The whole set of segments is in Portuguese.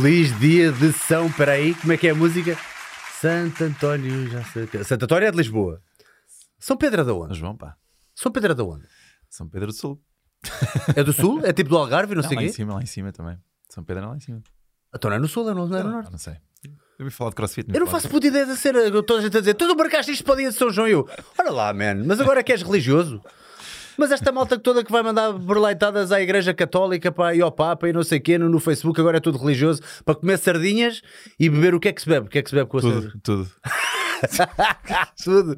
Feliz dia de São. Peraí, como é que é a música? Santo António, já sei. que- Santo António é de Lisboa. São Pedro é da onde? João, pá. São Pedro é da onde? São Pedro do Sul. É do Sul? É tipo do Algarve, não, Não, sei lá em quê? cima, lá em cima também. São Pedro é lá em cima. Então não é no Sul, é no, não é no Norte. não sei. Eu ouvi falar de crossfit. Eu não faço puta ideia de ser. Toda a gente a dizer, tu marcaste isto para o dia de São João. E eu, olha lá, man, mas agora é que és religioso. Mas esta malta toda que vai mandar berleitadas à Igreja Católica pá, e ao Papa e não sei o quê no, no Facebook, agora é tudo religioso, para comer sardinhas e beber o que é que se bebe? O que é que se bebe com a? Tudo, tudo. Tudo.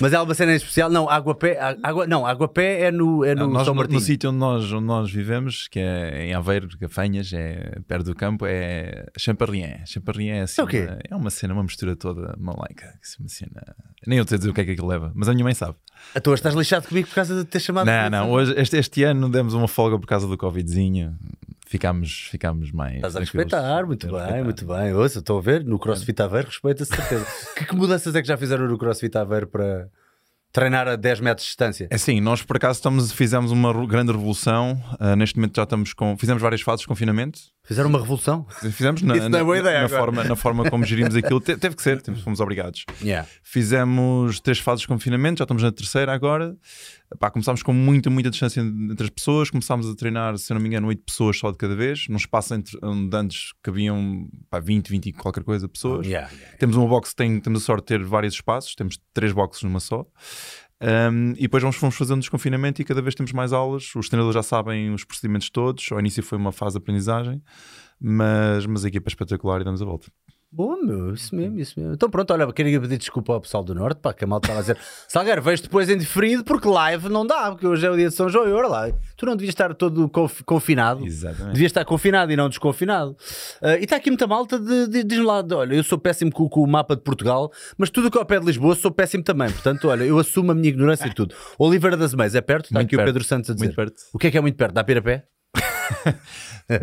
Mas é uma cena em especial? Não, água pé, água, não, água pé é no, é no nós, São no, Martinho. no sítio onde nós, onde nós vivemos, que é em Aveiro, Gafanhas, é perto do campo, é Champarrien. Champarrien é assim. É o quê? uma- é uma cena, uma mistura toda malaica. Uma cena. Nem eu sei dizer o que é que aquilo leva, mas a minha mãe sabe. A tua estás lixado comigo por causa de ter chamado. Não, não, hoje, este, este ano demos uma folga por causa do Covidzinho. Ficámos, ficámos mais. Estás a respeitar, muito bem, respeitar. muito bem. Ouça, estou a ver, no CrossFit Aveiro, respeita-se certeza. que, que mudanças é que já fizeram no CrossFit Aveiro para treinar a 10 metros de distância? É sim, nós por acaso estamos, fizemos uma grande revolução. Ah, neste momento já estamos com. Fizemos várias fases de confinamento. Fizeram uma revolução? Fizemos na, é boa na- ideia na forma, na forma como gerimos aquilo. Te- teve que ser, temos- fomos obrigados. Yeah. Fizemos três fases de confinamento, já estamos na terceira agora. Pá, começámos com muita, muita distância entre as pessoas. Começámos a treinar, se não me engano, oito pessoas só de cada vez. Num espaço entre, onde antes cabiam pá, 20, 20 e qualquer coisa pessoas. Yeah, yeah. Temos uma box que tem, temos a sorte de ter vários espaços, temos três boxes numa só. Um, e depois vamos, fomos fazendo desconfinamento e cada vez temos mais aulas. Os treinadores já sabem os procedimentos todos. Ao início foi uma fase de aprendizagem, mas, mas a equipa é espetacular e damos a volta. Boa, meu, isso mesmo, isso mesmo. Então pronto, olha, queria pedir desculpa ao pessoal do Norte, pá, que a malta estava a dizer Salgueiro, vejo depois em diferido porque live não dá, porque hoje é o dia de São João e olha lá, tu não devias estar todo conf- confinado. Exatamente. Devias estar confinado e não desconfinado. Ah, e está aqui muita malta de, de, diz-me lá, de, olha, eu sou péssimo com, com o mapa de Portugal, mas tudo o que é ao pé de Lisboa sou péssimo também. Portanto, olha, eu assumo a minha ignorância e tudo. Oliveira das Meias é perto? Está Muito aqui o perto, Pedro Santos a dizer. muito perto. O que é que é muito perto? Dá para ir a pé?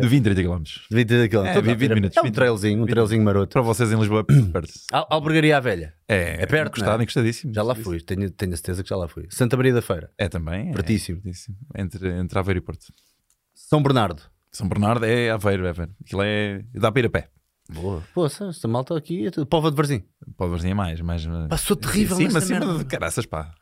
De 20, 30 km. De 20 daquilo. É, Então dá 20 para ir a pé. minutos, É um 20 trailzinho, um trailzinho maroto. Para vocês em Lisboa é perto. Al Albergaria à Velha. É, É perto, encostado, não é? encostadíssimo. Já lá fui, tenho, tenho a certeza que já lá fui. Santa Maria da Feira, É também. é Pertíssimo. pertíssimo. Entre, entre Aveiro e Porto. São Bernardo. São Bernardo é Aveiro, é Aveiro. Aquilo é. dá para ir a pé. Boa. Pô, esta malta aqui é tudo. Pova de Varzim. Pode ver mais, mais. Passou terrível Sim, mas acima merda. de caraças, pá.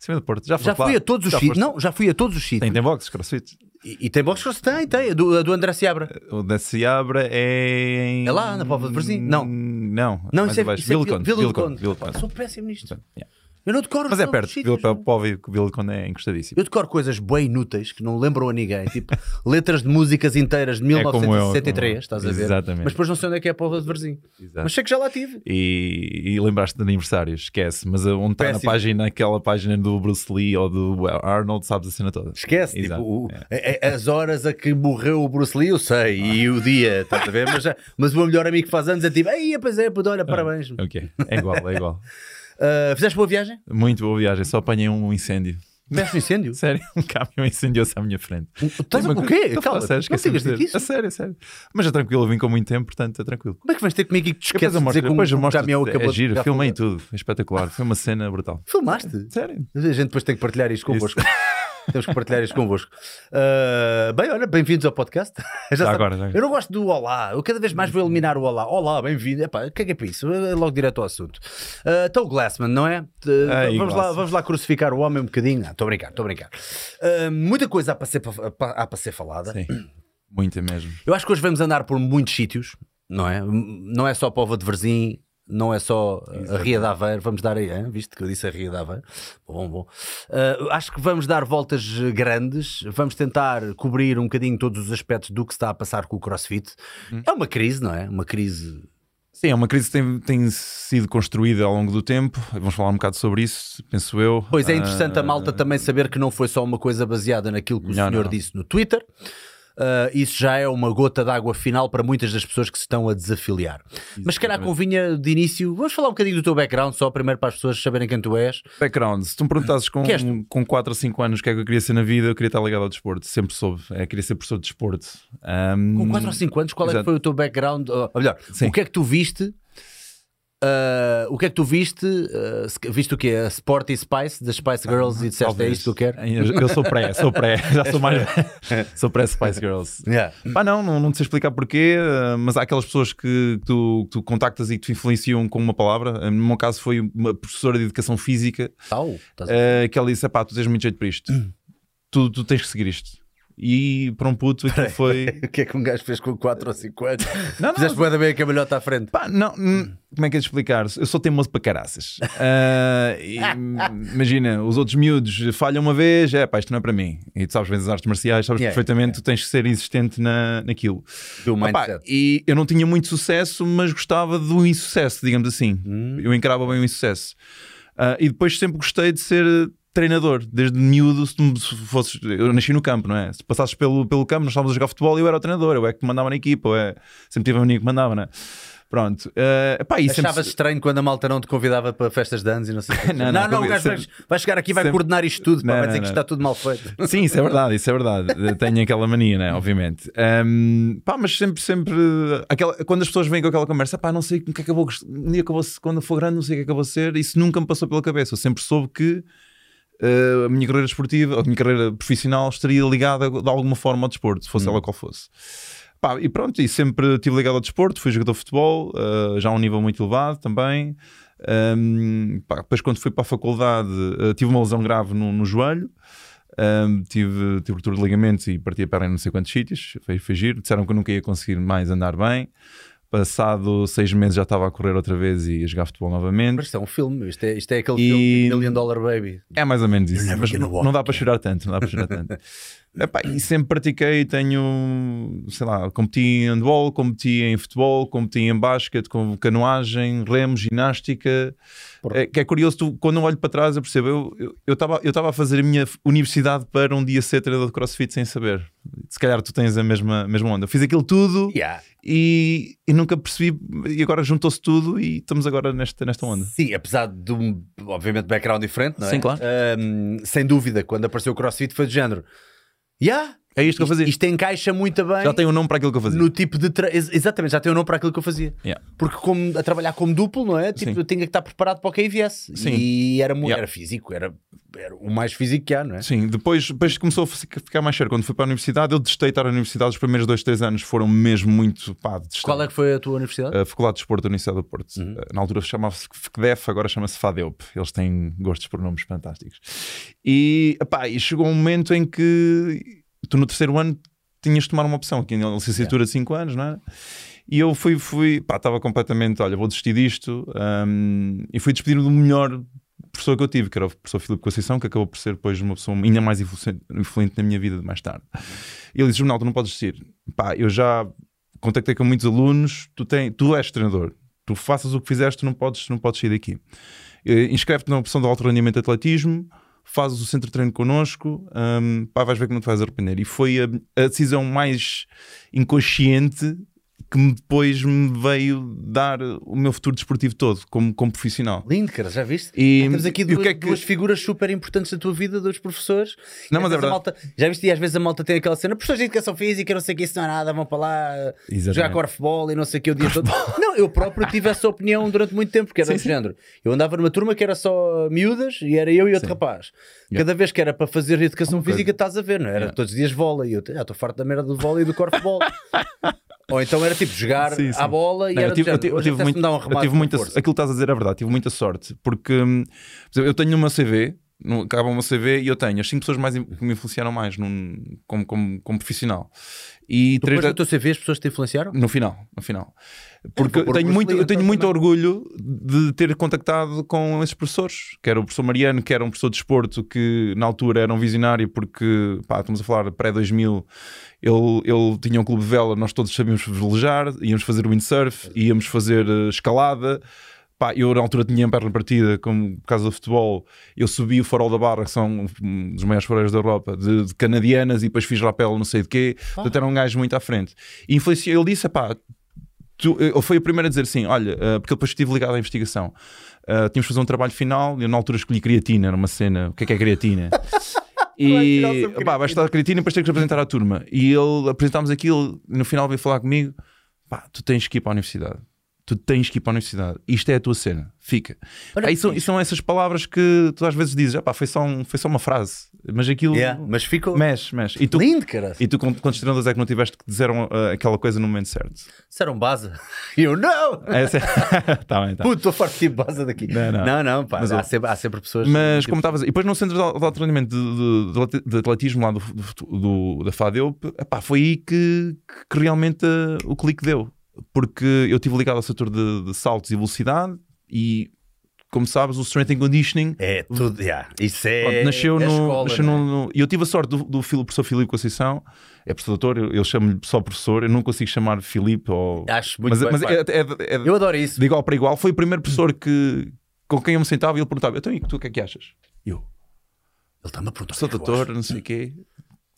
Acima do Porto. Já, Já foste lá? fui a todos os sítios. Não, já fui a todos os sítios. Tem, tem boxes, crossfit. E, e tem box cross? Tem, tem. Do, do André Seabra. O da Seabra é em. É lá, na Póvoa de Varzim? Não. Não, Não, isso é, isso é Vila de Conde, Vila de Conde. Sou péssimo nisto. Yeah. Eu não decoro. Mas é perto. sítios, Vila meu. Póvoa e Vila de Conde é encostadíssimo. Eu decoro coisas bem inúteis que não lembram a ninguém, tipo letras de músicas inteiras de É como eu, 1963, como eu. estás a ver? Exatamente. Mas depois não sei onde é que é a Póvoa de Varzim. Exato. Mas sei que já lá tive. E, e lembraste de aniversários, esquece. Mas onde está na página, aquela página do Bruce Lee ou do Arnold, sabes a cena toda. Esquece, Exato, tipo, o- é. a- as horas a que morreu o Bruce Lee, eu sei, e o dia, estás a ver? Mas, mas o meu melhor amigo que faz anos é tipo, ei, pois é, puto, olha, parabéns. Ok, é igual, é igual. Ah, fizeste boa viagem? Muito boa viagem, só apanhei um incêndio. Tiveste um incêndio? Sério, um caminhão incendiou-se à minha frente. Estás a... O quê? Calma, sério, não esqueci-me tinhas de isso? A sério, a sério. Mas é tranquilo, eu vim com muito tempo, portanto é tranquilo. Como é que vais ter comigo e que te esqueces de dizer como um caminhão acabou é de giro, pegar filmei tudo, é espetacular, foi uma cena brutal. Filmaste? Sério. A gente depois tem que partilhar isto convosco. Temos que partilhar isto convosco. Ah, bem, olha, bem-vindos ao podcast. Já sabe- agora, já. Eu não gosto do olá. Eu cada vez mais vou eliminar o olá. Olá, bem-vindo. Epá, caguei para isso. É logo direto ao assunto. Ah, então o Glassman, não é? Vamos, lá, vamos lá crucificar o homem um bocadinho. Estou a brincar, estou a brincar. Ah, muita coisa há para ser, há para ser falada. Sim, muita mesmo. Eu acho que hoje vamos andar por muitos sítios, não é? Não é só a Pova de Varzim, não é só a Ria de Aveiro, vamos dar aí, hein? visto que eu disse a Ria de Aveiro. Bom, bom. Uh, acho que vamos dar voltas grandes, vamos tentar cobrir um bocadinho todos os aspectos do que está a passar com o CrossFit. É uma crise, não é? Uma crise. Sim, é uma crise que tem, tem sido construída ao longo do tempo. Vamos falar um bocado sobre isso, penso eu. Pois é interessante a Ah, malta também saber que não foi só uma coisa baseada naquilo que o Não, senhor não. disse no Twitter. Uh, isso já é uma gota de água final para muitas das pessoas que se estão a desafiliar. Mas se calhar Exatamente. convinha de início, vamos falar um bocadinho do teu background, só primeiro para as pessoas saberem quem tu és. Background, se tu me perguntasses com, com 4 ou 5 anos o que é que eu queria ser na vida, eu queria estar ligado ao desporto. Sempre soube. É, queria ser professor de desporto. Ahm, Com 4 ou 5 anos, qual é que foi o teu background? Ou, ou melhor, Sim. o que é que tu viste Uh, o que é que tu viste? Uh, viste o quê? A Sporty Spice das Spice Girls e disseste é Talvez. isto que eu quero? Eu, eu sou pré, sou pré, já sou mais. sou pré Spice Girls. Yeah. Pá, não, não, não te sei explicar porquê, eh, mas há aquelas pessoas que tu, que tu contactas e que te influenciam com uma palavra. No meu caso foi uma professora de educação física a- eh, que ela disse: pá, tu tens muito jeito para isto, tu, tu tens que seguir isto. E para um puto aquilo foi. O que é que um gajo fez com 4 ou 5 anos? Não, não, Fizeste da bem a camalhota à frente. Pá, não, hum, como é que é de explicar? Eu sou teimoso para caraças. Ah, e, imagina, os outros miúdos falham uma vez, é pá, isto não é para mim. E tu sabes bem as artes marciais, sabes Yeah, perfeitamente, tu tens que ser insistente na, naquilo. Do e eu não tinha muito sucesso, mas gostava do insucesso, digamos assim. Hum. Eu encarava bem o insucesso. Ah, e depois sempre gostei de ser treinador, desde miúdo. Se tu fosses, eu nasci no campo, não é? Se passasses pelo, pelo campo, nós estávamos a jogar futebol e eu era o treinador, eu é que mandava na equipa, eu é, sempre tive a menina que mandava, não é? Pronto. Ah, epá, e sempre- Achavas estranho quando a malta não te convidava para festas de anos e não sei o? Não, não, não, não, o gajo vai, sempre- vai chegar aqui e vai sempre- coordenar isto tudo, pá, Não, vai não, dizer que está tudo mal feito. Sim, isso é verdade, isso é verdade. Tenho aquela mania, né? Obviamente. Ahm, pá, mas sempre, sempre. Aquela, quando as pessoas vêm com aquela conversa, pá, não sei o que é que eu vou. gost- Um dia eu vou, quando eu for grande, não sei o que é que eu vou ser. Isso nunca me passou pela cabeça. Eu sempre soube que eh, a minha carreira esportiva, a minha carreira profissional estaria ligada de alguma forma ao desporto, fosse ela qual fosse. Pá, e pronto, e sempre estive ligado ao desporto, fui jogador de futebol, eh, já a um nível muito elevado também. Ahm, pá, depois, quando fui para a faculdade, eh, tive uma lesão grave no, no joelho. Ahm, tive, tive ruptura de ligamentos e parti a perna em não sei quantos sítios. Foi, foi giro. Disseram que eu nunca ia conseguir mais andar bem. Passado seis meses já estava a correr outra vez e a jogar futebol novamente. Mas isto é um filme, isto é, isto é aquele E- filme Million Dollar Baby. É mais ou menos isso. Mas não, não dá para chorar tanto. Não dá para chorar tanto. Epá, e sempre pratiquei, tenho, sei lá, competi em handball, competi em futebol, competi em basquete, com canoagem, remo, ginástica. É, que é curioso, tu, quando eu olho para trás, eu percebo, eu estava eu estava a fazer a minha universidade para um dia ser treinador de crossfit sem saber. Se calhar tu tens a mesma, mesma onda. Eu fiz aquilo tudo Yeah. e, e nunca percebi, e agora juntou-se tudo e estamos agora nesta, nesta onda. Sim, apesar de um, obviamente, background diferente, não é? Sim, claro. Ahm, sem dúvida, quando apareceu o CrossFit foi do género. Yeah, É isto que eu fazia. Isto encaixa muito bem Já tem um nome para aquilo que eu fazia. no tipo de. tra- Ex- Exatamente, já tem um nome para aquilo que eu fazia. Yeah. Porque como, a trabalhar como duplo, não é? Tipo, Sim. eu tinha que estar preparado para o que aí viesse. Sim. E era, Yeah. era físico, era, era o mais físico que há, não é? Sim, depois, depois começou a ficar mais sério. Quando fui para a universidade, eu detestei estar na universidade. Os primeiros dois, três anos foram mesmo muito pá. Qual é que foi a tua universidade? A Faculdade de Desporto da Universidade do Porto. Uhum. Na altura chamava-se FCDEF, agora chama-se FADEUP. Eles têm gostos por nomes fantásticos. E, epá, e chegou um momento em que tu no terceiro ano tinhas de tomar uma opção, aqui na licenciatura de 5 anos, não é? E eu fui, fui pá, estava completamente, olha, vou desistir disto hum, e fui despedir do melhor professor que eu tive, que era o professor Filipe Conceição, que acabou por ser depois uma pessoa ainda mais influente, na minha vida mais tarde. Ele disse: Jornal, tu não podes desistir. Pá, eu já contactei com muitos alunos, tu, tem, tu és treinador, tu faças o que fizeste, tu não podes, não podes sair daqui. Eh, Inscreve-te na opção de alto rendimento de atletismo, fazes o centro de treino connosco, hum, pá, vais ver que não te vais arrepender. E foi a, a decisão mais inconsciente que depois me veio dar o meu futuro desportivo todo, como, como profissional. Lindo, cara, já viste? E- Temos aqui duas, que é que- duas figuras super importantes da tua vida, dois professores. Não, mas é verdade. malta- já viste? E às vezes a malta tem aquela cena, professores de educação física, não sei o que, isso não é nada, vão para lá Exatamente. jogar corfball e não sei o que o dia todo. Não, eu próprio tive essa opinião durante muito tempo, que era Sim, do sim. género. Eu andava numa turma que era só miúdas e era eu e outro Sim. rapaz. Yeah. Cada vez que era para fazer educação física, estás a ver, não é? Era Yeah. todos os dias vôlei. E eu estou farto da merda do vôlei e do corfball. Ou então era tipo jogar Sim, sim. à bola e Não, era eu tive, eu tive- eu tive muito, um eu tive muita, aquilo que estás a dizer é verdade, tive muita sorte, porque hum, eu tenho uma CV, no- acaba uma CV e eu tenho as 5 pessoas mais, que me influenciaram mais num, como, como, como profissional. E três Depois da- do teu CV as pessoas te influenciaram? no final, no final. Porque eu tenho muito, eu tenho então, muito também. orgulho de ter contactado com esses professores, que era o professor Mariano, que era um professor de desporto que na altura era um visionário, porque pá, estamos a falar pré-2000, ele, ele tinha um clube de vela, nós todos sabíamos velejar, íamos fazer windsurf, íamos fazer eh, escalada. Pá, eu na altura tinha a perna partida, como por causa do futebol, eu subi o farol da Barra, que são um dos maiores faróis da Europa, de, de canadianas, e depois fiz rapel não sei de quê. Portanto, era um gajo muito à frente. E influenciou, ele disse: pá, tu, ele foi o primeiro a dizer assim: olha, eh, porque eu depois estive ligado à investigação. Eh, tínhamos de fazer um trabalho final, e eu na altura escolhi creatina, era uma cena. O que é que é creatina? E pá, vais estudar creatina e depois tens que apresentar à turma. E ele apresentámos aquilo, no final veio falar comigo: pá, tu tens que ir para a universidade. Tu tens que ir para a universidade. Isto é a tua cena. Fica. Olha, Aí são, isto- são essas palavras que tu às vezes dizes, ah, pá, foi, só um- foi só uma frase. Mas aquilo Yeah, mas ficou mexe, mexe. E tu, lindo, cara. e tu, quant- quantos estrelas é que não tiveste que dizer uh, aquela coisa no momento certo? Disseram base. E eu, não! Essa... tá bem, tá. Puto, estou farto de tipo base daqui. Não, não. não, não, pá. Mas há, sempre, há sempre pessoas. Mas tipo, como estavas E depois no centro de, de treinamento de, de- de atletismo lá do, do- do- da FADEUP, epá, foi aí que, que realmente uh, o clique deu. Porque eu estive ligado ao setor de, de saltos e velocidade e, como sabes, o strength and conditioning É tudo, yeah. Isso é. Pronto, nasceu, é no, escola, nasceu né? no, no- E eu tive a sorte do, do fil- professor Filipe Conceição, é professor doutor, eu, eu chamo-lhe só professor, eu não consigo chamar Filipe ou. Acho muito mas bem, mas é, é- é Eu adoro isso. de igual para igual. Foi o primeiro professor que, com quem eu me sentava e ele perguntava: Então, e tu o que é que achas? Eu, Ele está-me a perguntar. sou é doutor, não sei o quê.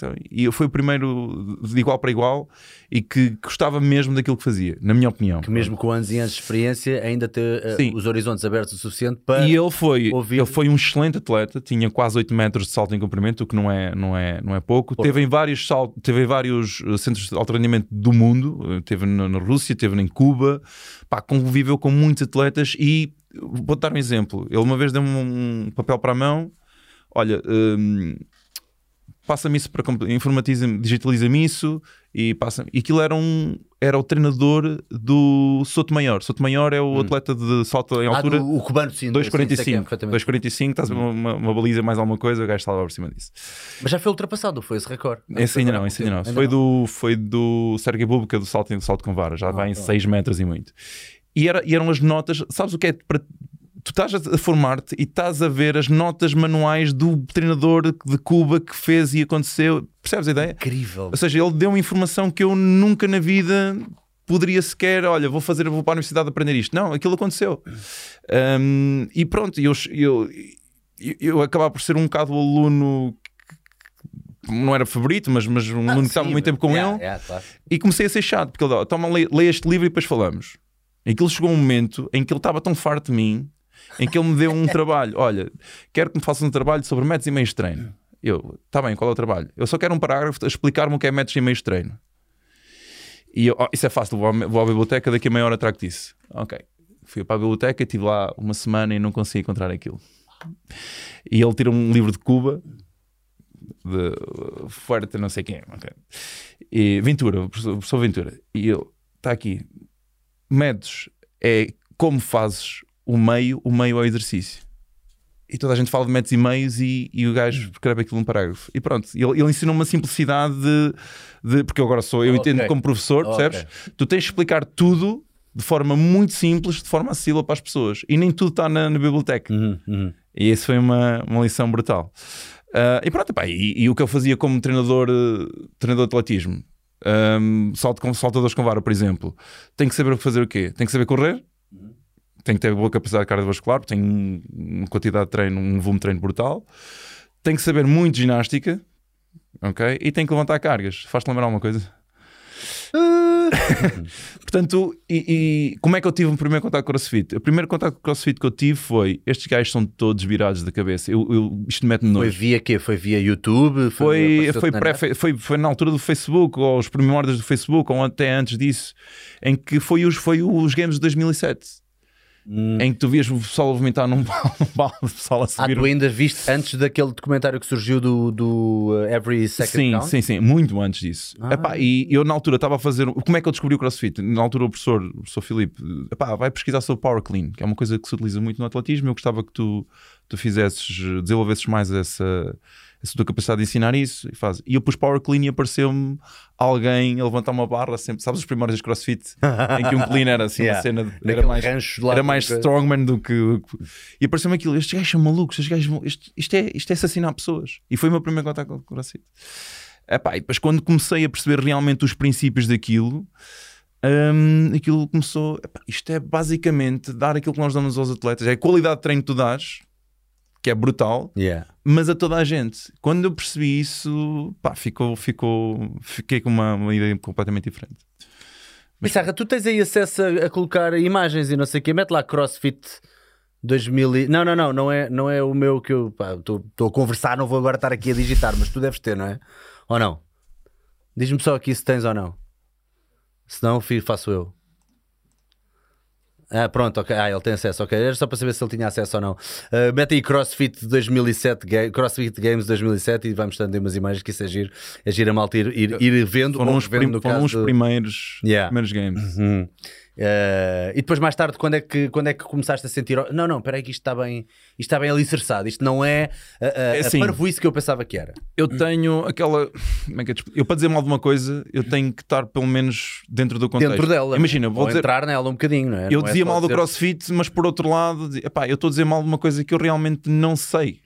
Então, e eu fui o primeiro de igual para igual e que gostava mesmo daquilo que fazia, na minha opinião. Que mesmo com anos e anos de experiência, ainda ter uh, Sim. os horizontes abertos o suficiente para. E ele foi, ouvir- ele foi um excelente atleta, tinha quase 8 metros de salto em comprimento, o que não é, não é, não é pouco. Teve em vários saltos, teve em vários eh, centros de alto rendimento do mundo, eh, teve na, na Rússia, teve em Cuba, pá, conviveu com muitos atletas e vou dar um exemplo. Ele uma vez deu-me um papel para a mão, olha, hum, passa-me isso para informatiza-me, digitaliza-me isso e passa e aquilo era um era o treinador do Soto Maior. Soto Maior é o atleta de salto em Ah, altura. do, o cubano, sim. sim, sei que é 2,45. perfeitamente. 2,45, estás a ver uma, uma baliza mais alguma coisa, o gajo está lá por cima disso. Mas já foi ultrapassado, foi esse recorde. Esse ainda não, esse ainda não. Foi do, foi do Sergei Bubka do salto, do salto com vara, já vai em pronto. 6 metros e muito. E, era, e eram as notas, sabes o que é? Para, tu estás a formar-te e estás a ver as notas manuais do treinador de Cuba que fez e aconteceu. Percebes a ideia? Incrível. Ou seja, ele deu uma informação que eu nunca na vida poderia sequer, olha, vou fazer, vou para a universidade aprender isto. Não, aquilo aconteceu. Um, e pronto, eu, eu, eu, eu acabava por ser um bocado o aluno que não era favorito, mas, mas um aluno que estava muito tempo com yeah, ele. yeah, claro. E comecei a ser chato, porque ele dava, toma, lê, lê este livro e depois falamos. E aquilo chegou um momento em que ele estava tão farto de mim, em que ele me deu um trabalho. Olha, quero que me faças um trabalho sobre métodos e meios de treino. Eu, está bem, qual é o trabalho? Eu só quero um parágrafo a explicar-me o que é métodos e meios de treino. E eu, "Oh, isso é fácil, vou à, vou à biblioteca, daqui a meia hora trago disso. Ok. Fui para a biblioteca, estive lá uma semana e não consegui encontrar aquilo. E ele tira um livro de Cuba, de Fuerte, não sei quem. ok. E Ventura, professor, Ventura. E ele está aqui. Métodos é como fazes o meio, o meio é o exercício. E toda a gente fala de métodos e meios e, e o gajo escreve aquilo num parágrafo. E pronto, ele, ele ensinou uma simplicidade de, de- Porque eu agora sou, eu Ok. entendo como professor, percebes? Tu tens de explicar tudo de forma muito simples, de forma acessível para as pessoas. E nem tudo está na, na biblioteca. Uhum, uhum. E isso foi uma, uma lição brutal. Ah, e pronto, pá, e, e o que eu fazia como treinador, treinador de atletismo, Ahm, salto com, saltadores com vara, por exemplo, tem que saber fazer o quê? Tem que saber correr, tem que ter boa capacidade cardiovascular, porque tem um- uma quantidade de treino, um volume de treino brutal, tem que saber muito ginástica, ok? E tem que levantar cargas. Faz-te lembrar alguma coisa? Portanto, e, e como é que eu tive o primeiro contato com o CrossFit? O primeiro contato com o CrossFit que eu tive foi: estes gajos são todos virados da cabeça. Eu, eu- isto mete-me Foi nojo. via quê? Foi via YouTube? Foi, foi, na pré, foi, foi na altura do Facebook, ou os primórdios do Facebook, ou até antes disso, em que foi os, foi os Games de 2007. Hum. Em que tu vias o pessoal a vomitar num balde, o pessoal a Ah, subir. tu ainda viste antes daquele documentário que surgiu do, do uh, Every Second Sim, Count? sim, sim, muito antes disso. Ah. Epá, e eu na altura estava a fazer. Como é que eu descobri o CrossFit? Na altura o professor, o professor Filipe, epá, vai pesquisar sobre Power Clean, que é uma coisa que se utiliza muito no atletismo. Eu gostava que tu, tu fizesses, desenvolvesses mais essa, essa tua capacidade de ensinar isso. E, faz. e eu pus Power Clean e apareceu-me alguém a levantar uma barra, sempre, sabes os primórdios de CrossFit, em que um clean era assim Yeah. uma cena, de- era mais, era mais coisa. strongman do que. E apareceu-me aquilo, estes gajos são malucos, estes gajos, isto, isto, é, isto é assassinar pessoas. E foi o meu primeiro contato com o CrossFit. Epá, e depois quando comecei a perceber realmente os princípios daquilo, hum, aquilo começou. epá, isto é basicamente dar aquilo que nós damos aos atletas, é a qualidade de treino que tu dás, que é brutal, Yeah. mas a toda a gente. Quando eu percebi isso, pá, ficou, ficou, fiquei com uma, uma ideia completamente diferente. Pissarra, tu tens aí acesso a, a colocar imagens e não sei o quê. Mete lá CrossFit 2000 e... Não, não, não. Não é, não é o meu que eu... Estou a conversar, não vou agora estar aqui a digitar, mas tu deves ter, não é? Ou não? Diz-me só aqui se tens ou não. Se não, faço eu. Ah, pronto, ok. Ah, ele tem acesso, ok. Era só para saber se ele tinha acesso ou não. Uh, mete aí CrossFit 2007, ga CrossFit Games 2007 e vamos estando umas imagens que isso é giro. É giro a malta ir, ir, ir vendo. Foram ou os, vendo prim foram do- primeiros, Yeah. primeiros games. Uhum. Uh, e depois mais tarde, quando é que, quando é que começaste a sentir? Não, não, espera aí que isto está bem, isto está bem alicerçado. Isto não é a, a, a assim. parvoíce que eu pensava que era. Eu tenho aquela. Como é que é explicar? Eu, para dizer mal de uma coisa, eu tenho que estar pelo menos dentro do contexto. Dentro dela. Imagina, vou Ou dizer. entrar nela um bocadinho, não é? Eu Não é dizia só mal do dizer- crossfit, mas por outro lado, epá, eu estou a dizer mal de uma coisa que eu realmente não sei.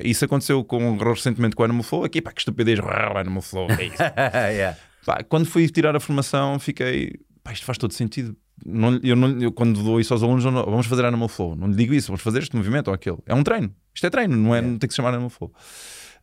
Isso aconteceu com, recentemente com o Animal Flow. Aqui, pá, que estupidez, Animal Flow, é isso. yeah. Pá, quando fui tirar a formação, fiquei, pá, isto faz todo sentido. Não, eu não, eu, quando dou isso aos alunos, não- vamos fazer Animal Flow. Não lhe digo isso, vamos fazer este movimento ou aquele. É um treino. Isto é treino, não, é, não tem que se chamar Animal Flow.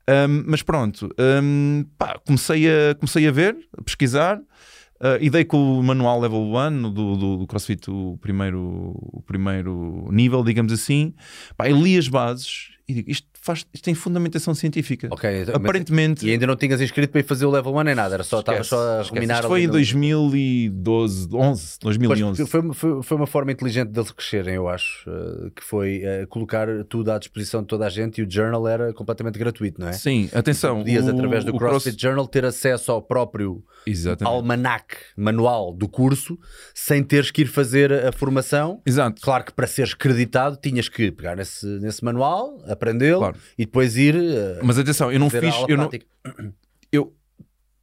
Um, mas pronto, um, pá, comecei, a, comecei a ver, a pesquisar. uh, e dei com o manual level 1 do, do, do CrossFit, o primeiro, o primeiro nível, digamos assim. Pá, li as bases e digo: isto, faz, isto tem fundamentação científica. Ok, mas- Aparentemente, E ainda não tinhas inscrito para ir fazer o level 1 nem nada, era só, estava só a esquece. ruminar Isto foi em no- 2012, 11, Pois, 2011. foi, foi, foi uma forma inteligente deles crescerem, eu acho, eh, que foi eh, colocar tudo à disposição de toda a gente e o journal era completamente gratuito, não é? Sim, atenção. Podias, o- através do CrossFit Journal, ter acesso ao próprio Exatamente. almanac manual do curso sem teres que ir fazer a formação. Exato. Claro que para seres creditado tinhas que pegar nesse, nesse manual, aprendê-lo Claro. E depois ir eh, Mas atenção, eu não fiz. Eu, não, eu,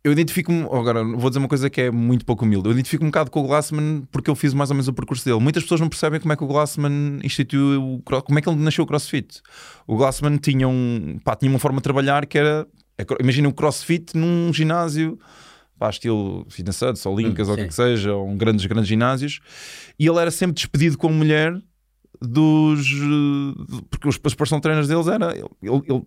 eu identifico-me. Agora, vou dizer uma coisa que é muito pouco humilde. Eu identifico-me um bocado com o Glassman porque eu fiz mais ou menos o percurso dele. Muitas pessoas não percebem como é que o Glassman instituiu. Como é que ele nasceu o CrossFit. O Glassman tinha, um, pá, tinha uma forma de trabalhar que era. é Imagina o CrossFit num ginásio. Pá, estilo Fitness ou Lincas ou o que sim. que seja, ou um grandes, grandes ginásios, e ele era sempre despedido com mulher dos. eh, Porque os, os personal trainers deles era. Ele, ele-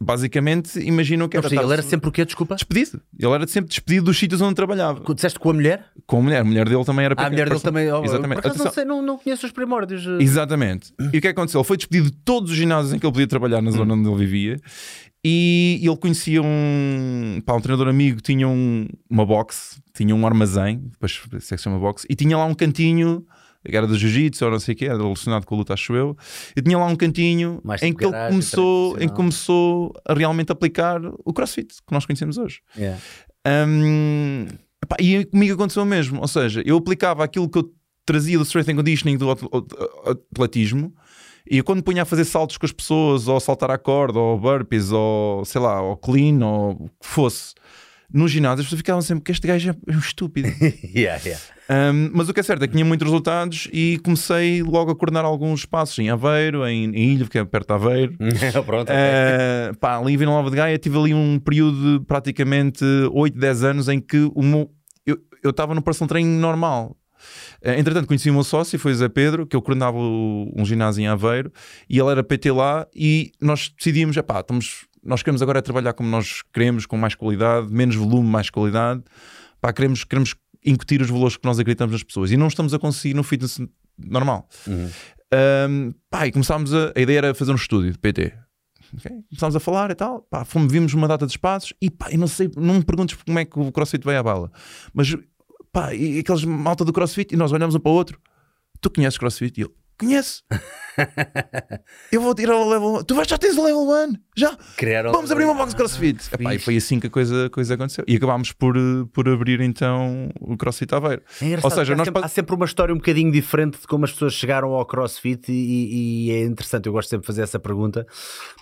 basicamente imaginam que era. ele era sempre o quê? Desculpa? despedido. Ele era sempre despedido dos sítios onde trabalhava. Disseste com a mulher? Com a mulher. A mulher dele também era Ah, a mulher dele também. oh, Exatamente. Por acaso não, sei, não, não conheço os primórdios. eh. Exatamente. E o que é que aconteceu? Ele foi despedido de todos os ginásios em que ele podia trabalhar na zona onde ele vivia. E ele conhecia um, pá, um treinador amigo, tinha um- uma box, tinha um armazém, depois se é que se chama box, e tinha lá um cantinho, era do jiu-jitsu ou não sei o que, era relacionado com a luta, acho eu, e tinha lá um cantinho Mais em tipo que ele começou, em que começou a realmente aplicar o crossfit que nós conhecemos hoje. Yeah. Hum, epá, e comigo aconteceu o mesmo, ou seja, eu aplicava aquilo que eu trazia do strength and conditioning do at- at- atletismo e quando punha a fazer saltos com as pessoas, ou saltar à corda, ou burpees, ou sei lá, ou clean, ou o que fosse, no ginásio as pessoas ficavam sempre que este gajo é um estúpido. Yeah, yeah. Um, mas o que é certo é que tinha muitos resultados e comecei logo a coordenar alguns espaços em Aveiro, em, em Ilha, que é perto de Aveiro. Pronto, ok. Uh, pá, ali em Vila Nova de Gaia tive ali um período de praticamente 8, 10 anos em que o meu, eu estava no personal training normal. Uh, entretanto, conheci o meu sócio, foi o Zé Pedro, que eu coordenava um ginásio em Aveiro e ele era PT lá e nós decidimos, epá, estamos, nós queremos agora é trabalhar como nós queremos, com mais qualidade, menos volume, mais qualidade. Pá, queremos, queremos incutir os valores que nós acreditamos nas pessoas e não estamos a conseguir no fitness normal. Uhum. Um, pá, e começámos a. A ideia era fazer um estúdio de PT. ok? Começámos a falar e tal. Pá, fomos, vimos uma data de espaços e pá, eu não sei, não me perguntes como é que o CrossFit vai à bala. Mas pá, e aqueles malta do CrossFit e nós olhamos um para o outro. Tu conheces CrossFit? E ele, conheço. eu vou tirar o level 1. Tu vais, já tens o level 1? Já? Criaram- Vamos abrir uma box de CrossFit. Ah, Epá, e foi assim que a coisa, coisa aconteceu. E acabámos por, eh, por abrir então o CrossFit Aveiro. É Ou seja, há, nós sempre, há sempre uma história um bocadinho diferente de como as pessoas chegaram ao CrossFit e, e é interessante, eu gosto sempre de fazer essa pergunta,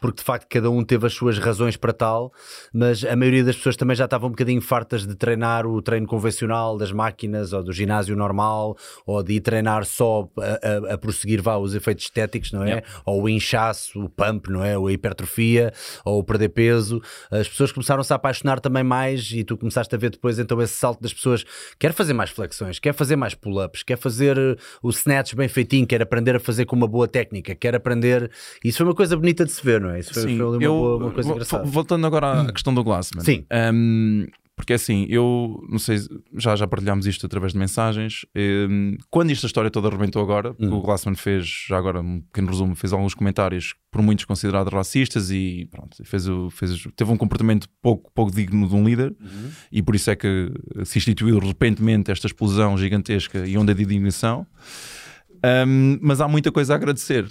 porque de facto cada um teve as suas razões para tal, mas a maioria das pessoas também já estavam um bocadinho fartas de treinar o treino convencional das máquinas ou do ginásio normal, ou de ir treinar só a, a- a prosseguir vá, os efeitos estéticos, não é? Ou o inchaço, o pump, não é? Ou a hipertrofia, ou o perder peso. As pessoas começaram-se a apaixonar também mais e tu começaste a ver depois então esse salto das pessoas quer fazer mais flexões, quer fazer mais pull-ups, quer fazer eh, o snatch bem feitinho, quer aprender a fazer com uma boa técnica, quer aprender. Isso foi uma coisa bonita de se ver, não é? Isso foi, Sim, foi uma, eu, boa- uma coisa engraçada. Voltando agora à questão do Glassman. Sim. Um, porque assim, eu não sei, já, já partilhámos isto através de mensagens. um, quando esta história toda arrebentou agora, porque Hum. o Glassman fez, já agora um pequeno resumo, fez alguns comentários por muitos considerados racistas e pronto, fez o, fez, teve um comportamento pouco, pouco digno de um líder Uhum. e por isso é que se instituiu repentemente esta explosão gigantesca e onda de indignação. Um, mas há muita coisa a agradecer.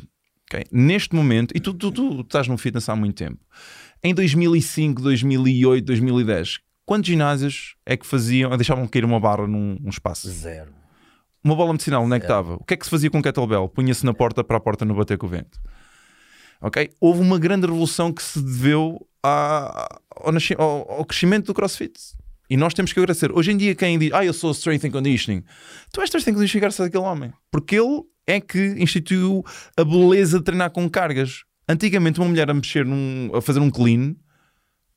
Okay? Neste momento, e tu, tu, tu estás no fitness há muito tempo, em 2005, 2008, 2010, quantos ginásios é que faziam, deixavam cair uma barra num, num espaço? Zero. Uma bola medicinal, onde é que estava? O que é que se fazia com kettlebell? Punha-se na porta para a porta não bater com o vento. Ok? Houve uma grande revolução que se deveu à- ao- ao crescimento do CrossFit. E nós temos que agradecer. Hoje em dia, quem diz, ah, eu sou strength and conditioning, tu és strength and conditioning graças àquele homem. Porque ele é que instituiu a beleza de treinar com cargas. Antigamente, uma mulher a mexer num, a fazer um clean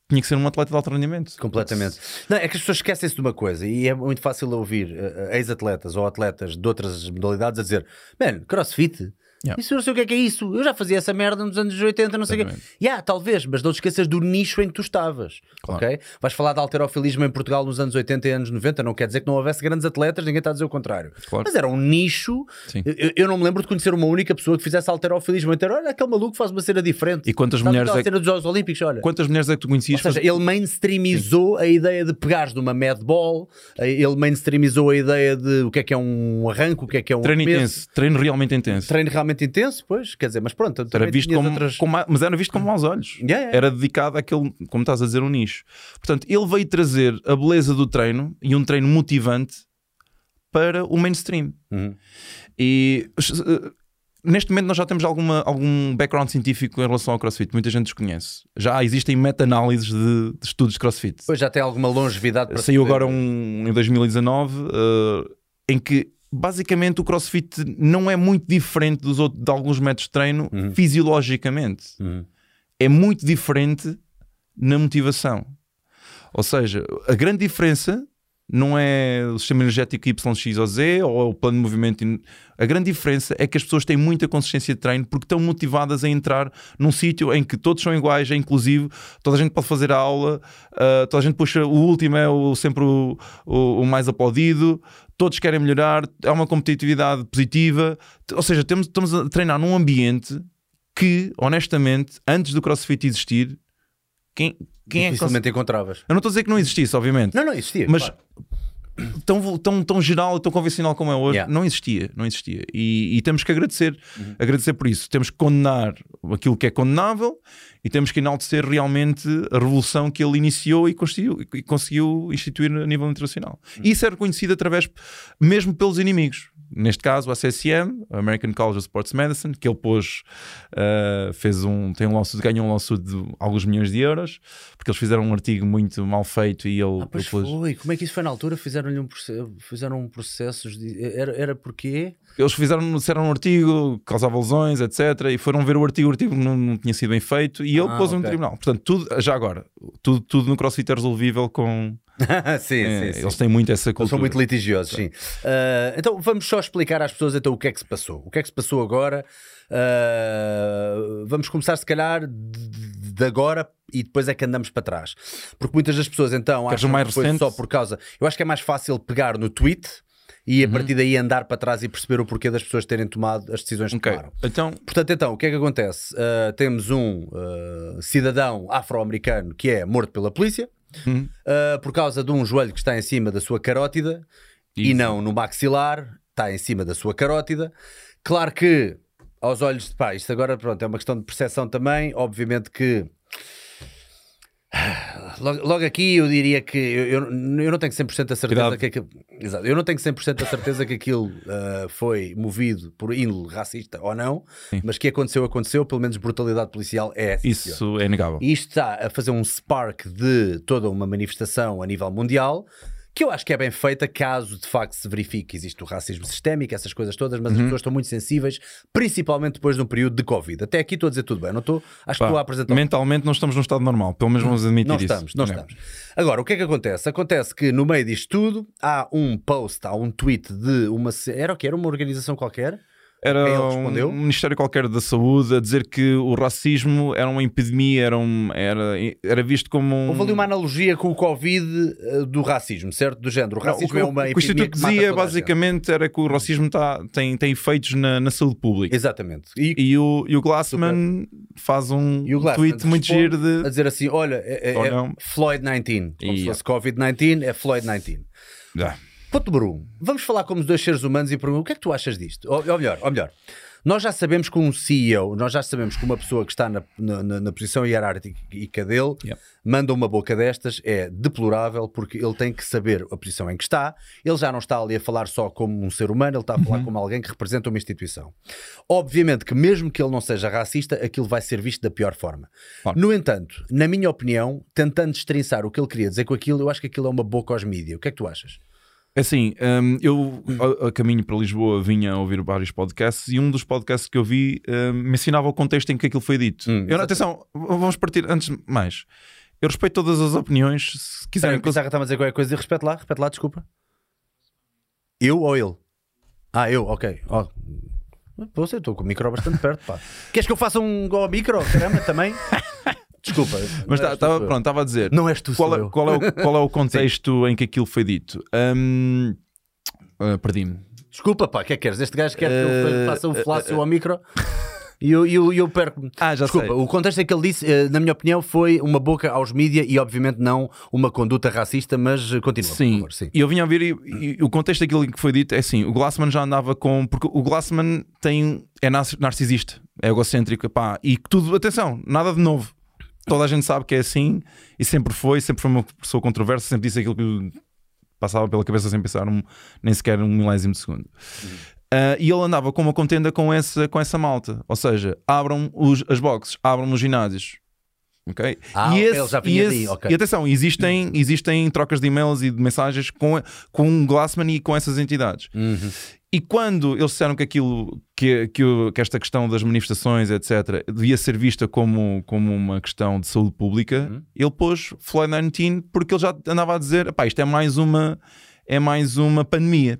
tinha que ser um atleta de alto rendimento. Completamente. Não, é que as pessoas esquecem-se de uma coisa e é muito fácil ouvir eh, ex-atletas ou atletas de outras modalidades a dizer: Man, crossfit. Yeah. Isso eu não sei o que é que é isso. Eu já fazia essa merda nos anos 80, não sei o. Exatamente. Yeah, talvez, mas não te esqueças do nicho em que tu estavas. Claro. ok? Vais falar de alterofilismo em Portugal nos anos 80 e anos 90, não quer dizer que não houvesse grandes atletas, ninguém está a dizer o contrário. Claro. Mas era um nicho. Sim. Eu, eu não me lembro de conhecer uma única pessoa que fizesse alterofilismo inteiro. Olha, aquele maluco faz uma cena diferente. E quantas mulheres aquela é que- cena dos Jogos Olímpicos, olha. Quantas mulheres é que tu conhecias? Ou seja, ele mainstreamizou a ideia de pegares numa madball, ele mainstreamizou a ideia de o que é que é um arranco, o que é que é um treino intenso, treino realmente intenso. Treino realmente intenso, pois, quer dizer, mas pronto, Era visto como, outras- mas era visto com maus olhos. Yeah, yeah. Era dedicado àquele, como estás a dizer, um nicho. Portanto, ele veio trazer a beleza do treino e um treino motivante para o mainstream. Uhum. E neste momento nós já temos alguma, algum background científico em relação ao CrossFit. Muita gente desconhece. Já existem meta-análises de, de estudos de CrossFit. Pois já tem alguma longevidade para Saiu agora um em 2019 eh, em que basicamente o CrossFit não é muito diferente dos outros, de alguns métodos de treino fisiologicamente. Uhum. É muito diferente na motivação. Ou seja, a grande diferença não é o sistema energético Y, X ou Z ou o plano de movimento. A grande diferença é que as pessoas têm muita consistência de treino porque estão motivadas a entrar num sítio em que todos são iguais, é inclusivo, toda a gente pode fazer a aula, ah, toda a gente puxa o último, é o, sempre o, o- o mais aplaudido, todos querem melhorar, há uma competitividade positiva. Ou seja, temos, estamos a treinar num ambiente que, honestamente, antes do CrossFit existir, quem, quem é que. Dificilmente encontravas. Eu não estou a dizer que não existisse, obviamente. Não, não existia. Mas claro. Tão, tão, tão geral e tão convencional como é hoje, Yeah. não existia, não existia. E, e temos que agradecer, Uhum. agradecer por isso. Temos que condenar aquilo que é condenável e temos que enaltecer realmente a revolução que ele iniciou e conseguiu, e conseguiu instituir a nível internacional. Uhum. E isso é reconhecido através, mesmo pelos inimigos. Neste caso, a CSM, a American College of Sports Medicine, que ele pôs, uh, fez um, tem um lawsuit, ganhou um lawsuit de alguns milhões de euros, porque eles fizeram um artigo muito mal feito e ele, Ah, pois ele pôs- foi. Como é que isso foi na altura? Fizeram-lhe um fizeram um processo de... era, era porquê? Eles fizeram, disseram um artigo, causava lesões, etc. E foram ver o artigo, o artigo não, não tinha sido bem feito e ele Ah, pôs um ok. tribunal. Portanto, tudo, já agora, tudo, tudo no CrossFit é resolvível com. sim, é, sim. Eles têm muito essa Eles cultura. são muito litigiosos, sim. Ah, então vamos só explicar às pessoas então o que é que se passou. O que é que se passou agora? Ah, vamos começar, se calhar, de de agora e depois é que andamos para trás. Porque muitas das pessoas então Queres acham mais que foi recente? só por causa. Eu acho que é mais fácil pegar no tweet e Uhum. a partir daí andar para trás e perceber o porquê das pessoas terem tomado as decisões que Ok, tomaram. então, Portanto, então, o que é que acontece? Uh, temos um uh, cidadão afro-americano que é morto pela polícia Hum. uh, por causa de um joelho que está em cima da sua carótida e Isso. não no maxilar, está em cima da sua carótida. Claro que, aos olhos de pá, isto agora pronto, é uma questão de percepção também. Obviamente que. Logo, logo aqui eu diria que eu, eu, eu não tenho 100% a certeza Cuidado. que aquilo, exato, eu não tenho 100% a certeza que aquilo uh, foi movido por índole racista ou não, mas que aconteceu, aconteceu, pelo menos brutalidade policial é sim, senhor. isso é negável. E isto está a fazer um spark de toda uma manifestação a nível mundial. Que eu acho que é bem feita caso de facto se verifique que existe o racismo sistémico, essas coisas todas, mas as pessoas estão muito sensíveis, principalmente depois de um período de Covid. Até aqui estou a dizer tudo bem, não estou? Acho que Pá, estou a apresentar mentalmente não estamos num estado normal, pelo menos vamos admitir não isso. estamos, não É. estamos. Agora, o que é que acontece? Acontece que no meio disto tudo há um post, há um tweet de uma. Era o que? Era uma organização qualquer? Era ele um, Ministério qualquer da Saúde a dizer que o racismo era uma epidemia, era, um, era, era visto como um. Houve ali uma analogia com o Covid eh, do racismo, certo? Do género. O Não, racismo o, é uma o que o epidemia Instituto que dizia basicamente era que o racismo tá, tem, tem efeitos na, na saúde pública. Exatamente. E, E o, e o Glassman faz um tweet muito giro de. a dizer assim: olha, é, é- é não. Floyd 19. Como se E- fosse Covid 19, é Floyd 19. Ah, Ponto número um. Vamos falar como dois seres humanos e perguntar o que é que tu achas disto? Ou, ou melhor, ou melhor, nós já sabemos que um CEO, nós já sabemos que uma pessoa que está na, na, na posição hierárquica dele Yep. manda uma boca destas é deplorável porque ele tem que saber a posição em que está. Ele já não está ali a falar só como um ser humano, ele está a falar como alguém que representa uma instituição. Obviamente que, mesmo que ele não seja racista, aquilo vai ser visto da pior forma. Claro. No entanto, na minha opinião, tentando destrinçar o que ele queria dizer com aquilo, eu acho que aquilo é uma boca aos mídia. O que é que tu achas? Assim, hum, eu a, a caminho para Lisboa vinha a ouvir vários podcasts e um dos podcasts que eu vi hum, mencionava o contexto em que aquilo foi dito. Hum, eu, atenção, vamos partir antes de mais. Eu respeito todas as opiniões. Se quiserem. Quiserem começar a dizer qualquer coisa, repete lá, repete lá, desculpa. Eu ou ele? Ah, eu, ok. Oh. Você, estou com o micro bastante perto, pá. Queres que eu faça um ao micro? Caramba, também? Desculpa. Mas tá- tava- pronto, estava a dizer. Não és tu, qual, é, qual, é o, qual é o contexto em que aquilo foi dito? Hum, ah, Perdi-me. Desculpa, pá, o que é que queres? Este gajo quer que eu Eh, faça um flácio ao micro e eu, eu, eu perco. Ah, já Desculpa, sei. o contexto é que ele disse, eh, na minha opinião, foi uma boca aos mídia e, obviamente, não uma conduta racista, mas eh, continua, Sim. favor. Sim. E eu vinha a ouvir e, e o contexto daquilo que foi dito é assim: o Glassman já andava com. Porque o Glassman tem, é nar- narcisista, é egocêntrico, pá, e tudo, atenção, nada de novo. Toda a gente sabe que é assim e sempre foi, sempre foi uma pessoa controversa, sempre disse aquilo que passava pela cabeça sem pensar um- nem sequer um milésimo de segundo. Ah, e ele andava com uma contenda com essa, com essa malta, ou seja, abram os, as boxes, abram os ginásios. Ok? Ah, ok, ele já vinha e, daí, ok. e atenção, existem, existem trocas de e-mails e de mensagens com, com o Glassman e com essas entidades. Uhum. E quando eles disseram que aquilo, que, que, que esta questão das manifestações, etc., devia ser vista como, como uma questão de saúde pública, Uhum. ele pôs Floyd 19 porque ele já andava a dizer: pá, isto é mais uma, é mais uma pandemia.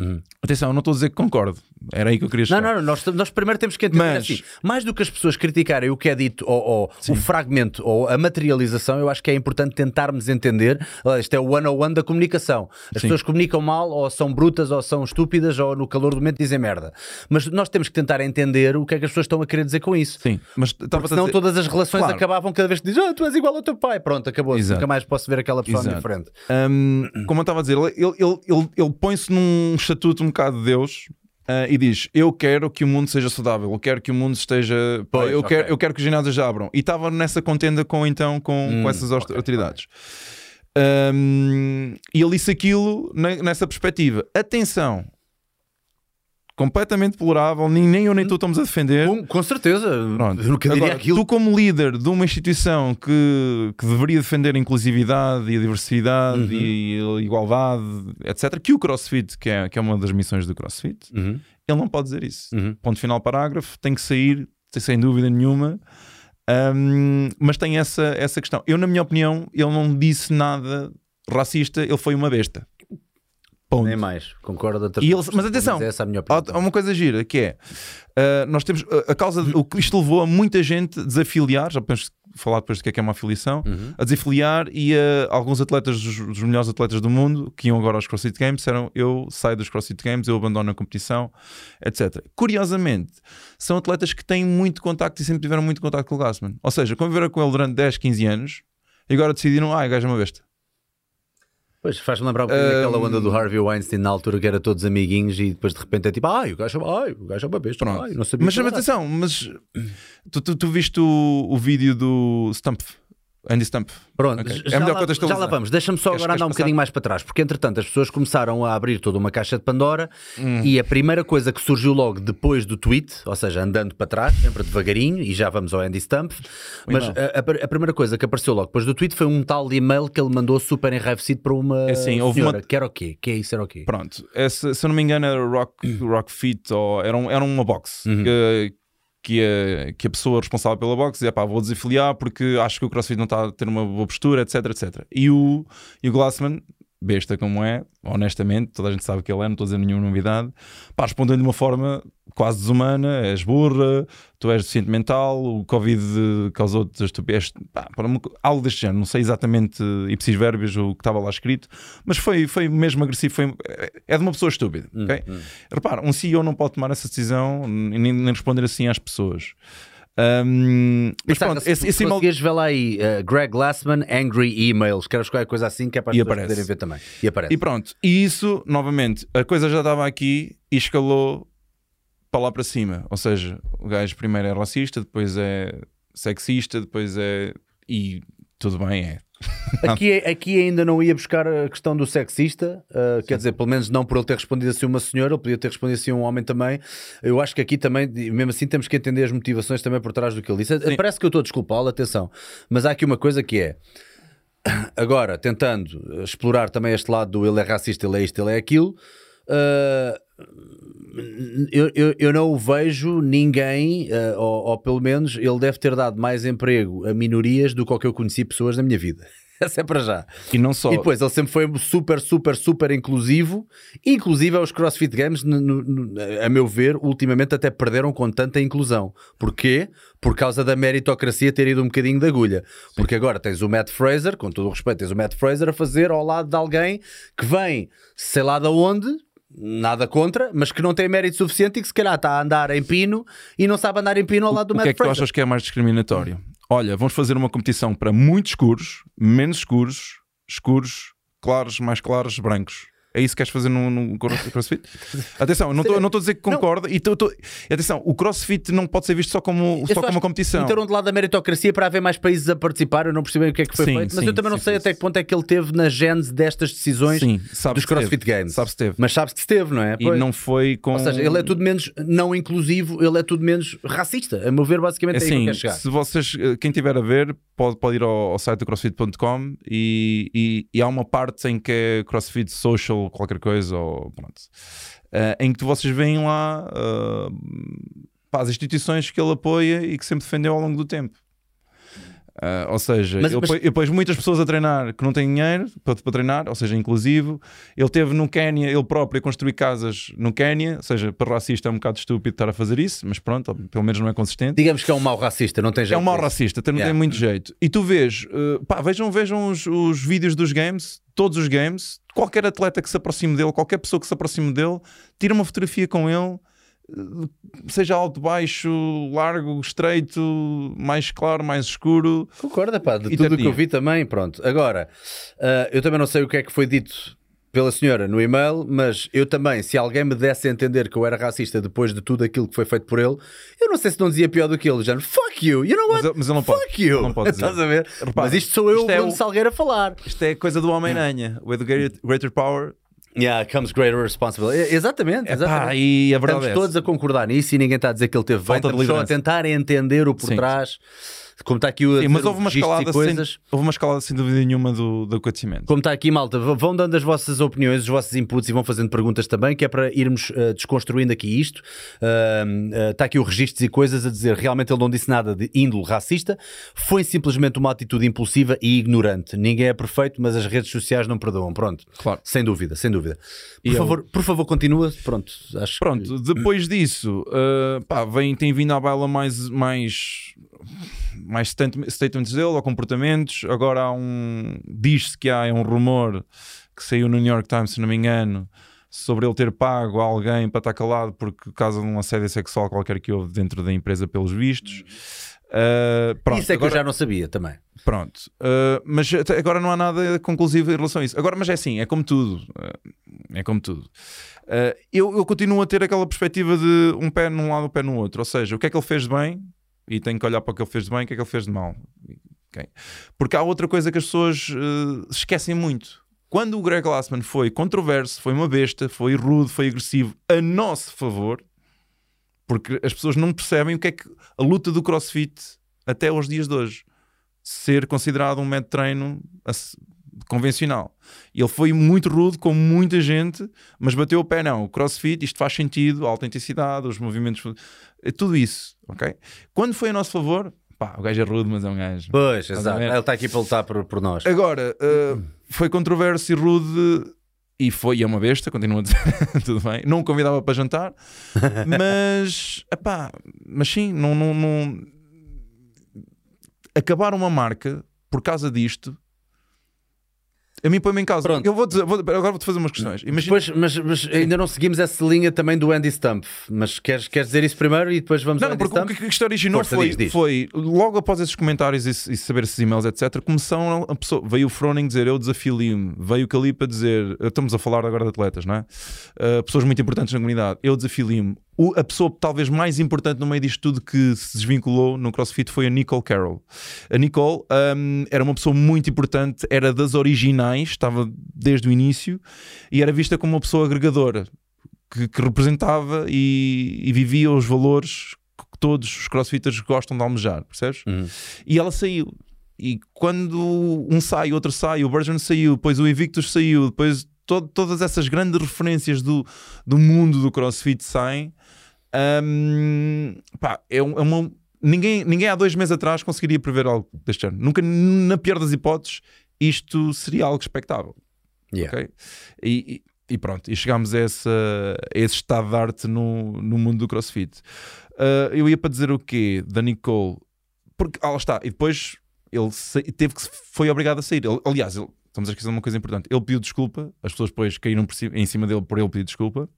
Uhum. Atenção, eu não estou a dizer que concordo, era aí que eu queria chegar. Não, não, não, nós, nós primeiro temos que entender Mas- assim, mais do que as pessoas criticarem o que é dito ou, ou o fragmento ou a materialização, eu acho que é importante tentarmos entender. Isto é o one-on-one da comunicação. As Sim. pessoas comunicam mal, ou são brutas, ou são estúpidas, ou no calor do momento dizem merda. Mas nós temos que tentar entender o que é que as pessoas estão a querer dizer com isso. Sim, mas Porque senão dizer- todas as relações Claro. acabavam cada vez que dizes, ah, tu és igual ao teu pai. Pronto, acabou. Exato. Nunca mais posso ver aquela pessoa Exato. frente. Hum, como eu estava a dizer, ele, ele, ele- ele põe-se num estatuto um bocado de Deus ah, e diz: Eu quero que o mundo seja saudável, eu quero que o mundo esteja. pá, eu, ok. quero, eu quero que os ginásios abram. E estava nessa contenda com então com, Hum, com essas ok, autoridades. Hum, e ele disse aquilo ne- nessa perspectiva. Atenção, completamente deplorável, nem, nem eu nem tu estamos a defender. Com, com certeza. Pronto. Eu nunca diria Agora, aquilo. Tu, como líder de uma instituição que, que deveria defender a inclusividade e a diversidade Uhum. e a igualdade, etc., que o CrossFit, que é, que é uma das missões do CrossFit, Uhum, ele não pode dizer isso. uhum. Ponto final, parágrafo, tem que sair, sem dúvida nenhuma. Hum, mas tem essa, essa questão. Eu, na minha opinião, ele não disse nada racista, ele foi uma besta. Ponto. Nem mais. Concordo. E eles- mas atenção, é minha Há uma coisa gira que é uh, nós temos a- a causa o que isto levou a muita gente a desafiliar, já podemos falar depois do que é que é uma afiliação, Uhum. a desafiliar e a, alguns atletas, dos, dos melhores atletas do mundo, que iam agora aos CrossFit Games, disseram eu saio dos CrossFit Games, eu abandono a competição, etc. Curiosamente, são atletas que têm muito contacto e sempre tiveram muito contacto com o Glassman. Ou seja, conviveram com ele durante 10, 15 anos e agora decidiram, ah, o gajo é uma besta. Pois faz-me lembrar um bocadinho daquela onda do Harvey Weinstein na altura que era todos amiguinhos e depois de repente é tipo, ai, o gajo, ai, o gajo é uma besta, Pronto. ai, não sabia. Mas atenção, mas tu, tu, tu viste o, o vídeo do Stump, Andy Stump. Pronto, Ok. já, É lá, já lá vamos. Deixa-me só Queres- agora andar um passar? bocadinho mais para trás, porque entretanto as pessoas começaram a abrir toda uma caixa de Pandora Hum. e a primeira coisa que surgiu logo depois do tweet, ou seja, andando para trás, sempre devagarinho, e já vamos ao Andy Stump, mas e-mail. a, a- a primeira coisa que apareceu logo depois do tweet foi um tal de e-mail que ele mandou super enraivecido para uma É assim, houve senhora, uma- que era o quê? Que é isso, era o quê? Pronto, essa, se eu não me engano era Rock, rock Fit ou era, um, era uma box Uhum. que, que, a, que a pessoa responsável pela box dizia pá, vou desafiliar porque acho que o CrossFit não está a ter uma boa postura, etc, etc. E o, e o Glassman, besta como é, honestamente, toda a gente sabe que ele é, não estou a dizer nenhuma novidade, pá, respondendo de uma forma quase desumana, és burra, tu és deficiente mental, o Covid causou-te estupidez, pá, para uma- algo deste género, não sei exatamente ipsis verbis o que estava lá escrito, mas foi, foi mesmo agressivo, foi, é de uma pessoa estúpida, ok? Repara, um CEO não pode tomar essa decisão nem, nem responder assim às pessoas. Um, mas Mas pronto, se, esse, esse se conseguires ver lá aí, uh, Greg Glassman, Angry Emails, queres qualquer coisa assim que é para as pessoas aparece. poderem ver também. E aparece. E pronto, e isso, novamente, a coisa já estava aqui e escalou para lá para cima. Ou seja, o gajo primeiro é racista, depois é sexista, depois é. E tudo bem, é. Aqui, aqui ainda não ia buscar a questão do sexista, uh, quer dizer, pelo menos não por ele ter respondido assim uma senhora, ele podia ter respondido assim um homem também. Eu acho que aqui também, mesmo assim, temos que entender as motivações também por trás do que ele disse. Sim. Parece que eu estou a desculpá-lo, atenção, mas há aqui uma coisa que é. Agora, tentando explorar também este lado do ele é racista, ele é isto, ele é aquilo, uh, eu, eu, eu não o vejo ninguém, uh, ou, ou pelo menos ele deve ter dado mais emprego a minorias do que o que eu conheci pessoas na minha vida. Essa é para já. E não só. E depois ele sempre foi super, super, super inclusivo, inclusive aos CrossFit Games, no- no- no- a meu ver, ultimamente até perderam com tanta inclusão. Porquê? Por causa da meritocracia ter ido um bocadinho de agulha. Porque agora tens o Matt Fraser, com todo o respeito, tens o Matt Fraser a fazer ao lado de alguém que vem, sei lá de onde, nada contra, mas que não tem mérito suficiente e que se calhar está a andar em pino e não sabe andar em pino ao lado do o Matt que é que tu achas que é mais discriminatório? Olha, vamos fazer uma competição para muito escuros, menos escuros, escuros, claros, mais claros, brancos. É isso que queres fazer no, no cro- CrossFit? Atenção, eu não estou não a dizer que Não. concordo. E tô- tô- atenção, o CrossFit não pode ser visto só como, Eu só como uma competição. Meteram de lado a meritocracia para haver mais países a participar. Eu não percebi o que é que foi Sim, feito, mas sim, eu também não sim, sei sim, até que ponto é que ele teve na gênese destas decisões dos se teve. CrossFit Games. Sabe se teve. Mas sabe-se que esteve, não é? E Pois. não foi com. Ou seja, ele é tudo menos não inclusivo, ele é tudo menos racista. A meu ver, basicamente é, aí que eu Assim, chegar. se vocês, eh, quem tiver a ver, pode, pode ir ao, ao site do crossfit.com e, e, e há uma parte em que é crossfit social, qualquer coisa, ou pronto, eh, em que vocês veem lá eh, pá, as instituições que ele apoia e que sempre defendeu ao longo do tempo. Eh, ou seja, Mas- ele, mas- põe- ele pôs muitas pessoas a treinar que não têm dinheiro para, para treinar, ou seja, inclusivo. Ele teve no Quénia, ele próprio, a construir casas no Quénia, ou seja, para racista é um bocado estúpido estar a fazer isso, mas pronto, pelo menos não é consistente. Digamos que é um mau racista, não tem jeito. É um mau racista, não Yeah. tem muito jeito. E tu vês, uh, pá, vejam, vejam os, os vídeos dos games, todos os games, qualquer atleta que se aproxime dele, qualquer pessoa que se aproxime dele, tira uma fotografia com ele, uh, seja alto, baixo, largo, estreito, mais claro, mais escuro. Concorda, pá, de tudo o que eu vi também, pronto. Agora, ah, eu também não sei o que é que foi dito pela senhora no e-mail, mas eu também, se alguém me desse a entender que eu era racista depois de tudo aquilo que foi feito por ele, eu não sei se não dizia pior do que ele, já fuck you, you know Mas, what? mas ele não pode. Fuck you! Não pode dizer. Estás a ver? Repara, mas isto sou eu, isto é o- Salgueiro, a falar. Isto é coisa do Homem-Aranha. With greater, greater power. Yeah, comes greater responsibility. É, Exatamente, Epá, exatamente. e a verdade Estamos é todos a concordar nisso e ninguém está a dizer que ele teve de estamos só a tentar entender o por Sim, trás, como está aqui o Sim, mas houve uma escalada, coisas. sem, houve uma escalada sem dúvida nenhuma do, do acontecimento. Como está aqui, malta, vão dando as vossas opiniões, os vossos inputs e vão fazendo perguntas também, que é para irmos uh, desconstruindo aqui isto. Uh, uh, está aqui o registros e coisas a dizer realmente ele não disse nada de índole racista, foi simplesmente uma atitude impulsiva e ignorante. Ninguém é perfeito, mas as redes sociais não perdoam. Pronto, Claro. sem dúvida, sem dúvida. Por E eu- favor, por favor, continua. Pronto, acho que- Pronto, depois disso, uh, pá, vem, tem vindo à baila mais, mais, mais statement- statements dele ou comportamentos. Agora há um. Diz-se que há um rumor que saiu no New York Times, se não me engano, sobre ele ter pago a alguém para estar calado porque causa de um assédio sexual qualquer que houve dentro da empresa, pelos vistos. Uh, pronto, Isso é que agora- eu já não sabia também. Pronto, Uh, mas agora não há nada conclusivo em relação a isso. Agora, mas é assim, é como tudo, Uh, é como tudo. Eu, eu continuo a ter aquela perspectiva de um pé num lado, um pé no outro. Ou seja, o que é que ele fez de bem e tenho que olhar para o que ele fez de bem, o que é que ele fez de mal. Ok? Porque há outra coisa que as pessoas uh, esquecem muito. Quando o Greg Glassman foi controverso, foi uma besta, foi rude, foi agressivo a nosso favor, porque as pessoas não percebem o que é que a luta do CrossFit até aos dias de hoje ser considerado um método de treino convencional. Ele foi muito rude com muita gente, mas bateu o pé, não. O crossfit, isto faz sentido, a autenticidade, os movimentos, é tudo isso, ok? Quando foi a nosso favor, pá, o gajo é rude, mas é um gajo. Pois, exato. Ele está aqui para lutar por, por nós. Agora, uh, foi controverso e rude e foi e é uma besta, continua a dizer, tudo bem. Não o convidava para jantar, mas, epá, mas sim, não, não, não... acabar uma marca por causa disto A mim põe-me em causa. Pronto. Eu vou, dizer- vou- agora vou-te fazer umas questões. Imagina, Depois, mas, mas ainda não seguimos essa linha também do Andy Stump. Mas queres, queres dizer isso primeiro e depois vamos Não, não, porque o que, que isto originou Força, foi, diz, diz. foi logo após esses comentários e, e saber esses e-mails, etc. Começaram a pessoa, veio o Froning dizer eu desafio Lime, veio o Calipa dizer estamos a falar agora de atletas, não é? Uh, pessoas muito importantes na comunidade, eu desafio Lime. O- a pessoa talvez mais importante no meio disto tudo que se desvinculou no CrossFit foi a Nicole Carroll. A Nicole um, era uma pessoa muito importante, era das originais, estava desde o início e era vista como uma pessoa agregadora que, que representava e, e vivia os valores que todos os crossfitters gostam de almejar, percebes? Uhum. E ela saiu. E quando um sai, outro sai, o Burgeon saiu, depois o Invictus saiu, depois to- todas essas grandes referências do, do mundo do crossfit saem. Hum, pá, é, um- é uma. Ninguém, ninguém há dois meses atrás conseguiria prever algo deste ano. Nunca, na pior das hipóteses, isto seria algo expectável. Yeah. ok? E, e- e pronto, e chegámos a, essa, a esse estado de arte no, no mundo do crossfit. Ah, eu ia para dizer o quê? Da Nicole, porque ah, lá está, e depois ele teve que foi obrigado a sair. Ele- aliás, ele- estamos a esquecer de uma coisa importante. Ele pediu desculpa, as pessoas depois caíram por cima- em cima dele por ele pedir desculpa.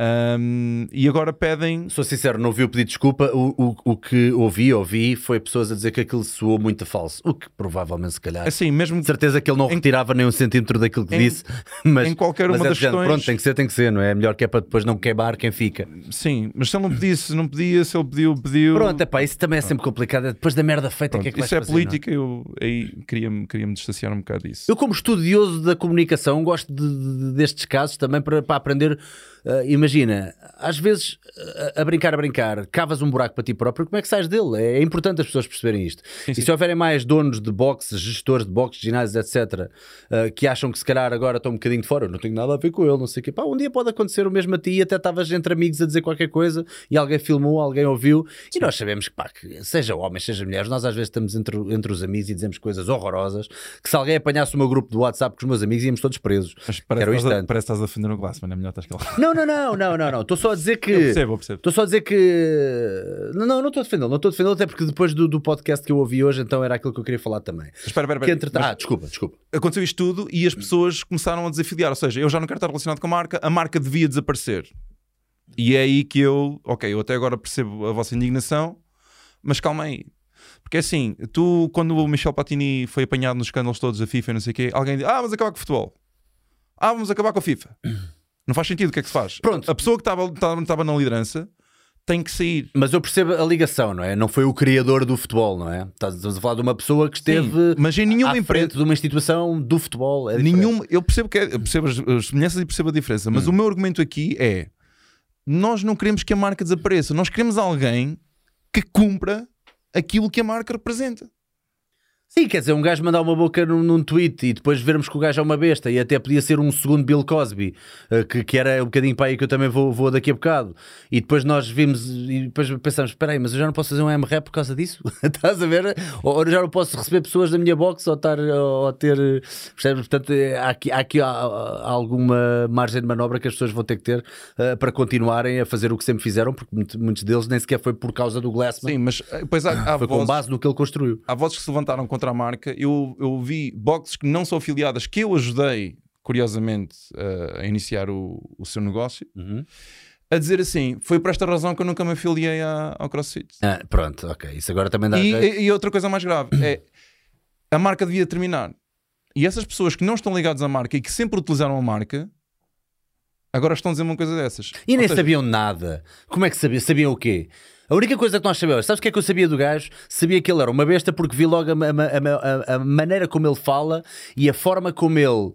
Ahm, e agora pedem. Sou sincero, não ouvi o pedido de desculpa. O, o, o que ouvi, ouvi, foi pessoas a dizer que aquilo soou muito falso. O que provavelmente, se calhar. Assim, mesmo De certeza que ele não Em- retirava nem um centímetro daquilo que em- disse. Mas, em qualquer mas uma é das questões- Pronto, tem que ser, tem que ser, não é? Melhor que é para depois não queimar quem fica. Sim, mas se ele não pedisse, não pedia, se ele pediu, pediu. Pronto, é pá, isso também é sempre complicado. É Depois da merda feita, o que é que Isso é fazer, não política, eu aí queria-me queria -me distanciar um bocado disso. Eu, como estudioso da comunicação, gosto de- de- destes casos também para, para aprender. Ah, imagina, às vezes a, a brincar, a brincar, cavas um buraco para ti próprio, como é que sais dele? É, é importante as pessoas perceberem isto. E se houverem mais donos de boxes, gestores de boxes, ginásios, etc., ah, que acham que se calhar agora estão um bocadinho de fora, eu não tenho nada a ver com ele, não sei o quê. Pá, um dia pode acontecer o mesmo a ti e até estavas entre amigos a dizer qualquer coisa e alguém filmou, alguém ouviu. E nós sabemos que, pá, que seja homens, seja mulheres, nós às vezes estamos entre, entre os amigos e dizemos coisas horrorosas que se alguém apanhasse o meu grupo do WhatsApp com os meus amigos íamos todos presos. Mas Que era parece, que estás a- parece que estás a defender o Glassman, é melhor estás calado. Não, não, não, não, não, não. Estou só a dizer que. Eu percebo, eu percebo. Estou só a dizer que. Não, não, não estou a defendê-lo, não estou a defendê-lo, até porque depois do, do podcast que eu ouvi hoje, então era aquilo que eu queria falar também. Mas Espera, espera, espera. entretanto. Mas Ah, desculpa, desculpa. aconteceu isto tudo e as pessoas começaram a desafiliar. Ou seja, eu já não quero estar relacionado com a marca, a marca devia desaparecer. E é aí que eu, ok, eu até agora percebo a vossa indignação, mas calma aí. Porque assim, tu, quando o Michel Platini foi apanhado nos escândalos todos da FIFA e não sei o quê, alguém diz: Ah, vamos acabar com o futebol. Ah, vamos acabar com a FIFA. Não faz sentido, o que é que se faz? Pronto. A pessoa que estava- estava estava na liderança tem que sair. Mas eu percebo a ligação, não é? Não foi o criador do futebol, não é? Estás a falar de uma pessoa que esteve Sim, mas em nenhuma à empresa- frente de uma instituição do futebol. É. Nenhum, eu percebo que é- eu percebo as, as semelhanças e percebo a diferença, Hum. mas o meu argumento aqui é: nós não queremos que a marca desapareça, nós queremos alguém que cumpra aquilo que a marca representa. Sim, quer dizer, um gajo mandar uma boca num, num tweet e depois vermos que o gajo é uma besta e até podia ser um segundo Bill Cosby, eh, que, que era um bocadinho para aí que eu também vou, vou daqui a bocado. E depois nós vimos e depois pensamos: espera aí, mas eu já não posso fazer um M-Rap por causa disso? Estás a ver? Ou, ou já não posso receber pessoas da minha box ou, estar, ou ter. Percebes? Portanto, eh, há aqui, há aqui alguma margem de manobra que as pessoas vão ter que ter eh, para continuarem a fazer o que sempre fizeram, porque muito- muitos deles nem sequer foi por causa do Glassman, Sim, mas depois há, há foi com vozes, base no que ele construiu. há vozes que se levantaram contra a marca. Eu, eu vi boxes que não são afiliadas, que eu ajudei, curiosamente, eh, a iniciar o, o seu negócio, Uhum. a dizer assim: foi por esta razão que eu nunca me afiliei à- ao CrossFit. Ah, pronto, ok. Isso agora também dá. E, e outra coisa mais grave é a marca devia terminar. E essas pessoas que não estão ligadas à marca e que sempre utilizaram a marca agora estão a dizer uma coisa dessas. E nem Ou seja, sabiam nada. Como é que sabiam? Sabiam o quê? A única coisa que nós sabíamos, sabes o que é que eu sabia do gajo? Sabia que ele era uma besta porque vi logo a, a a a- maneira como ele fala e a forma como ele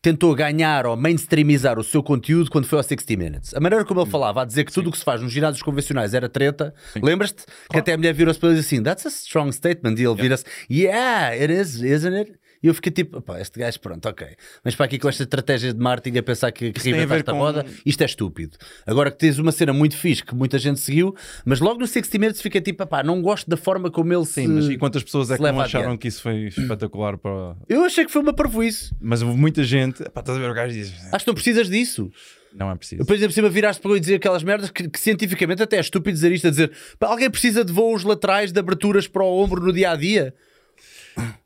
tentou ganhar ou mainstreamizar o seu conteúdo quando foi ao 60 Minutes. A maneira como ele falava, a dizer que tudo o que se faz nos ginásios convencionais era treta. Lembras-te? Que até a mulher virou-se para ele assim: That's a strong statement. E ele vira-se: Yeah, it is, isn't it? E eu fiquei tipo, pá, este gajo, pronto, ok. Mas para aqui com esta estratégia de marketing a pensar que, que tem a reinventaste ver a com- roda, isto é estúpido. Agora que tens uma cena muito fixe que muita gente seguiu, mas logo no 60 Minutes fica tipo, pá, não gosto da forma como ele Sim, se. mas e quantas pessoas é que não acharam que isso foi espetacular para. Eu achei que foi uma parvoíce. Mas houve muita gente. Pá, estás a ver o gajo diz. Acho que não precisas disso. Não é preciso. Depois, por cima, viraste para eu dizer aquelas merdas que, que cientificamente até é estúpido dizer isto: a dizer, alguém precisa de voos laterais de aberturas para o ombro no dia a dia?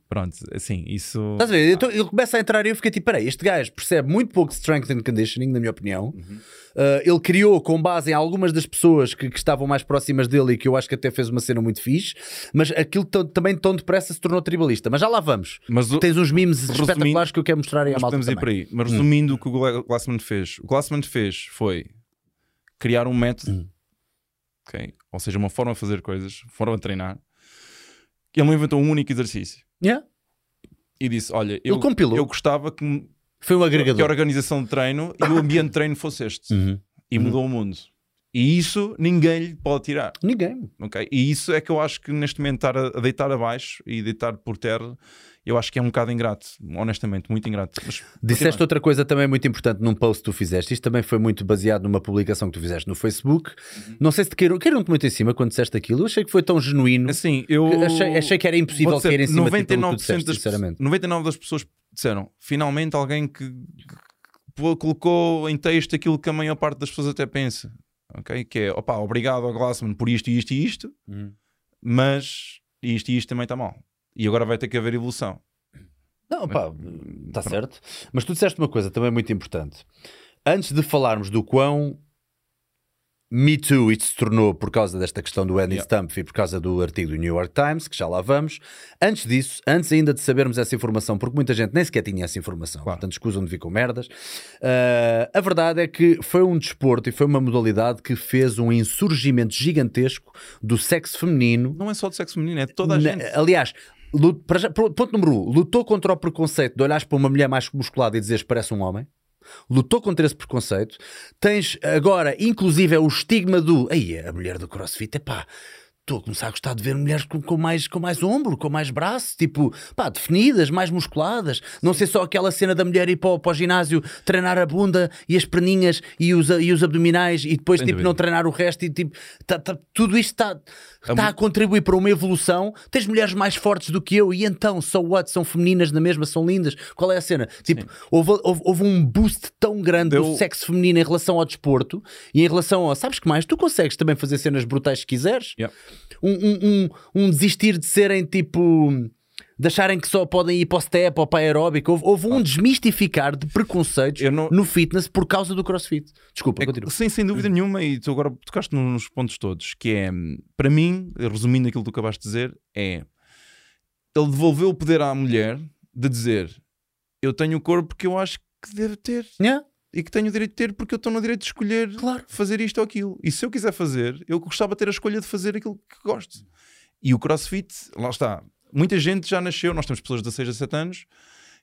Pronto, assim, isso. Estás a ver? Então, ele começa a entrar e eu fiquei tipo: peraí, este gajo percebe muito pouco de strength and conditioning, na minha opinião. Uhum. Uh, ele criou com base em algumas das pessoas que, que estavam mais próximas dele e que eu acho que até fez uma cena muito fixe, mas aquilo também tão depressa se tornou tribalista. Mas já lá vamos. Mas o- Tens uns memes espetaculares que eu quero mostrar aí à malta podemos ir por aí. Mas resumindo o que o Gla- Glassman fez. O Glassman fez foi criar um método, ok? ou seja, uma forma de fazer coisas, forma de treinar. Ele não inventou um único exercício. Yeah. E disse: Olha, eu, compilou. eu gostava que, me- Foi um que a agregador. organização de treino e o ambiente de treino fosse este. Uhum. E mudou o mundo. E isso ninguém lhe pode tirar. Ninguém. ok? E isso é que eu acho que neste momento estar a, a deitar abaixo e deitar por terra, eu acho que é um bocado ingrato, honestamente, muito ingrato. Mas, Disseste continua. outra coisa também muito importante num post que tu fizeste. Isto também foi muito baseado numa publicação que tu fizeste no Facebook. Uhum. Não sei se te caíram, caíram-te muito em cima quando disseste aquilo. Eu achei que foi tão genuíno. Assim, eu achei, achei que era impossível dizer, cair em cima de ti pelo que tu 99% disseste, das, sinceramente. 99 das pessoas disseram finalmente alguém que, colocou em texto aquilo que a maior parte das pessoas até pensa, ok? Que é opá, obrigado ao Glassman por isto e isto e isto, Hum. mas isto e isto também está mal. E agora vai ter que haver evolução. Não, pá, está certo. Mas tu disseste uma coisa também muito importante. Antes de falarmos do quão Me Too isto se tornou por causa desta questão do Andy Yeah. E por causa do artigo do New York Times, que já lá vamos. Antes disso, antes ainda de sabermos essa informação, porque muita gente nem sequer tinha essa informação, Claro. portanto escusam de vir com merdas. ah, a verdade é que foi um desporto e foi uma modalidade que fez um insurgimento gigantesco do sexo feminino Não é só de sexo feminino, é de toda a na- gente. Aliás, lut- para ponto número um, lutou contra o preconceito de olhares para uma mulher mais musculada e dizeres parece um homem. Lutou contra esse preconceito. Tens agora, inclusive, é o estigma do aí a mulher do crossfit, é pá. Estou a começar a gostar de ver mulheres com, com mais, com mais ombro, com mais braço, tipo, pá, definidas, mais musculadas. Não ser só aquela cena da mulher ir para, o- para o ginásio treinar a bunda e as perninhas e os, e os abdominais e depois, Sem tipo, dúvida. não treinar o resto e, tipo, tá- tá- tudo isto está A está a contribuir para uma evolução. Tens mulheres mais fortes do que eu, e então, so what? São femininas na mesma, são lindas. Qual é a cena? Tipo, houve, houve, houve um boost tão grande do sexo feminino em relação ao desporto e em relação a, sabes que mais? Tu consegues também fazer cenas brutais se quiseres. Yeah. Um, um, um, um desistir de serem tipo. De acharem que só podem ir para o step ou para a aeróbica. Houve, houve um desmistificar de preconceitos não- no fitness por causa do crossfit. Desculpa, É continua. Sim, sem dúvida nenhuma, e tu agora tocaste nos pontos todos, que é, para mim, resumindo aquilo que tu acabaste de dizer, é ele devolveu o poder à mulher de dizer eu tenho o corpo que eu acho que devo ter Yeah, e que tenho o direito de ter porque eu estou no direito de escolher Claro. fazer isto ou aquilo. E se eu quiser fazer, eu gostava de ter a escolha de fazer aquilo que gosto. E o crossfit, lá está. Muita gente já nasceu, nós temos pessoas de 16 a 7 anos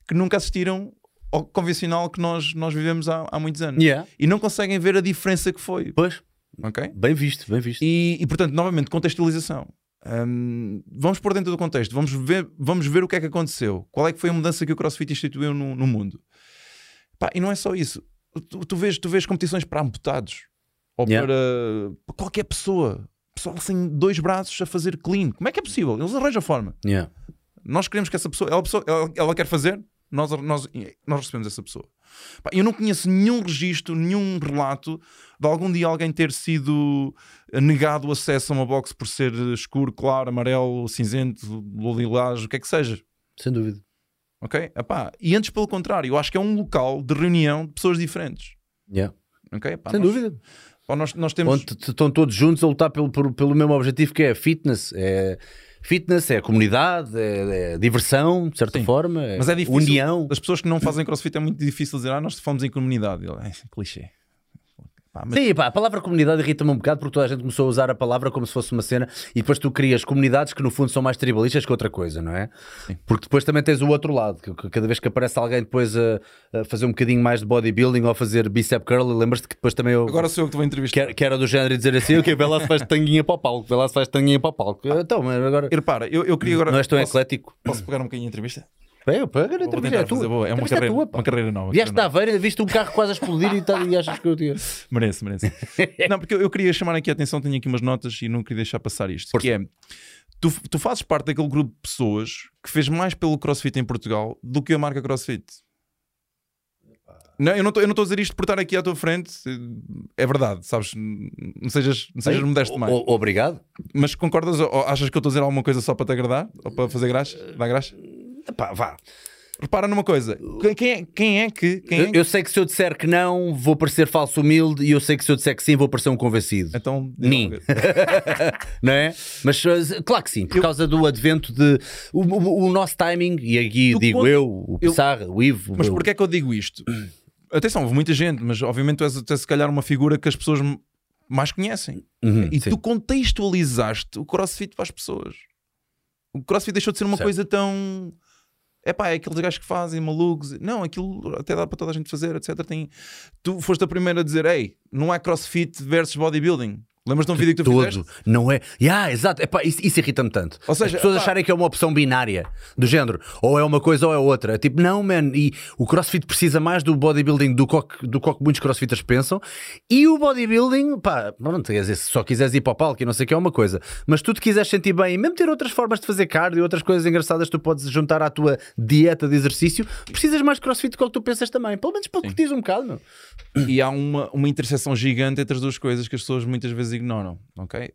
que nunca assistiram ao convencional que nós, nós vivemos há, há muitos anos Yeah. e não conseguem ver a diferença que foi. Pois, Ok? bem visto, bem visto. E, e, portanto, novamente, contextualização. Hum, vamos por dentro do contexto, vamos ver, vamos ver o que é que aconteceu, qual é que foi a mudança que o CrossFit instituiu no, no mundo. Pá, e não é só isso. Tu, tu vês, tu vês competições para amputados ou Yeah. para, para qualquer pessoa. Pessoal sem dois braços a fazer clean. Como é que é possível? Eles arranjam a forma. Yeah. Nós queremos que essa pessoa, ela, pessoa- ela, ela quer fazer, nós, nós, nós recebemos essa pessoa. Eu não conheço nenhum registro, nenhum relato de algum dia alguém ter sido negado o acesso a uma box por ser escuro, claro, amarelo, cinzento, lilás, o que é que seja. Sem dúvida. Ok? Epá, e antes, pelo contrário, eu acho que é um local de reunião de pessoas diferentes. Yeah. Ok? Epá, Sem nós, dúvida. Pá, nós, nós temos. Onde estão todos juntos a lutar pelo, pelo, pelo mesmo objetivo que é fitness. É fitness, é comunidade, é, é diversão, de certa Sim. forma, é, Mas é difícil. união. As pessoas que não fazem crossfit é muito difícil dizer, ah, nós fomos em comunidade. É, clichê. Pá, mas- Sim, pá, a palavra comunidade irrita-me um bocado porque toda a gente começou a usar a palavra como se fosse uma cena e depois tu crias comunidades que no fundo são mais tribalistas que outra coisa, não é? Sim. Porque depois também tens o outro lado, que, que cada vez que aparece alguém depois a, a fazer um bocadinho mais de bodybuilding ou a fazer bicep curl, lembras-te que depois também eu. Agora sou eu que te vou entrevistar. que, era- que era do género e dizer assim, ok, vê lá se faz tanguinha para o palco, vê lá se faz tanguinha para o palco. Então, mas agora. E repara, eu, eu queria agora. Não és tão posso, eclético. posso pegar um bocadinho de entrevista? É, eu pego, a Vou entrevista é fazer boa. É uma carreira, tua, uma carreira nova. Vieste da Aveira, viste um carro quase a explodir e, tá- e achas que eu tinha. Merece, merece. não, porque eu, eu queria chamar aqui a atenção, tenho aqui umas notas e não queria deixar passar isto. Que é, tu, tu fazes parte daquele grupo de pessoas que fez mais pelo CrossFit em Portugal do que a marca CrossFit. Não, eu não estou a dizer isto por estar aqui à tua frente, é verdade, sabes? Não sejas, não sejas modesto demais. o- Obrigado. Mas concordas ou achas que eu estou a dizer alguma coisa só para te agradar? Ou para fazer graça? Dar graça? Pá, vá. Repara numa coisa. Quem- Quem é, quem é que. Quem é Eu, eu sei que se eu disser que não, vou parecer falso humilde e eu sei que se eu disser que sim, vou parecer um convencido. Então. Nim. não é? Mas uh, claro que sim, por causa do advento de. O, o- o nosso timing, e aqui Tu digo eu, o eu- Pissarra, o Ivo. Mas o- porquê é que eu digo isto? Atenção, houve muita gente, mas obviamente tu és até se calhar uma figura que as pessoas mais conhecem. Uhum, E sim. tu contextualizaste o crossfit para as pessoas. O crossfit deixou de ser uma Certo. coisa tão. É pá, é aqueles gajos que fazem malucos. Não, aquilo até dá para toda a gente fazer, etc. Tem... Tu foste a primeira a dizer: Ei, não é crossfit versus bodybuilding. Lembras de um vídeo que tu Todo, fizeste? não é? Yeah, exato, Epá, isso, isso irrita-me tanto. Ou seja, As pessoas pá- acharem que é uma opção binária do género, ou é uma coisa ou é outra. É tipo, não, man. E o crossfit precisa mais do bodybuilding do que, do que muitos crossfitters pensam. E o bodybuilding, pá, pronto, quer dizer, se só quiseres ir para o palco e não sei o que é uma coisa, mas tu te quiseres sentir bem e mesmo ter outras formas de fazer cardio, outras coisas engraçadas tu podes juntar à tua dieta de exercício, precisas mais de crossfit do que o que tu pensas também. Pelo menos para curtir um bocado, meu. e há uma, uma interseção gigante entre as duas coisas que as pessoas muitas vezes ignoram, ok?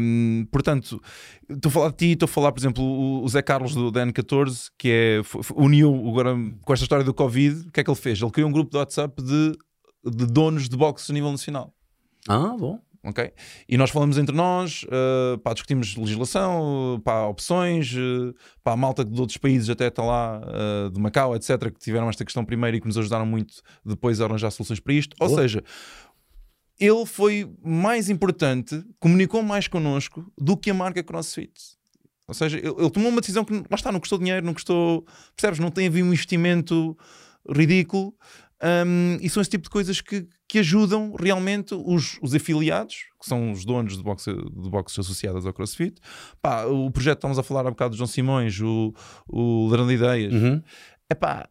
Hum, portanto, estou a falar de ti, estou a falar, por exemplo, o, o Zé Carlos do DN14, que é, uniu agora com esta história do Covid, o que é que ele fez? Ele criou um grupo de WhatsApp de, de donos de boxe a nível nacional. Ah, bom. ok? E nós falamos entre nós, uh, pá, discutimos legislação, pá, opções, uh, pá, a malta de outros países até está lá, uh, de Macau, etc., que tiveram esta questão primeiro e que nos ajudaram muito depois a arranjar soluções para isto. Ou seja, ele foi mais importante, comunicou mais connosco do que a marca CrossFit. Ou seja, ele, ele tomou uma decisão que lá está, não custou dinheiro, não custou, percebes? Não tem havido um investimento ridículo. Um, e são esse tipo de coisas que, que ajudam realmente os, os afiliados, que são os donos de boxe, de boxes associadas ao CrossFit. Pá, o projeto que estamos a falar há bocado do João Simões, o, o Lerando de Ideias. Uhum. Epá,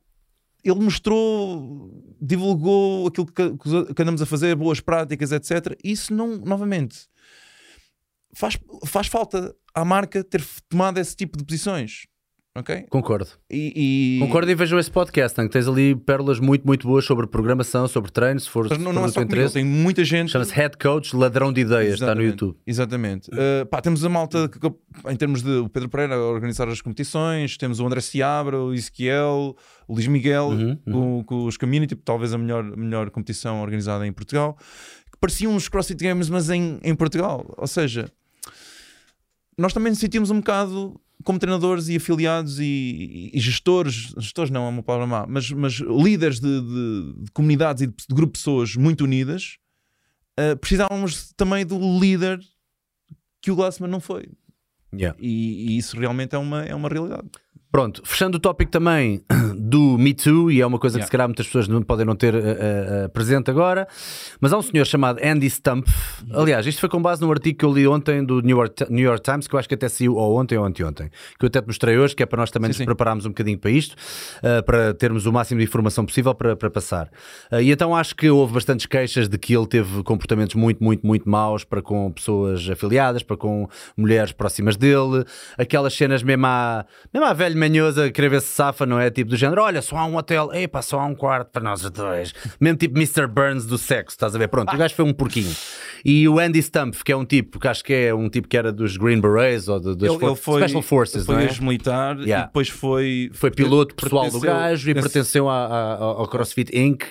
ele mostrou, divulgou aquilo que, que andamos a fazer, boas práticas, etc. Isso não, novamente, faz, faz falta à marca ter tomado esse tipo de posições. Ok? Concordo. E, e- Concordo e vejam esse podcast, que tens ali pérolas muito, muito boas sobre programação, sobre treino, se for, Mas não, for não é só comigo, tem muita gente. Chama-se Head Coach Ladrão de Ideias, está no YouTube. Exatamente. Uh, pá, temos a malta que, em termos de o Pedro Pereira a organizar as competições, temos o André Seabra, o Ezequiel, o Luís Miguel, Uhum, Com, com os Community, talvez a melhor, melhor competição organizada em Portugal, que pareciam uns CrossFit Games, mas em, em Portugal. Ou seja, nós também sentimos um bocado como treinadores e afiliados e, e gestores, gestores não é uma palavra má, mas, mas líderes de, de- de comunidades e de, de grupos de pessoas muito unidas, uh, precisávamos também do líder que o Glassman não foi. Yeah. E, e isso realmente é uma, é uma realidade. Pronto, fechando o tópico também do Me Too, e é uma coisa que Yeah. se calhar muitas pessoas não podem não ter eh, eh, presente agora, mas há um senhor chamado Andy Stumpf. Aliás, isto foi com base num artigo que eu li ontem do New York, New York Times, que eu acho que até saiu ou ontem ou anteontem, que eu até te mostrei hoje, que é para nós também Sim, nos sim. prepararmos um bocadinho para isto, eh, para termos o máximo de informação possível para, para passar. E então acho que houve bastantes queixas de que ele teve comportamentos muito, muito, muito maus para com pessoas afiliadas, para com mulheres próximas dele, aquelas cenas mesmo à, mesmo à velha manhosa querer ver se safa, não é? Tipo do género, olha, só há um hotel, epá, só há um quarto para nós dois. Mesmo tipo Mr. Burns do sexo, estás a ver? Pronto, o gajo foi um porquinho. E o Andy Stumpf, que é um tipo, que acho que é um tipo que era dos Green Berets ou das Ele, for- ele foi, Special Forces, foi não é? ex-militar Yeah. e depois foi. Foi piloto pessoal do gajo e pertence- pertenceu à- à- ao CrossFit Inc.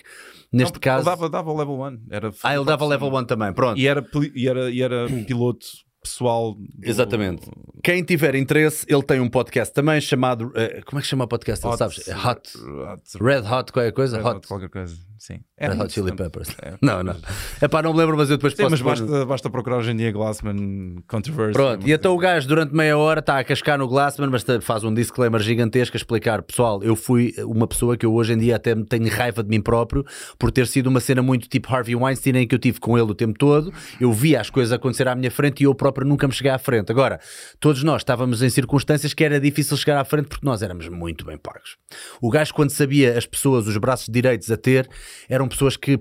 Neste Não, caso. Ele dava, dava level 1. Era, Ah, ele dava level 1 também, pronto. E era, e era, e era piloto pessoal. do- Exatamente. Quem tiver interesse, ele tem um podcast também chamado. eh, como é que chama o podcast? Hot- sabes? É Hot. Hot- Red Hot, qualquer coisa? Red Hot. Hot, qualquer coisa. Sim. Red Hot Chili. Peppers. É. Não, não. É pá, não me lembro, mas eu depois Sim, posso. mas basta, basta procurar hoje em dia Glassman Controversy. Pronto, e então o gajo durante meia hora está a cascar no Glassman, mas faz um disclaimer gigantesco a explicar: pessoal, eu fui uma pessoa que eu hoje em dia até me tenho raiva de mim próprio por ter sido uma cena muito tipo Harvey Weinstein em que eu tive com ele o tempo todo, eu via as coisas acontecer à minha frente e eu próprio nunca me cheguei à frente. Agora, todos nós estávamos em circunstâncias que era difícil chegar à frente porque nós éramos muito bem pagos. O gajo, quando sabia as pessoas, os braços direitos a ter, eram pessoas que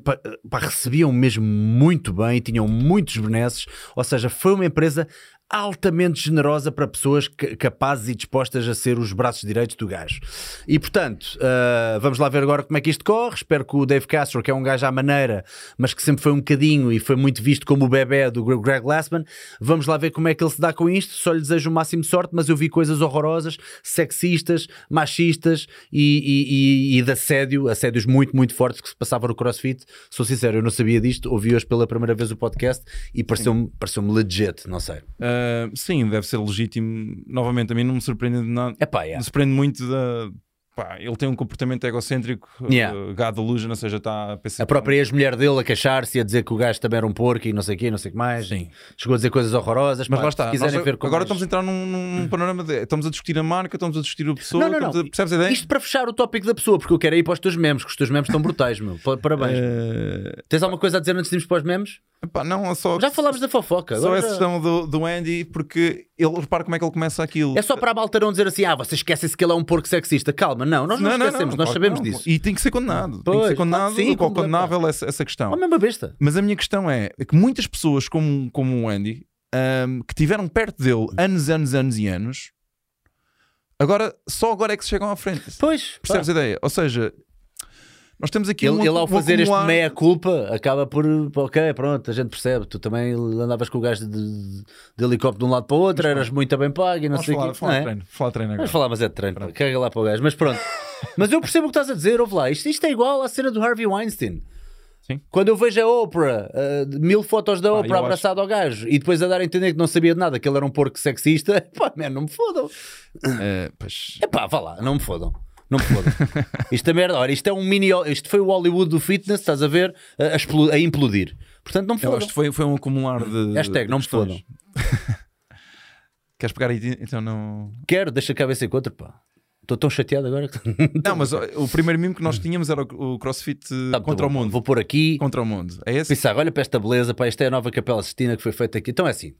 recebiam mesmo muito bem, tinham muitos benesses, ou seja, foi uma empresa altamente generosa para pessoas ca- capazes e dispostas a ser os braços direitos do gajo. E portanto, uh, vamos lá ver agora como é que isto corre. Espero que o Dave Castro, que é um gajo à maneira, mas que sempre foi um bocadinho e foi muito visto como o bebê do Greg Glassman, vamos lá ver como é que ele se dá com isto. Só lhe desejo o máximo de sorte, mas eu vi coisas horrorosas, sexistas, machistas e, e, e, e de assédio, assédios muito, muito fortes que se passavam no CrossFit. Sou sincero, eu não sabia disto, ouvi hoje pela primeira vez o podcast e pareceu-me pareceu legit, não sei. Uh, sim, deve ser legítimo. Novamente, a mim não me surpreende de nada. É pá, yeah. Me surpreende muito da. Pá, ele tem um comportamento egocêntrico, Yeah. uh, God delusion, ou seja, está a pensar. A própria ex-mulher dele a queixar-se e a dizer que o gajo também era um porco e não sei o quê, não sei o que mais. Sim. Chegou a dizer coisas horrorosas. Mas pá, lá está. Se quiserem Nós ver agora mais- estamos a entrar num, num- num panorama de. Estamos a discutir a marca, estamos a discutir a pessoa. Não, não, não. A, percebes a ideia? Isto para fechar o tópico da pessoa, porque eu quero ir para os teus memes, que os teus memes estão brutais, meu. Pa- Parabéns. Uh, Tens alguma coisa a dizer antes de irmos para os memes? Epá, não, é só. Já falámos da fofoca. Só essa já- questão do, do Andy, porque ele repara como é que ele começa aquilo. É só para a malta não dizer assim, ah, vocês esquecem-se que ele é um porco sexista. Calma, não, nós não, esquecemos, nós claro que sabemos não. disso. E tem que ser condenado. tem que Pois, ser condenado sim, ou condenável essa, essa questão. Oh, mesmo besta. Mas a minha questão é que muitas pessoas como, como o Andy, ahm, que tiveram perto dele anos, anos, anos e anos, agora, só agora é que se chegam à frente. Pois, Percebes a ideia? Ou seja, nós temos aqui Ele, um, ele ao fazer este meia-culpa acaba por, ok, pronto, a gente percebe. Tu também andavas com o gajo de, de- de helicóptero de um lado para o outro, eras muito bem pago e não Vamos sei o quê. falar de é? treino. Falar de treino agora. Vamos falar, mas é de treino, pá. caga lá para o gajo. Mas pronto. mas eu percebo o que estás a dizer, ouve lá. Isto, isto é igual à cena do Harvey Weinstein. Sim. Quando eu vejo a Oprah, uh, mil fotos da Pá, Oprah eu abraçado ao gajo e depois a dar a entender que não sabia de nada, que ele era um porco sexista, pá, man, não me fodam. Eh, pois, É pá, vá lá, não me fodam. Não me fodam. isto é merda. Ora, isto é um mini. Isto foi o Hollywood do fitness, estás a ver? A, explo- a implodir. Portanto, não me eu fodam. acho que foi, foi um acumular de. Hashtag, não me questões. Queres pegar aí? Então não. Quero, deixa a cabeça em contra, pá. Estou tão chateado agora. Não, mas o primeiro mimo que nós tínhamos era o, CrossFit eh, Tá, contra tá o mundo. Vou pôr aqui. Contra o mundo. É esse? Pensar, olha para esta beleza, pá, isto é a nova Capela Sistina que foi feita aqui. Então é assim.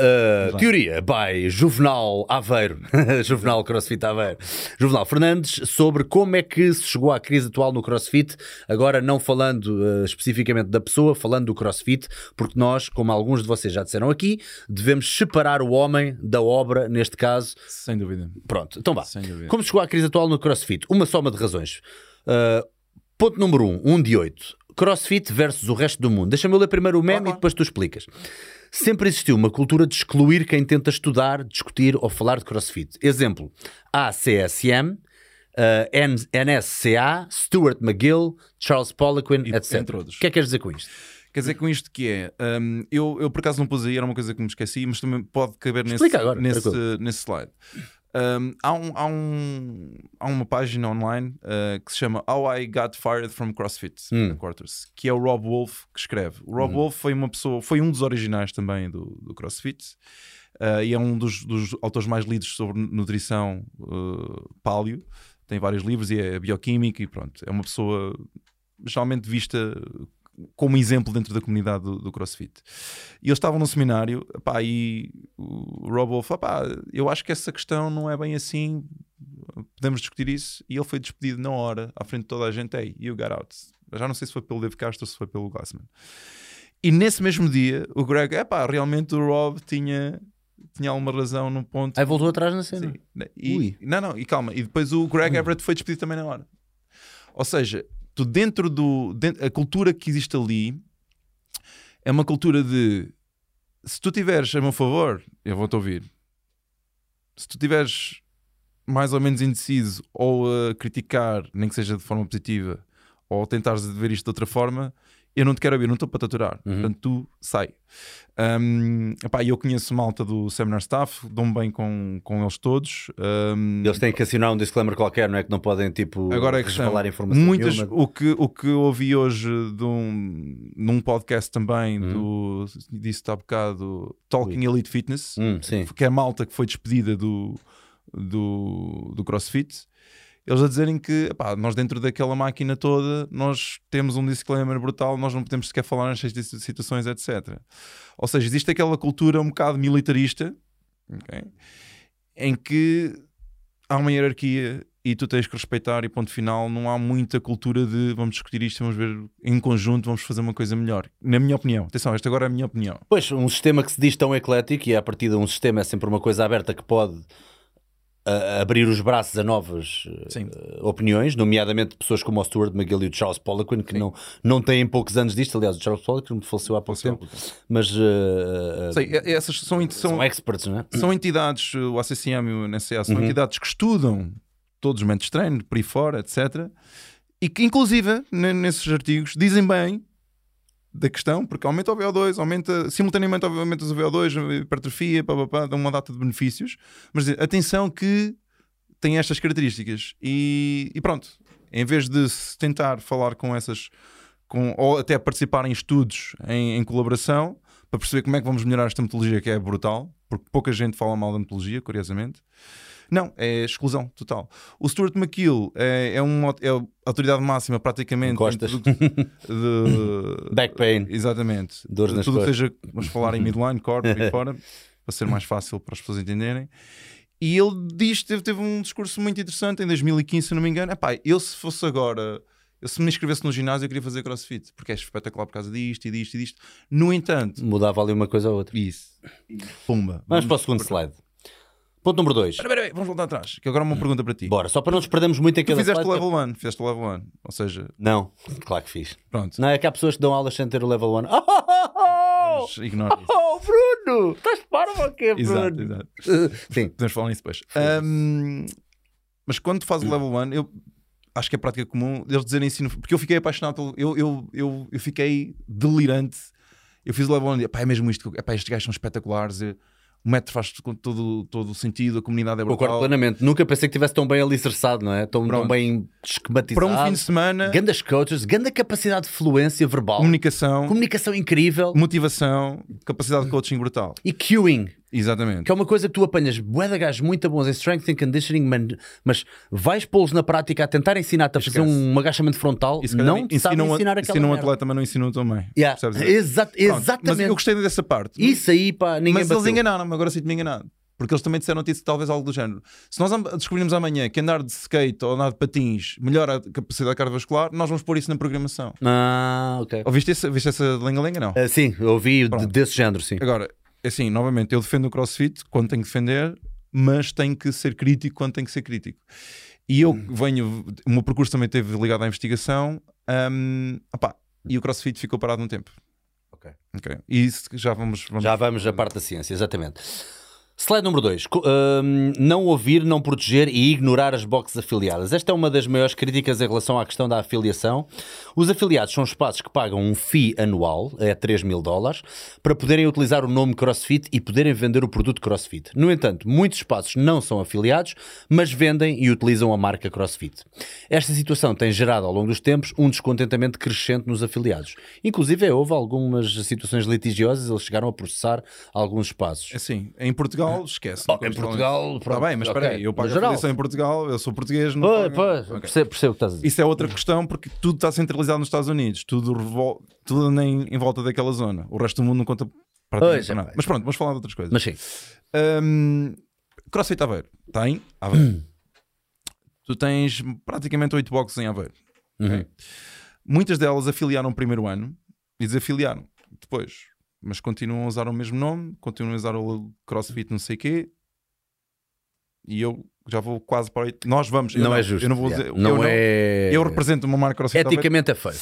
Uh, teoria by Juvenal Aveiro, Juvenal CrossFit Aveiro, Juvenal Fernandes, sobre como é que se chegou à crise atual no CrossFit. Agora, não falando uh, especificamente da pessoa, falando do CrossFit, porque nós, como alguns de vocês já disseram aqui, devemos separar o homem da obra, neste caso. Sem dúvida. Pronto, então vá. Sem dúvida. Como chegou à crise atual no CrossFit? Uma soma de razões. Uh, ponto número 1, um, 1 um de 8. CrossFit versus o resto do mundo. Deixa-me ler primeiro o meme e depois tu explicas. Sempre existiu uma cultura de excluir quem tenta estudar, discutir ou falar de CrossFit. Exemplo: ACSM, uh, N- NSCA, Stuart McGill, Charles Poliquin, E- etc. entre outros. O que é que queres dizer com isto? Quer dizer, com isto que é, hum, eu, eu por acaso não pus aí, era uma coisa que me esqueci, mas também pode caber nesse, agora, nesse, nesse slide. Hum, há, um, há, um, há uma página online uh, que se chama How I Got Fired from CrossFit Hum. Quarters, que é o Rob Wolf que escreve. O Rob Wolf foi uma pessoa, foi um dos originais também do, do CrossFit uh, e é um dos, dos autores mais lidos sobre nutrição uh, paleo. Tem vários livros e é bioquímica e pronto. É uma pessoa geralmente vista como exemplo dentro da comunidade do, do CrossFit. E eles estavam num seminário, pá, e o Rob Wolf, pá, eu acho que essa questão não é bem assim, podemos discutir isso. E ele foi despedido na hora, à frente de toda a gente, hey, you got out. Já não sei se foi pelo Dave Castro ou se foi pelo Glassman. E nesse mesmo dia, o Greg, é pá, realmente o Rob tinha, tinha alguma razão num ponto. Aí voltou atrás na cena. Sim. E, Ui. não, não, e calma. E depois o Greg Everett foi despedido também na hora. Ou seja, tu dentro do. dentro- a cultura que existe ali é uma cultura de. Se tu tiveres a meu favor, eu vou-te ouvir. Se tu tiveres mais ou menos indeciso ou a criticar, nem que seja de forma positiva, ou tentares ver isto de outra forma, eu não te quero ouvir, não estou para te aturar. Uhum. Portanto, tu sai. Um, epá, eu conheço malta do Seminar Staff, dou-me bem com, com eles todos. Um, Eles têm que assinar um disclaimer qualquer, não é? Que não podem, tipo, Agora é que revelar informação muitas, nenhuma. o, que, o que eu ouvi hoje de um, num podcast também Hum. do disse há bocado Talking Elite Fitness, Hum, sim. que é a malta que foi despedida do, do, do CrossFit. Eles a dizerem que epá, nós dentro daquela máquina toda nós temos um disclaimer brutal, nós não podemos sequer falar nestas situações, etc. Ou seja, existe aquela cultura um bocado militarista ok, em que há uma hierarquia e tu tens que respeitar e ponto final, não há muita cultura de vamos discutir isto, vamos ver em conjunto, vamos fazer uma coisa melhor. Na minha opinião, atenção, esta agora é a minha opinião. Pois, um sistema que se diz tão eclético e a partir de um sistema é sempre uma coisa aberta que pode a abrir os braços a novas uh, opiniões, nomeadamente pessoas como o Stuart McGill e o Charles Poliquin, que não, não têm poucos anos disto. Aliás, o Charles Poliquin faleceu há pouco tempo, mas uh, Sei, essas são, são, são, experts, não é? São entidades, o ACCM e o NCA, são uhum. entidades que estudam todos os mentes de treino, por aí fora, etc. E que, inclusive, nesses artigos, dizem bem da questão, porque aumenta o VO2, aumenta simultaneamente aumenta o VO2, hipertrofia, pá, pá, pá, dá uma data de benefícios, mas atenção que tem estas características e, e pronto, em vez de se tentar falar com essas, com, ou até participar em estudos em, em colaboração para perceber como é que vamos melhorar esta metodologia que é brutal, porque pouca gente fala mal da metodologia, curiosamente. Não, é exclusão total. O Stuart McKill é, é, uma, é a autoridade máxima praticamente. Costas. De, de, Back pain. Exatamente. Dores nas Tudo costas. seja, vamos falar em midline, core, e fora, para ser mais fácil para as pessoas entenderem. E ele diz, teve, teve um discurso muito interessante em 2015, se não me engano. Epá, eu se fosse agora eu, se me inscrevesse no ginásio, eu queria fazer crossfit, porque é espetacular por causa disto e disto e disto. No entanto, mudava ali uma coisa ou outra. Isso, pumba. Vamos, vamos para o segundo slide. Ponto número 2. Espera, espera, vamos voltar atrás, que agora uma pergunta para ti. Bora, só para não nos perdermos muito em Tu cada fizeste o level 1, fizeste o level 1, ou seja, Não, claro que fiz. pronto, Não, é que há pessoas que dão aulas sem ter o level 1. Oh, oh, oh, mas ignora isso. oh, Bruno! Estás parvo ou quê, Exato, Bruno? exato. Sim. Podemos falar nisso depois. Ahm, mas quando tu fazes o level 1, eu acho que é prática comum eles dizerem ensino, porque eu fiquei apaixonado, pelo- eu, eu, eu, eu fiquei delirante. Eu fiz o level 1 e pá, é mesmo isto, epá, estes gajos são espetaculares. eu- o método faz todo, todo o sentido, a comunidade é Concordo brutal. plenamente. Nunca pensei que estivesse tão bem alicerçado, não é? Tão, tão bem esquematizado. Para um fim de semana, Grandes coaches, grande capacidade de fluência verbal, comunicação, comunicação incrível motivação, capacidade de coaching brutal. e cueing. Exatamente. Que é uma coisa que tu apanhas bué de gajos muito bons em strength and conditioning, man, mas vais pô-los na prática a tentar ensinar-te a fazer um agachamento frontal, E não ensinam, ensinar aquela ensinam um atleta, mas não ensinam também. Yeah. Exa- Pronto, Mas exatamente. eu gostei dessa parte. Isso aí, pá, ninguém mas eles bateu. enganaram-me, agora sinto-me enganado. Porque eles também disseram isso, talvez algo do género. Se nós descobrirmos amanhã que andar de skate ou andar de patins melhora a capacidade cardiovascular, nós vamos pôr isso na programação. Ah, ok. Ouviste essa, viste essa lenga-lenga? Não. Ah, sim, ouvi Pronto. desse género, sim. Agora, assim, novamente, eu defendo o crossfit quando tenho que defender, mas tenho que ser crítico quando tenho que ser crítico. E eu venho, o meu percurso também esteve ligado à investigação, hum, opá, e o crossfit ficou parado um tempo. Ok. Ok. E isso já vamos. vamos Já vamos à parte da ciência, exatamente. Slide número 2. não ouvir, não proteger e ignorar as boxes afiliadas. Esta é uma das maiores críticas em relação à questão da afiliação. Os afiliados são espaços que pagam um fee anual, é 3 mil dólares, para poderem utilizar o nome CrossFit e poderem vender o produto CrossFit. No entanto, muitos espaços não são afiliados, mas vendem e utilizam a marca CrossFit. Esta situação tem gerado ao longo dos tempos um descontentamento crescente nos afiliados. Inclusive, houve algumas situações litigiosas, eles chegaram a processar alguns espaços. Assim, em Portugal, esquece. Oh, em Portugal, Está bem, mas espera ok. aí, eu pago No a geral. afiliação em Portugal, eu sou português, não Pois, pago- pois, Ok. percebo, percebo o que estás a dizer. Isso é outra questão porque tudo está centralizado nos Estados Unidos, tudo, revol... tudo anda em, volta daquela zona. O resto do mundo não conta praticamente Pois, para é, nada. Mas pronto, vamos falar de outras coisas. Mas sim, Hum, CrossFit Aveiro. Tem Aveiro. tu tens praticamente 8 boxes em Aveiro. Uhum. ok? Muitas delas afiliaram o primeiro ano e desafiliaram depois. Mas continuam a usar o mesmo nome, continuam a usar o CrossFit não sei quê. E eu já vou quase para 8. Nós vamos. eu não, é justo. Eu não vou yeah. dizer. não eu, é. eu represento uma marca CrossFit. Eticamente é feio.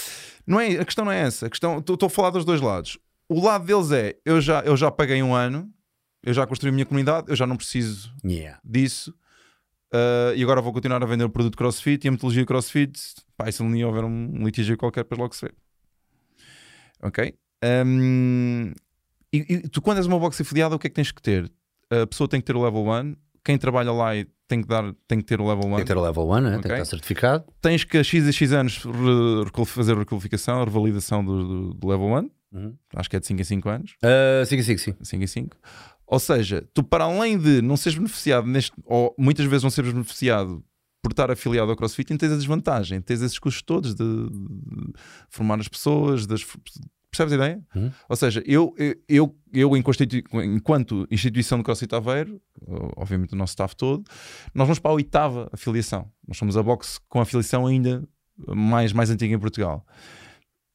Não é, a questão não é essa. A questão, estou a falar dos dois lados. O lado deles é, eu já, eu já paguei um ano, eu já construí a minha comunidade, eu já não preciso Yeah. disso. uh, e agora vou continuar a vender o produto CrossFit e a metodologia CrossFit. Pá, se dia houver um litígio qualquer, depois logo se vê. Ok? Um, e, e tu, quando és uma box afiliada, o que é que tens que ter? A pessoa tem que ter o level 1, quem trabalha lá tem que, dar, tem que ter o level 1 Tem que ter o level 1, né? tem que estar certificado. tens que a X e X anos fazer a requalificação, a revalidação do, do, do level 1, Uhum. acho que é de 5 em 5 anos, Ah, sim, sim, sim. 5 em 5. Ou seja, tu para além de não seres beneficiado neste, ou muitas vezes não seres beneficiado por estar afiliado ao CrossFit, tens a desvantagem, tens esses custos todos de, de formar as pessoas, das, Percebes a ideia? Ou seja, eu, eu, eu enquanto instituição de CrossFit Aveiro, obviamente o nosso staff todo, nós vamos para a oitava afiliação. Nós somos a box com a afiliação ainda mais, mais antiga em Portugal.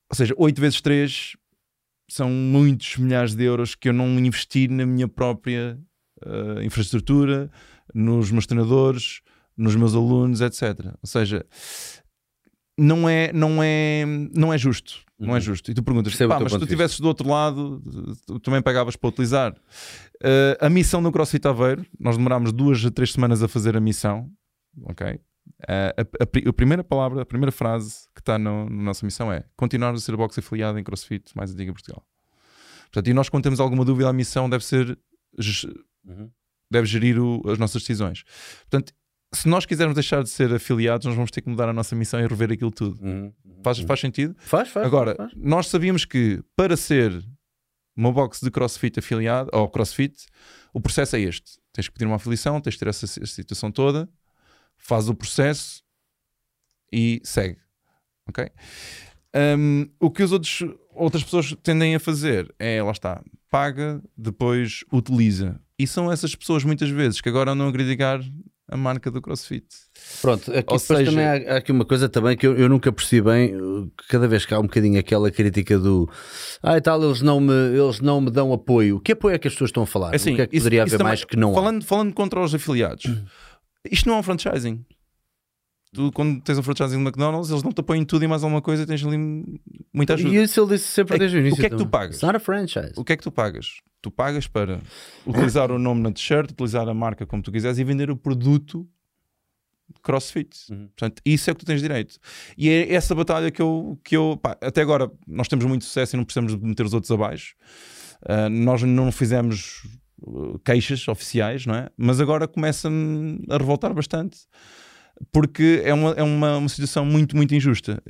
Ou seja, 8 vezes 3 são muitos milhares de euros que eu não investi na minha própria uh, infraestrutura, nos meus treinadores, nos meus alunos, etc. Ou seja, não é, não é, não é justo. Não é uhum. justo. E tu perguntas, pá, mas se tu estivesses do outro lado, tu também pagavas para utilizar. Uh, a missão no CrossFit Aveiro, nós demorámos duas a três semanas a fazer a missão, ok? Uh, a, a, a, primeira palavra, a primeira frase que está na nossa missão é continuar a ser box afiliado em CrossFit mais antiga Portugal. Portanto, e nós quando temos alguma dúvida, a missão deve ser uhum. deve gerir o, as nossas decisões. Portanto, se nós quisermos deixar de ser afiliados, nós vamos ter que mudar a nossa missão e rever aquilo tudo. Uhum. Faz, uhum. faz sentido? Faz, faz. Agora, faz. nós sabíamos que para ser uma box de CrossFit afiliado, ou CrossFit, o processo é este. Tens que pedir uma afiliação, tens que ter essa, essa situação toda, faz o processo e segue. Ok? Um, o que os outros, outras pessoas tendem a fazer é, lá está, paga, depois utiliza. E são essas pessoas muitas vezes que agora andam a criticar a marca do CrossFit. Pronto, aqui seja... também há, há, aqui uma coisa também que eu, eu nunca percebi bem, cada vez que há um bocadinho aquela crítica do ah e tal, eles não me, eles não me dão apoio. Que apoio é que as pessoas estão a falar? Assim, o que é que isso, poderia haver também, mais que não falando, há? Falando contra os afiliados, isto não é um franchising. Tu, quando tens um franchising no McDonald's, eles não te apoiam tudo e mais alguma coisa, tens ali muita ajuda. E isso ele disse sempre é, desde o início. O que é que tu pagas? It's not a franchise. O que é que tu pagas? Tu pagas para utilizar o nome na t-shirt, utilizar a marca como tu quiseres e vender o produto crossfit. Uhum. Portanto, isso é o que tu tens direito. E é essa batalha que eu. Que eu pá, até agora, nós temos muito sucesso e não precisamos de meter os outros abaixo. Uh, nós não fizemos uh, queixas oficiais, não é? Mas agora começa-me a revoltar bastante. Porque é uma, é uma, uma situação muito, muito injusta.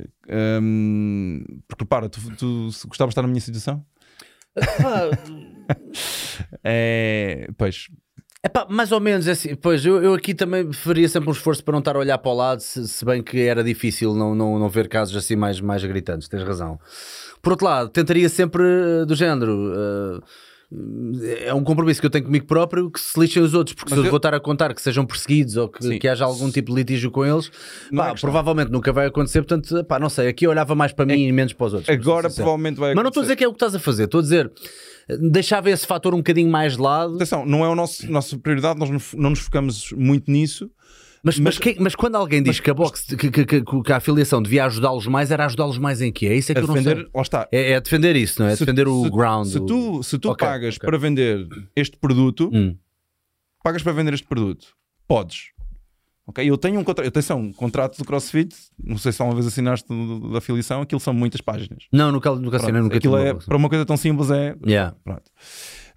Um, porque, para, tu, tu gostavas de estar na minha situação? é, pois, Epá, mais ou menos é assim. Pois eu, eu aqui também faria sempre um esforço para não estar a olhar para o lado, se, se bem que era difícil não, não, não ver casos assim mais, mais gritantes, tens razão. Por outro lado, tentaria sempre uh, do género. Uh, é um compromisso que eu tenho comigo próprio que se lixem os outros, porque Mas se eu, vou estar a contar que sejam perseguidos ou que, que haja algum tipo de litígio com eles, pá, é provavelmente nunca vai acontecer. Portanto, pá, não sei, aqui eu olhava mais para mim é, e menos para os outros. Agora provavelmente vai acontecer. Mas não estou a dizer que é o que estás a fazer, estou a dizer deixava esse fator um bocadinho mais de lado. Atenção, não é a nossa prioridade, nós não nos focamos muito nisso. Mas, mas, mas, que, mas, quando alguém diz que a box, que, que, que, que a afiliação devia ajudá-los mais, era ajudá-los mais em quê? É isso é que eu defender, não sei. Lá está. É, é defender isso, não é? Se, defender o se, ground. Se tu, se tu okay, pagas okay. para vender este produto, hum. pagas para vender este produto, podes. Ok? Eu tenho um contrato, atenção, um contrato do CrossFit, não sei se alguma vez assinaste da afiliação, aquilo são muitas páginas. Não, nunca, nunca assinei, nunca Aquilo é, para uma coisa tão simples é. Yeah. Pronto.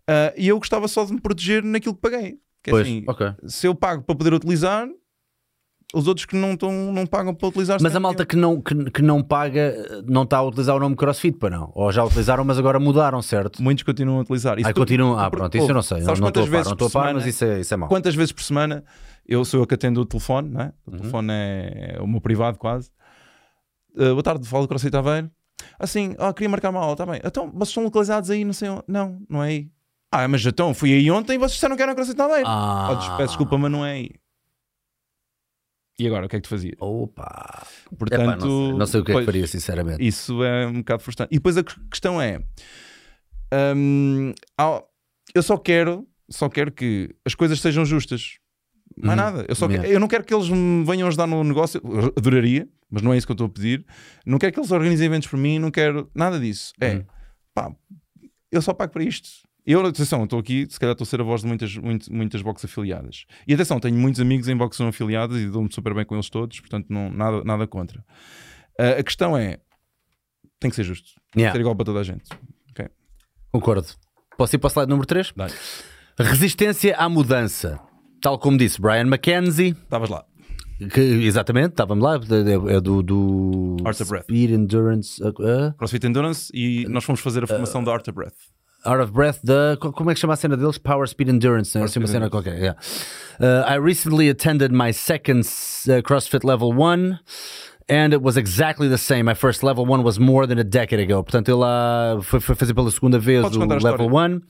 Uh, e eu gostava só de me proteger naquilo que paguei. Que é pois, assim, okay. se eu pago para poder utilizar, os outros que não, tão, não pagam para utilizar. Mas a malta que não, que, que não paga não está a utilizar o nome CrossFit para não? Ou já utilizaram, mas agora mudaram, certo? Muitos continuam a utilizar. Isso ah, tu, continuam. Ah, pronto, isso eu não sei. Não, não estou a par, não estou a par, mas isso é, isso é mau. Quantas vezes por semana eu sou eu que atendo o telefone, não é? O uhum. telefone é, é, o meu privado quase. Uh, boa tarde, falo do CrossFit Aveiro. Assim, oh, queria marcar uma aula, está bem. Então, vocês estão localizados aí, não sei onde. Não, não é aí. Ah, mas então fui aí ontem e vocês disseram que era CrossFit Aveiro. Ah. Oh, peço desculpa, mas não é aí. E agora, o que é que tu fazia? Opa! Portanto, Epá, não, sei, não, sei, o que pois, é que faria, sinceramente. Isso é um bocado frustrante. E depois a questão é: hum, eu só quero, só quero que as coisas sejam justas. Não é nada. Eu, só yeah. eu não quero que eles me venham ajudar no negócio. Eu adoraria, mas não é isso que eu estou a pedir. Não quero que eles organizem eventos por mim, não quero nada disso. É, uhum. pá, eu só pago para isto. Eu, atenção, estou aqui, se calhar estou a ser a voz de muitas, muitas, muitas boxes afiliadas. E atenção, tenho muitos amigos em boxes não afiliadas e dou-me super bem com eles todos, portanto, não, nada, nada contra. Uh, a questão é: tem que ser justo. Yeah. Tem que ser igual para toda a gente. Okay. Concordo. Posso ir para o slide número 3? Dai. Resistência à mudança tal como disse Brian McKenzie. Estavas lá. Que, exatamente, estávamos lá, é, é do, do Art of Breath. Speed Endurance. Uh, CrossFit Endurance e nós fomos fazer a formação uh, da Art of Breath. Art of Breath, da. Como é que chama a cena deles? Power Speed Endurance, né? assim uma cena qualquer. Yeah. Uh, I recently attended my second uh, CrossFit Level 1 and it was exactly the same. My first level one was more than a decade ago. Portanto, ele lá foi, foi fazer pela segunda vez Podes o a level história. one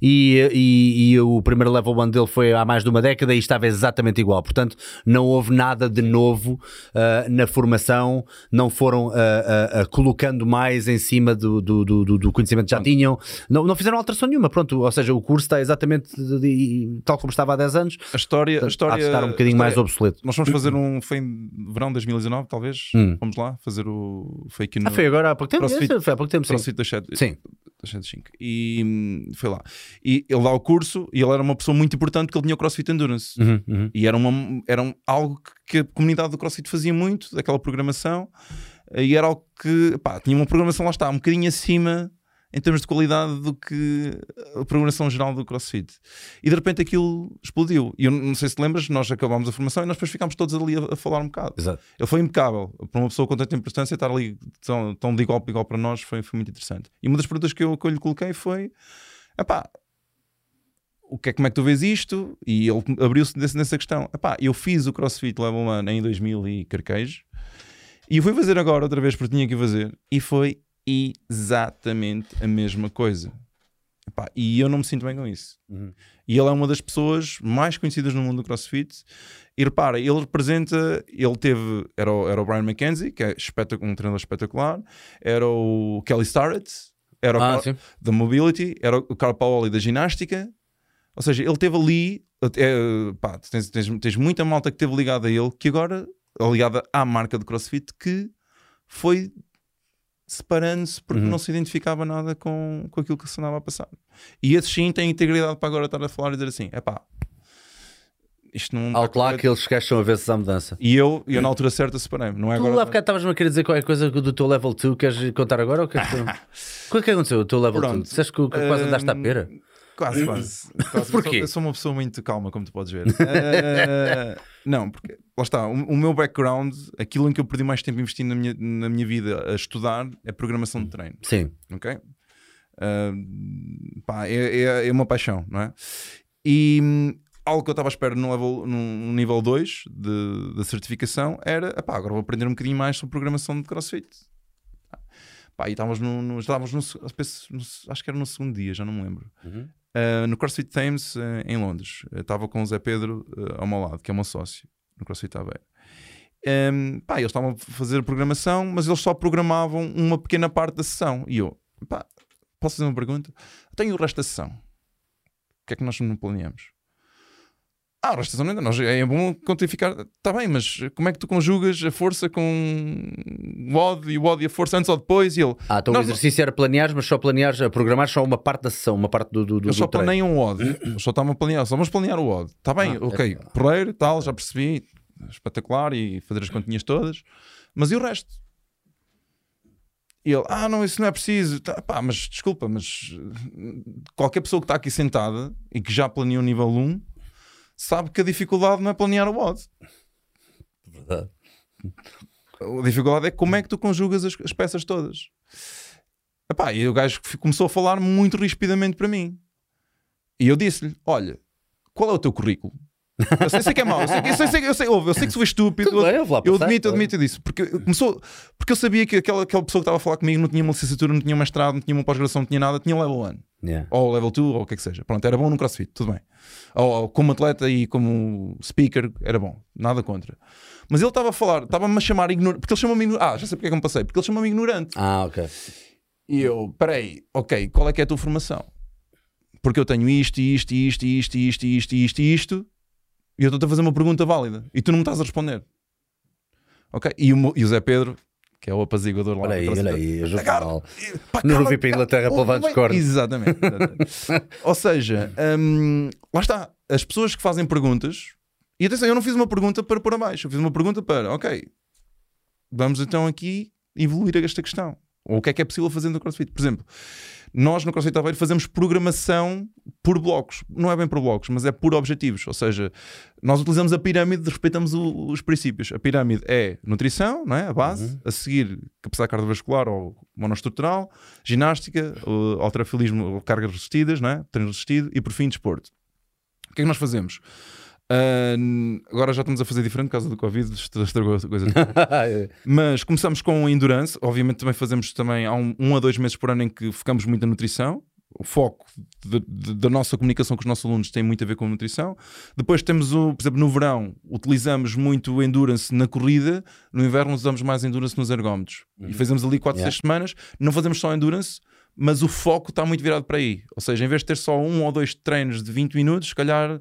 e, e, e o primeiro level one dele foi há mais de uma década e estava exatamente igual. Portanto, não houve nada de novo ah, na formação, não foram ah, ah, colocando mais em cima do, do, do, do- conhecimento que já tinham, não, não fizeram alteração nenhuma. Pronto, ou seja, o curso está exatamente de- de- tal como estava há 10 anos. A história, a Há história de estar um bocadinho a mais história- obsoleto. Nós fomos fazer um. Foi em verão de 2019, talvez. Hum. Vamos lá fazer o. Foi aqui no. Ah, foi agora há pouco tempo? CrossFit- Esse Foi há pouco tempo, sim. CrossFit das 7 Sim. das 7 5. E hum, foi lá. E ele dá o curso e ele era uma pessoa muito importante porque ele tinha o CrossFit Endurance. Uhum, uhum. E era, uma, era um- algo que a comunidade do CrossFit fazia muito, daquela programação, e era algo que pá, tinha uma programação lá está, um bocadinho acima em termos de qualidade do que a programação geral do CrossFit. E de repente aquilo explodiu. E eu não sei se te lembras, nós acabámos a formação e nós depois ficámos todos ali a, a falar um bocado. Exato. Ele foi impecável. Para uma pessoa com tanta importância, estar ali tão, tão de igual para igual para nós foi, foi muito interessante. E uma das perguntas que eu, que eu lhe coloquei foi: epá, o que é, como é que tu vês isto? E ele abriu-se nessa questão. Epá, eu fiz o CrossFit Level 1 em 2000 e carquejo e eu fui fazer agora outra vez porque tinha que fazer e foi exatamente a mesma coisa. Epá, e eu não me sinto bem com isso. Uhum. E ele é uma das pessoas mais conhecidas no mundo do CrossFit. E repara, ele representa, ele teve, era o, era o Brian McKenzie, que é um treinador espetacular, era o Kelly Starrett, era o Ah, sim. da Mobility, era o Carl Paoli da ginástica. Ou seja, ele teve ali, é, pá, tens, tens, tens muita malta que teve ligada a ele, que agora, ligada à marca do CrossFit, que foi separando-se porque Uhum. não se identificava nada com, com aquilo que se andava a passar. E esses sim têm integridade para agora estar a falar e dizer assim: é pá, isto não. Alto lá correto." que eles são a ver se há mudança. E eu, eu na altura certa separei-me, não é Tu agora. lá bocado estavas-me a querer dizer qualquer coisa do teu level 2, queres contar agora? Ou o que é que, tu... o que é que aconteceu? O teu level 2? Pronto. Disseste que, que quase andaste à Hum, pera? Quase, quase. quase. Porquê? Eu sou, eu sou uma pessoa muito calma, como tu podes ver. Eh, não, porque lá está, o, o meu background, aquilo em que eu perdi mais tempo investindo na minha, na minha vida a estudar é programação de treino. Sim. ok? Ah, pá, é, é, é uma paixão, não é? E algo que eu estava à espera no, level, no, nível 2 de, da certificação era, epá, agora vou aprender um bocadinho mais sobre programação de CrossFit. Pá, e estávamos no, no, estávamos no, acho que era no segundo dia, já não me lembro. Uhum. Ah, no CrossFit Thames, ah, em Londres. Estava com o Zé Pedro ah, ao meu lado, que é o meu sócio, no CrossFit Aveiro. Um, pá, eles estavam a fazer a programação, mas eles só programavam uma pequena parte da sessão. E eu, pá, posso fazer uma pergunta? Tenho o resto da sessão. O que é que nós não planeamos? Ah, o resto da sessão não ainda. Nós, é bom quantificar. Está bem, mas como é que tu conjugas a força com o odd e o odd e a força antes ou depois? E ele, Ah, então Nós- o exercício era planeares, mas só planeares, a programar só uma parte da sessão, uma parte do, do, do, eu só planeiam o odd. Eu só estava a planear, só vamos planear o odd. Está bem, Ah, ok. é- Porreiro, tal, já percebi. Espetacular e fazer as continhas todas. Mas e o resto? E ele, ah, não, isso não é preciso. Tá, pá, mas desculpa, mas qualquer pessoa que está aqui sentada e que já planeou nível 1 sabe que a dificuldade não é planear o odd. Verdade. A dificuldade é como é que tu conjugas as, as peças todas. Epá, e o gajo começou a falar muito rispidamente para mim. E eu disse-lhe: Olha, qual é o teu currículo? Eu sei, sei que é mau, eu sei, que- eu sei, eu sei, eu sei, ouve, eu sei que sou estúpido. Tudo bem, eu lá eu passar, admito, eu admito disso. Porque, começou, porque eu sabia que aquela, aquela pessoa que estava a falar comigo não tinha uma licenciatura, não tinha um mestrado, não tinha uma pós-graduação, não tinha nada, tinha level 1 Yeah. ou level 2, ou o que é que seja. Pronto, era bom no CrossFit, tudo bem. Ou, ou como atleta e como speaker, era bom, nada contra. Mas ele estava a falar, estava-me a chamar ignorante, porque ele chamou-me ignorante. Ah, já sei porque é que eu me passei, porque ele chamou-me ignorante. Ah, ok. E eu, peraí, ok, qual é que é a tua formação? Porque eu tenho isto, isto, isto, isto, isto, isto, isto, isto, e eu estou-te a fazer uma pergunta válida e tu não me estás a responder. Ok? E o, e o Zé Pedro, que é o apaziguador lá Olha aí, olha aí, mal. Pá, Não vi para a Inglaterra para levar discórdia. Exatamente. exatamente. Ou seja, hum, lá está. As pessoas que fazem perguntas, e atenção, eu não fiz uma pergunta para pôr abaixo, eu fiz uma pergunta para, ok, vamos então aqui evoluir esta questão. Ou o que é que é possível fazer no CrossFit? Por exemplo, nós no CrossFit Aveiro fazemos programação por blocos. Não é bem por blocos, mas é por objetivos. Ou seja, nós utilizamos a pirâmide, respeitamos o- os princípios. A pirâmide é nutrição, não é? a base. A seguir, capacidade cardiovascular ou monoestrutural, ginástica, o alterofilismo, ou cargas resistidas, não é? treino resistido e por fim, desporto. O que é que nós fazemos? Uh, agora já estamos a fazer diferente por causa do Covid, estragou a coisa. Mas começamos com endurance, obviamente também fazemos também há um, um a dois meses por ano em que focamos muito na nutrição. O foco da nossa comunicação com os nossos alunos tem muito a ver com a nutrição. Depois temos, o, por exemplo, no verão, utilizamos muito o endurance na corrida, no inverno usamos mais endurance nos ergómetros. Uhum. E fazemos ali 4, 6 yeah. semanas. Não fazemos só endurance, mas o foco está muito virado para aí. Ou seja, em vez de ter só um ou dois treinos de 20 minutos, se calhar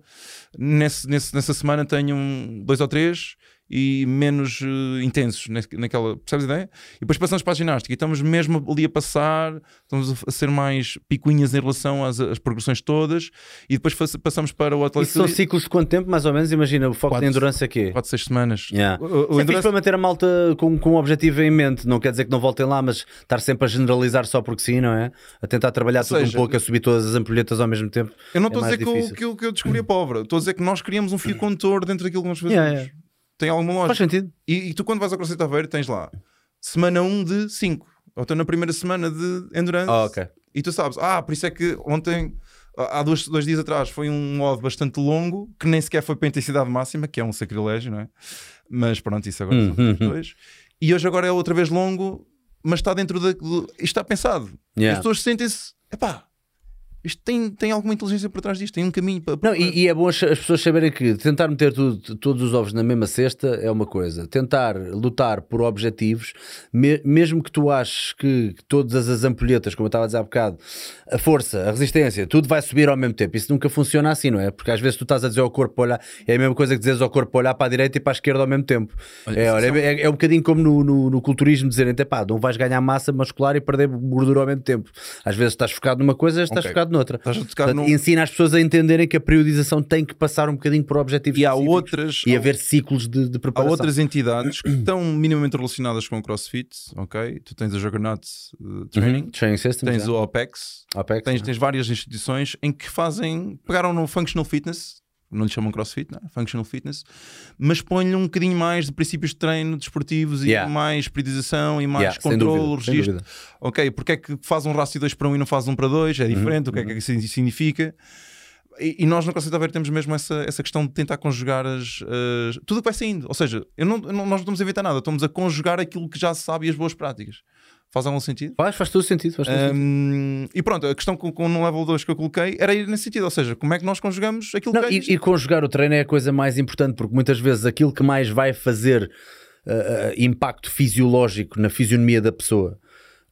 nesse, nesse, nessa semana tenho um, dois ou três e menos uh, intensos naquela, percebes a ideia? E depois passamos para a ginástica e estamos mesmo ali a passar, estamos a ser mais picuinhas em relação às, às progressões todas e depois passamos para o atletismo. Isso são ciclos de quanto tempo, mais ou menos? Imagina, o foco quatro, de endurance aqui. 4, 6 semanas. Yeah. O, o é endurance... para manter a malta com, com um objetivo em mente, não quer dizer que não voltem lá, mas estar sempre a generalizar só porque sim, não é? A tentar trabalhar tudo um pouco, a subir todas as ampulhetas ao mesmo tempo. Eu não estou é a dizer que eu, que, eu, que eu descobri a pobre, estou a dizer que nós criamos um fio condutor dentro daquilo que nós fazemos. Yeah, yeah tem alguma lógica. Faz sentido. E, e tu, quando vais ao CrossFit Aveiro, tens lá semana 1 de 5. Ou estou na primeira semana de Endurance. Oh, okay. E tu sabes, ah, por isso é que ontem, há dois, dois dias atrás, foi um modo bastante longo, que nem sequer foi para a intensidade máxima, que é um sacrilégio, não é? Mas pronto, isso agora são uhum. dois. E hoje agora é outra vez longo, mas está dentro da. isto está pensado. Yeah. As pessoas sentem-se, epá, isto tem, tem alguma inteligência por trás disto, tem um caminho para. Não, e, e, é bom as, pessoas saberem que tentar meter tudo, todos os ovos na mesma cesta é uma coisa. Tentar lutar por objetivos, me, mesmo que tu aches que, que todas as ampulhetas, como eu estava a dizer há bocado, a força, a resistência, tudo vai subir ao mesmo tempo. Isso nunca funciona assim, não é? Porque às vezes tu estás a dizer ao corpo olhar, é a mesma coisa que dizes ao corpo olhar para a direita e para a esquerda ao mesmo tempo. Olha, é, olha, é, é, um bocadinho como no, no, no culturismo dizerem, pá, não vais ganhar massa muscular e perder gordura ao mesmo tempo. Às vezes estás focado numa coisa, estás okay. focado noutra. Portanto, no... Ensina as pessoas a entenderem que a periodização tem que passar um bocadinho por objetivos e há outras e haver ciclos de, de, preparação. Há outras entidades que estão minimamente relacionadas com o CrossFit, ok? Tu tens a Juggernaut uh, Training, uhum. Training Systems, tens o OPEX, OPEX tens, tens várias instituições em que fazem, pegaram no Functional Fitness, não lhe chamam crossfit, não? É? functional fitness, mas põe-lhe um bocadinho mais de princípios de treino desportivos yeah. e mais periodização e mais yeah, controle, registro. Ok, porque é que faz um rácio 2 para 1 um e não faz 1 um para 2? É uhum, diferente, uhum. o que é que uhum. isso significa? E, e, nós no CrossFit Aveiro temos mesmo essa, essa questão de tentar conjugar as, as tudo o que vai saindo. Ou seja, eu não, não, nós não estamos a evitar nada, estamos a conjugar aquilo que já se sabe e as boas práticas. Faz algum sentido? Faz, faz todo sentido. Faz todo um, sentido. E pronto, a questão com, com no level 2 que eu coloquei era ir nesse sentido, ou seja, como é que nós conjugamos aquilo não, que é. E, e conjugar o treino é a coisa mais importante, porque muitas vezes aquilo que mais vai fazer uh, impacto fisiológico na fisionomia da pessoa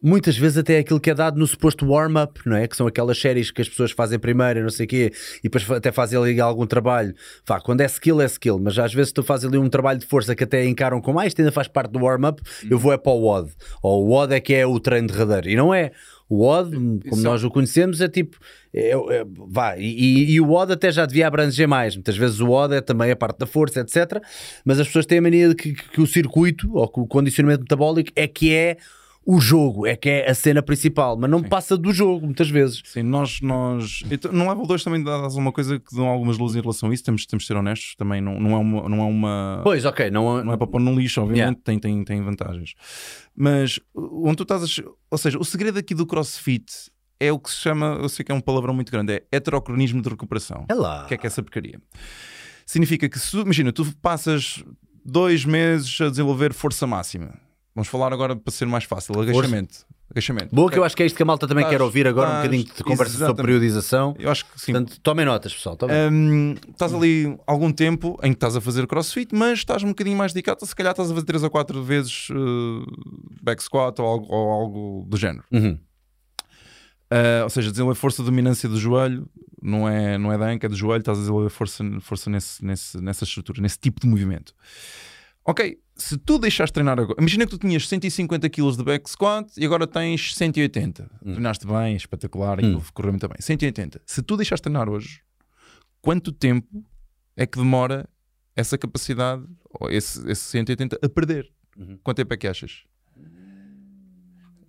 muitas vezes até aquilo que é dado no suposto warm-up, não é? Que são aquelas séries que as pessoas fazem primeiro, não sei o quê, e depois até fazem ali algum trabalho. Vá, quando é skill, é skill, mas às vezes tu fazes ali um trabalho de força que até encaram como, ah, isto ainda faz parte do warm-up, eu vou é para o WOD. Ou o WOD é que é o treino derradeiro. E não é. O WOD, como nós o conhecemos, é tipo. É, é, vá, e, e, o WOD até já devia abranger mais. Muitas vezes o WOD é também a parte da força, etc. Mas as pessoas têm a mania de que, que o circuito ou que o condicionamento metabólico é que é o jogo é que é a cena principal, mas não Sim. passa do jogo muitas vezes. Sim, nós, nós então, no level 2 também dá uma coisa que dão algumas luzes em relação a isso, temos, temos de ser honestos, também não, não, é, uma, não é uma. Pois, ok, não, não é para pôr no lixo, obviamente, yeah. tem, tem, tem vantagens. Mas onde tu estás a, Ou seja, o segredo aqui do CrossFit é o que se chama, eu sei que é um palavrão muito grande, é heterocronismo de recuperação. É lá. O que é que é essa porcaria? Significa que se, imagina, tu passas dois meses a desenvolver força máxima Vamos falar agora para ser mais fácil. Agachamento. Agachamento. Boa, que eu acho que é isto que a malta também quer ouvir agora, um bocadinho de conversa exatamente. sobre periodização. Eu acho que sim. Portanto, tomem notas, pessoal. Tomem. Um, estás ali algum tempo em que estás a fazer crossfit, mas estás um bocadinho mais dedicado. Se calhar estás a fazer 3 ou 4 vezes uh, back squat ou algo, ou algo do género. Uhum. Uh, ou seja, desenvolver força de dominância do joelho, não é, não é da anca, é do joelho, estás a desenvolver força, força nesse, nesse, nessa estrutura, nesse tipo de movimento. Ok, se tu deixaste treinar agora, imagina que tu tinhas 150 kg de back squat e agora tens 180. Hum. Treinaste bem, espetacular, hum. correu muito bem. 180. Se tu deixaste treinar hoje, quanto tempo é que demora essa capacidade, ou esse, esse 180, a perder? Uhum. Quanto tempo é que achas?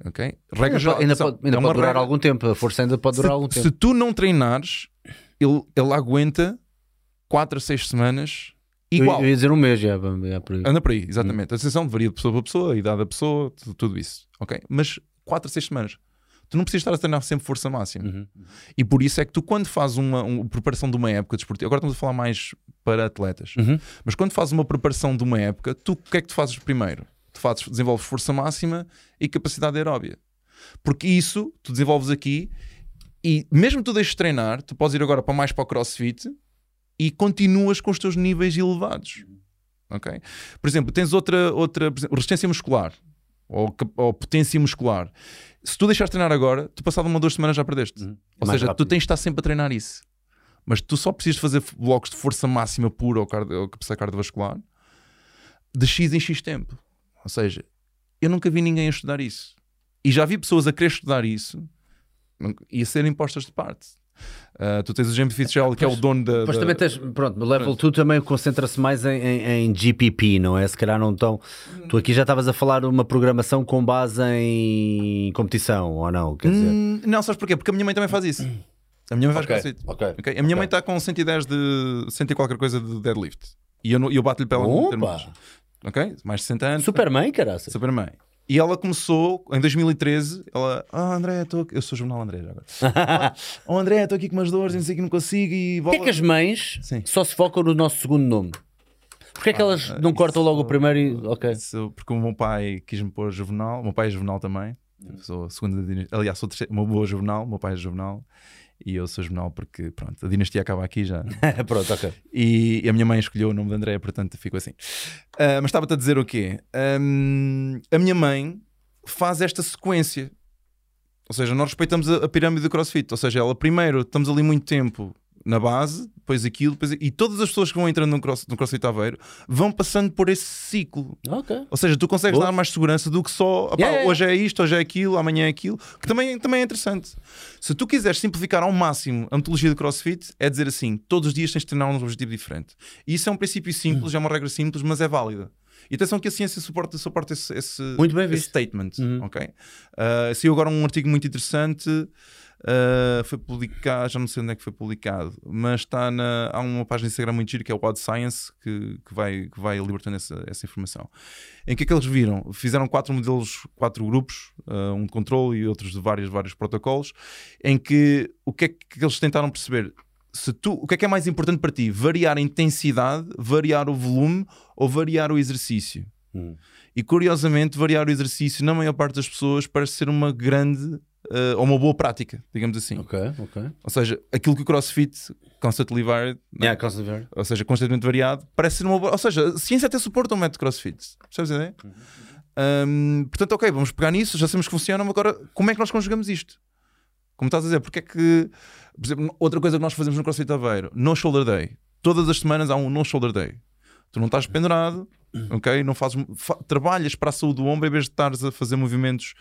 Ok? Regra já, ainda pode, ainda é pode durar regra. algum tempo, a força ainda pode durar se, algum tempo. Se tu não treinares, ele, ele aguenta 4 a 6 semanas igual. Eu ia dizer um mês já, já por aí. Anda por aí, exatamente. Hum. A sensação varia de pessoa para pessoa, a idade da pessoa, tudo, tudo isso. Ok? Mas 4 a 6 semanas. Tu não precisas estar a treinar sempre força máxima. Uhum. E por isso é que tu, quando fazes uma, uma, preparação de uma época desportiva, agora estamos a falar mais para atletas. Uhum. Mas quando fazes uma preparação de uma época, tu o que é que tu fazes primeiro? Tu fazes, desenvolves força máxima e capacidade aeróbia. Porque isso tu desenvolves aqui e mesmo tu deixes de treinar, tu podes ir agora para mais para o crossfit e continuas com os teus níveis elevados. Ok? Por exemplo, tens outra, outra exemplo, resistência muscular ou, ou potência muscular. Se tu deixares de treinar agora, tu passado uma ou duas semanas já perdeste. Uhum. Ou Mais seja, rápido. tu tens de estar sempre a treinar isso. Mas tu só precisas fazer blocos de força máxima pura ou, cardio, ou capacidade cardiovascular de X em X tempo. Ou seja, eu nunca vi ninguém a estudar isso. E já vi pessoas a querer estudar isso e a serem postas de parte. Ah, tu tens o James Fitzgerald, que é o dono da. Depois da- também tens, pronto, level 2 também concentra-se mais em, em- em GPP, não é? Se calhar não tão. Tu aqui já estavas a falar de uma programação com base em competição, ou não? Quer dizer. Hum, não, sabes porquê? Porque a minha mãe também faz isso. A minha mãe faz Ok, crossfit. ok. Ok? A minha mãe está com 110 de 100 e qualquer coisa de deadlift. E eu, eu bato-lhe para ela não ter Opa! mais. Ok? Mais de 60 anos. Superman, caraça. Superman. E ela começou em 2013. Ela, ah, André, estou aqui. Eu sou o jornal André já agora. oh, André, estou aqui com umas dores, não sei que não consigo. E Porquê é que as mães Sim. só se focam no nosso segundo nome? Porquê é que elas não cortam logo o primeiro e. Ok. Isso, porque o meu pai quis-me pôr juvenal. O meu pai é juvenal também. Eu Sou a segunda. Aliás, sou terceira, uma boa juvenal. O meu pai é juvenal. E eu sou juvenal porque, pronto, a dinastia acaba aqui já. Pronto, ok. E a minha mãe escolheu o nome de André, portanto fico assim. Ah, mas estava-te a dizer o quê? Ahm, a minha mãe faz esta sequência. Ou seja, nós respeitamos a, a pirâmide do CrossFit. Ou seja, ela primeiro estamos ali muito tempo na base, depois aquilo, depois... e todas as pessoas que vão entrando no, cross, no CrossFit Aveiro vão passando por esse ciclo. Ok. Ou seja, tu consegues Boa. dar mais segurança do que só "Opá, Yeah, yeah. hoje é isto, hoje é aquilo, amanhã é aquilo, que também, também é interessante. Se tu quiseres simplificar ao máximo a metodologia do CrossFit, é dizer assim: todos os dias tens de treinar um objetivo diferente. E isso é um princípio simples, é uma regra simples, mas é válida. E atenção que a ciência suporta, suporta esse, esse, Muito bem esse statement. Uhum. ok? Uh, saiu agora um artigo muito interessante. Uh, foi publicado, já não sei onde é que foi publicado, mas está na, há uma página de Instagram muito gira que é o Odd Science que, que, vai, que vai libertando essa, essa informação. Em que é que eles viram? Fizeram quatro modelos, quatro grupos, uh, um de controle e outros de vários, vários protocolos, em que o que é que eles tentaram perceber? Se tu, o que é que é mais importante para ti? Variar a intensidade, variar o volume ou variar o exercício? Hum. E curiosamente, variar o exercício na maior parte das pessoas parece ser uma grande eh, ou uma boa prática, digamos assim. Ok, ok. Ou seja, aquilo que o CrossFit, constantly varied, né? Yeah, constantly varied. ou seja, constantemente variado, parece ser uma boa. Ou seja, a ciência até suporta um método CrossFit. Percebes a ideia? Hum, portanto, ok, vamos pegar nisso, já sabemos que funciona, mas agora como é que nós conjugamos isto? Como estás a dizer, porque é que, por exemplo, outra coisa que nós fazemos no CrossFit Aveiro, no shoulder day. Todas as semanas há um no shoulder day. Tu não estás pendurado, ok? Não fazes, fa- trabalhas para a saúde do ombro em vez de estares a fazer movimentos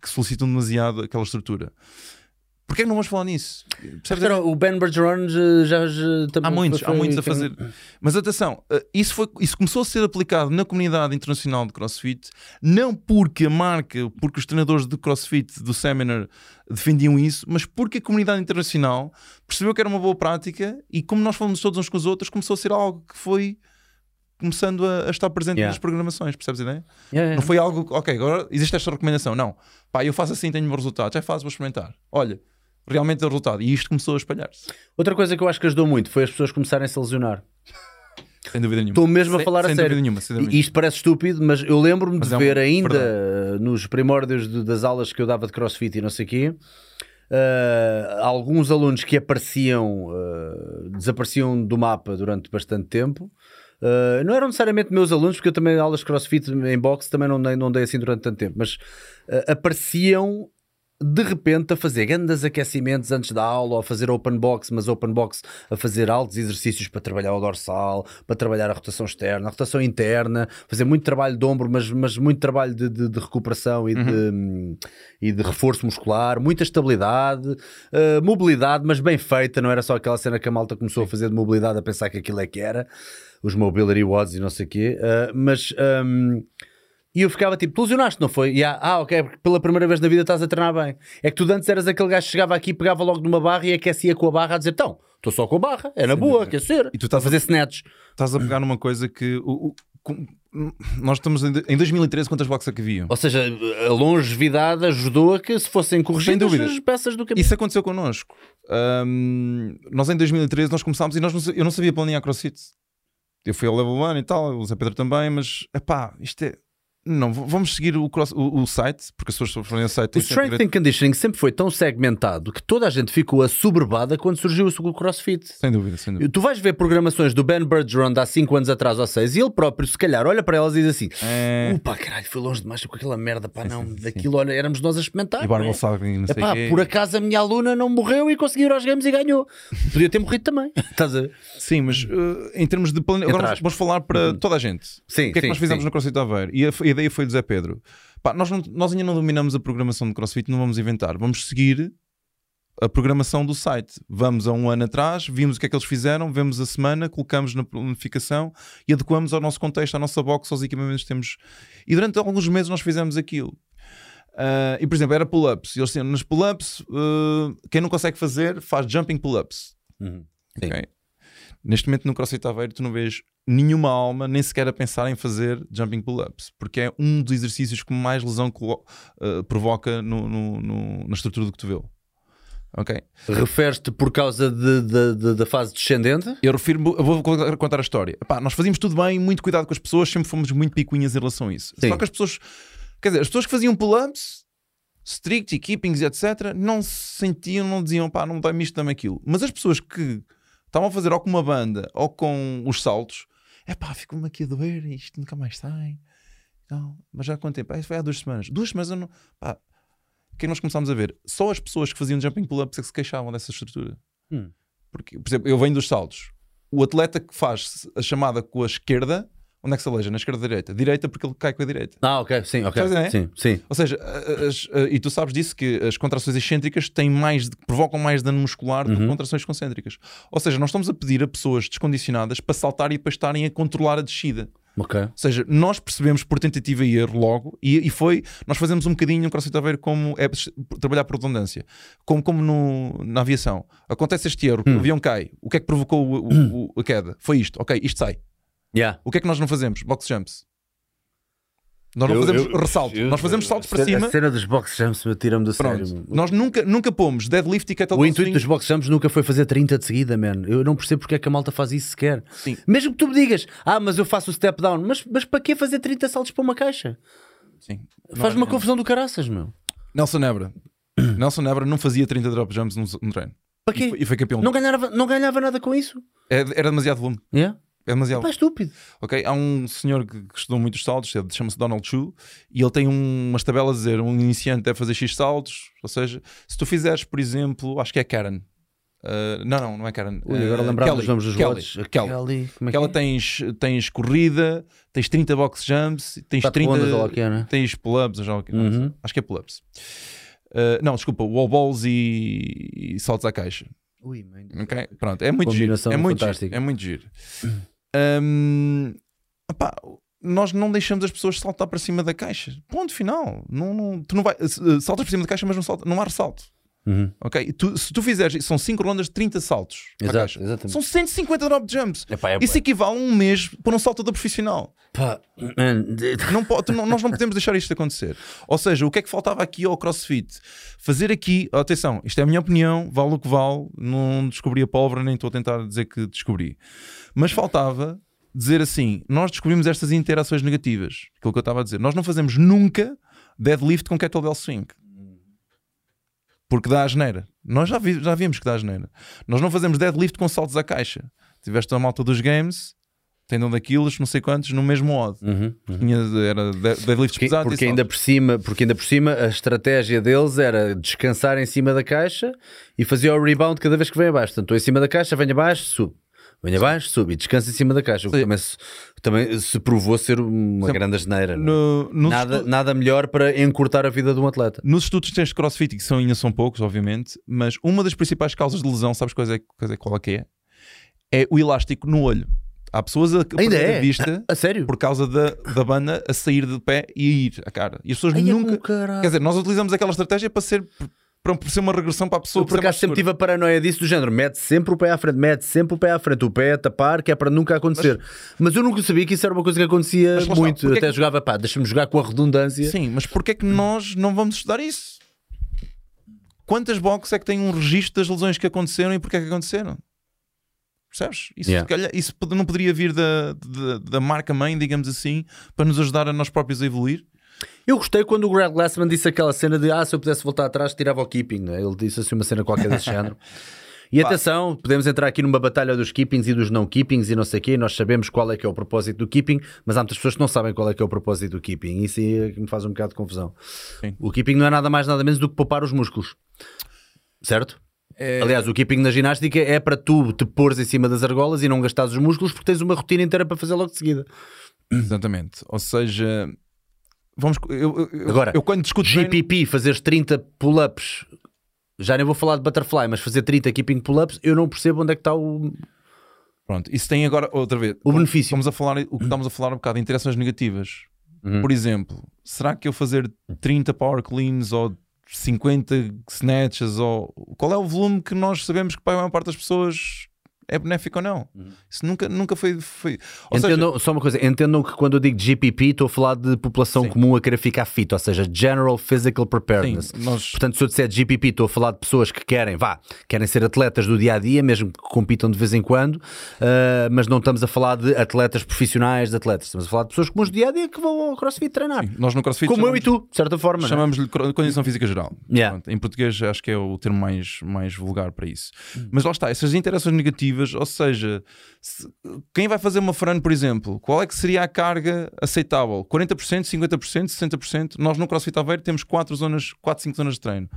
que solicitam demasiado aquela estrutura. Porquê que não vamos falar nisso? Percebes? Então, o Ben Bergeron já, já, também Há muitos, foi- há muitos a fazer. Mas atenção, eh, isso, foi, isso começou a ser aplicado na comunidade internacional de CrossFit, não porque a marca, porque os treinadores de CrossFit do Seminar defendiam isso, mas porque a comunidade internacional percebeu que era uma boa prática e como nós falamos todos uns com os outros, começou a ser algo que foi começando a, a estar presente Yeah. nas programações, percebes a ideia? Yeah. Não foi algo, ok, agora existe esta recomendação. Não, pá, eu faço assim, tenho resultados, já faz, vou experimentar. Olha, realmente deu resultado. E isto começou a espalhar-se. Outra coisa que eu acho que ajudou muito foi as pessoas começarem a se lesionar. Sem dúvida nenhuma. Estou mesmo a Sem- falar a sem sério. Dúvida nenhuma, sem dúvida E Isto parece estúpido, mas eu lembro-me de é um- ver ainda uh, nos primórdios de- das aulas que eu dava de crossfit e não sei o quê, uh, alguns alunos que apareciam, uh, desapareciam do mapa durante bastante tempo. Uh, não eram necessariamente meus alunos, porque eu também aulas de crossfit em boxe também não dei, não dei assim durante tanto tempo, mas uh, apareciam de repente a fazer grandes aquecimentos antes da aula, ou a fazer open box, mas open box a fazer altos exercícios para trabalhar o dorsal, para trabalhar a rotação externa, a rotação interna, fazer muito trabalho de ombro, mas, mas muito trabalho de, de- de recuperação e, de, e de reforço muscular, muita estabilidade, eh, mobilidade, mas bem feita, não era só aquela cena que a malta começou a fazer de mobilidade a pensar que aquilo é que era, os mobility wads e não sei o quê, eh, mas. ehm, e eu ficava tipo, tu lesionaste, não foi? E, ah, ah, ok, porque pela primeira vez na vida estás a treinar bem. É que tu antes eras aquele gajo que chegava aqui, pegava logo numa barra e aquecia com a barra a dizer, então, estou só com a barra, é na boa, aquecer. E tu estás a- fazer snatches. Estás a pegar numa coisa que. o- o- com- nós estamos em, em 2013, quantas blocos é que haviam? Ou seja, a longevidade ajudou a que se fossem corrigidas as peças do caminho. Isso aconteceu connosco. Ahm, nós em 2013 nós começámos e nós não eu não sabia planear crossfit. Eu fui ao level 1 e tal, o Zé Pedro também, mas epá, isto é. Não, vamos seguir o, cross- o, o site, porque as pessoas forem ao site. O sempre strength and conditioning sempre foi tão segmentado que toda a gente ficou assoberbada quando surgiu o crossfit. Sem dúvida, sem dúvida. Tu vais ver programações do Ben Bergeron de há 5 anos atrás ou 6 e ele próprio, se calhar, olha para elas e diz assim: É. Opa, caralho, foi longe demais com aquela merda, pá, não, daquilo, olha, éramos nós a experimentar. E não é? Barbel Sagring, não sei Epá, o quê. por acaso a minha aluna não morreu e conseguiu ir aos games e ganhou. Podia ter morrido também. Estás a ver? Sim, mas uh, em termos de plane... Agora vamos, falar para toda a gente. Sim, o que é que sim, nós fizemos sim. no CrossFit Aveiro? E a, a ideia foi do Zé Pedro. Pá, nós, não- nós ainda não dominamos a programação de CrossFit, não vamos inventar. Vamos seguir a programação do site. Vamos a um ano atrás, vimos o que é que eles fizeram, vemos a semana, colocamos na planificação e adequamos ao nosso contexto, à nossa box, aos equipamentos que temos. E durante alguns meses nós fizemos aquilo. Ah, e por exemplo, era pull-ups. E Eles tinham nos pull-ups, ah, quem não consegue fazer, faz jumping pull-ups. Sim. Ok? Neste momento no CrossFit Aveiro tu não vês nenhuma alma nem sequer a pensar em fazer jumping pull-ups, porque é um dos exercícios que mais lesão eh, provoca no- no- no- na estrutura do cotovelo. Ok? Referes-te por causa de- de- de- da fase descendente? Eu refiro eu vou contar- a história. Epá, nós fazíamos tudo bem, muito cuidado com as pessoas, sempre fomos muito picuinhas em relação a isso. Sim. Só que as pessoas, quer dizer, as pessoas que faziam pull-ups, strict e keepings etc., não se sentiam, não diziam, pá, não dá-me isto, dá-me aquilo. Mas as pessoas que estavam a fazer ou com uma banda ou com os saltos, é pá, ficou-me aqui a doer, isto nunca mais sai. Não, mas já há quanto tempo? Ah, foi há duas semanas. Duas semanas eu não. Pá, o que é que nós começámos a ver? Só as pessoas que faziam jumping pull-ups é que se queixavam dessa estrutura. Hum. Porque, por exemplo, eu venho dos saltos. O atleta que faz a chamada com a esquerda, onde é que se aleja? Na esquerda ou direita? Direita porque ele cai com a direita. Ah, ok, sim, ok. Sabes, né? Sim, sim. Ou seja, a- as- a- e tu sabes disso que as contrações excêntricas têm mais, provocam mais dano muscular do que contrações concêntricas. Ou seja, nós estamos a pedir a pessoas descondicionadas para saltar e para estarem a controlar a descida. Ok. Ou seja, nós percebemos por tentativa e erro logo, e, e foi, nós fazemos um bocadinho no CrossFit Aveiro como é trabalhar por redundância, como, como no- na aviação. Acontece este erro, o avião cai, o que é que provocou o- o- o- a queda? Foi isto, ok, isto sai. Yeah. O que é que nós não fazemos? Box jumps. Nós não Eu- fazemos eu- ressalto, eu- nós fazemos saltos para A cima. cena dos box jumps me tira-me do Pronto. sério. Nós nunca, nunca pomos deadlift e kettlebell O intuito swing. dos box jumps nunca foi fazer 30 de seguida, man. Eu não percebo porque é que a malta faz isso sequer. Sim. Mesmo que tu me digas, ah, mas eu faço o step down, mas, mas para que fazer 30 saltos para uma caixa? Sim. Faz uma confusão do caraças, meu. Nelson Nebra. Nelson Nebra não fazia 30 drop jumps no, no treino. Para E quê? foi, e foi campeão. Não ganhava, não ganhava nada com isso. É- Era demasiado volume. Yeah? É demasiado. É estúpido. Ok? Há um senhor que que estudou muitos saltos, ele chama-se Donald Chu, e ele tem um- umas tabelas a dizer: um iniciante deve fazer X saltos. Ou seja, se tu fizeres, por exemplo, acho que é Karen. Uh, não, não, não é Karen. Ui, agora Uh, lembrava Kelly. dos nomes dos Kelly. Kelly. Kelly, como é Que ela é? tens, tens corrida, tens 30 box jumps, tens Quatro 30. ondas, ou lá o que é, né? Tens pull-ups. Uhum. acho que é pull-ups. Uh, não, desculpa, wall balls e, e saltos à caixa. Ui, mãe. Ok? Pronto, é muito giro. Combinação É muito fantástica. giro. É muito giro. Hum, opá, nós não deixamos as pessoas saltar para cima da caixa. Ponto final. Não, não- tu não vai, uh, saltas para cima da caixa, mas não, salta, não há ressalto. Uhum. Ok? Tu- se tu fizeres, são 5 rondas de 30 saltos Exato, exatamente. São 150 drop jumps. Epá, é Isso equivale a um mês por um saltador profissional. Pá, Não tu não- nós não podemos deixar isto acontecer. Ou seja, o que é que faltava aqui ao CrossFit? Fazer aqui, atenção, isto é a minha opinião, vale o que vale, não descobri a pólvora, nem estou a tentar dizer que descobri. Mas faltava dizer assim: nós descobrimos estas interações negativas, aquilo que eu estava a dizer. Nós não fazemos nunca deadlift com kettlebell swing. Porque dá a geneira. Nós já, vi- já vimos que dá a geneira. Nós não fazemos deadlift com saltos à caixa. Tiveste a malta dos games, tendão daqueles, não sei quantos, no mesmo odd. Uhum, uhum. Tinha, era de- deadlifts Porque, pesados porque ainda por cima, porque ainda por cima a estratégia deles era descansar em cima da caixa e fazer o rebound cada vez que vem abaixo. Portanto, estou em cima da caixa, venho abaixo, subo. Venho abaixo, subo e descansa em cima da caixa. O que também se, também se provou ser uma Sim. grande asneira. não é? No- Nada, nada melhor para encurtar a vida de um atleta. nos estudos que tens de crossfit, que são, ainda são poucos, obviamente, mas uma das principais causas de lesão, sabes qual é, qual é, qual é que é? É o elástico no olho. Há pessoas a, Ainda é? a vista A sério? por causa da, da banda a sair de pé e a ir a cara. E as pessoas Ai, é nunca. caralho. Quer dizer, nós utilizamos aquela estratégia para ser, para ser uma regressão para a pessoa. Eu por acaso sempre tive a paranoia disso do género, mete sempre o pé à frente, mete sempre o pé à frente, o pé a tapar, que é para nunca acontecer. Mas, eu nunca sabia que isso era uma coisa que acontecia Mas está, muito. Até que- jogava, pá, deixa-me jogar com a redundância. Sim, mas porquê é que nós não vamos estudar isso? Quantas boxes é que têm um registro das lesões que aconteceram e porquê é que aconteceram? Percebes? Isso, Yeah. calhar- isso não poderia vir da, da, da marca mãe, digamos assim, para nos ajudar a nós próprios a evoluir? Eu gostei quando o Greg Glassman disse aquela cena de ah, se eu pudesse voltar atrás, tirava o keeping. né? Ele disse assim uma cena qualquer desse género. E atenção, podemos entrar aqui numa batalha dos keepings e dos não keepings e não sei o quê. Nós sabemos qual é que é o propósito do keeping, mas há muitas pessoas que não sabem qual é que é o propósito do keeping. Isso aí é que me faz um bocado de confusão. Sim. O keeping não é nada mais, nada menos do que poupar os músculos. Certo? Aliás, o keeping na ginástica é para tu te pôres em cima das argolas e não gastares os músculos porque tens uma rotina inteira para fazer logo de seguida. Exatamente. Ou seja, vamos. Eu, eu- Agora, eu quando discuto. treino- GPP, fazeres 30 pull-ups, já nem vou falar de butterfly, mas fazer 30 keeping pull-ups, eu não percebo onde é que está o. Pronto, isso tem agora outra vez. O benefício. Estamos a falar, o que estamos a falar um bocado, interações negativas. Uhum. Por exemplo, será que eu fazer 30 power cleans ou 50 snatches ou qual é o volume que nós sabemos que para a maior parte das pessoas é benéfico ou não? Isso nunca, nunca foi. foi... Seja, só uma coisa, entendam que quando eu digo GPP, estou a falar de população Sim. comum a querer ficar fit, ou seja, General Physical sim, Preparedness. nós, Portanto, se eu disser GPP, estou a falar de pessoas que querem, vá, querem ser atletas do dia a dia, mesmo que compitam de vez em quando, ah, mas não estamos a falar de atletas profissionais de atletas, estamos a falar de pessoas comuns do dia a dia que vão ao CrossFit treinar. nós no CrossFit Como eu e tu, de certa forma. é? Chamamos-lhe cro- condição física geral. Yeah. Pronto, em português acho que é o termo mais, mais vulgar para isso. Mas lá está, essas interações negativas, ou seja, se- quem vai fazer uma frane, por exemplo, qual é que seria a carga aceitável? 40%, 50%, 60%? Nós no CrossFit Aveiro temos 4 zonas, 4, 5 zonas de treino.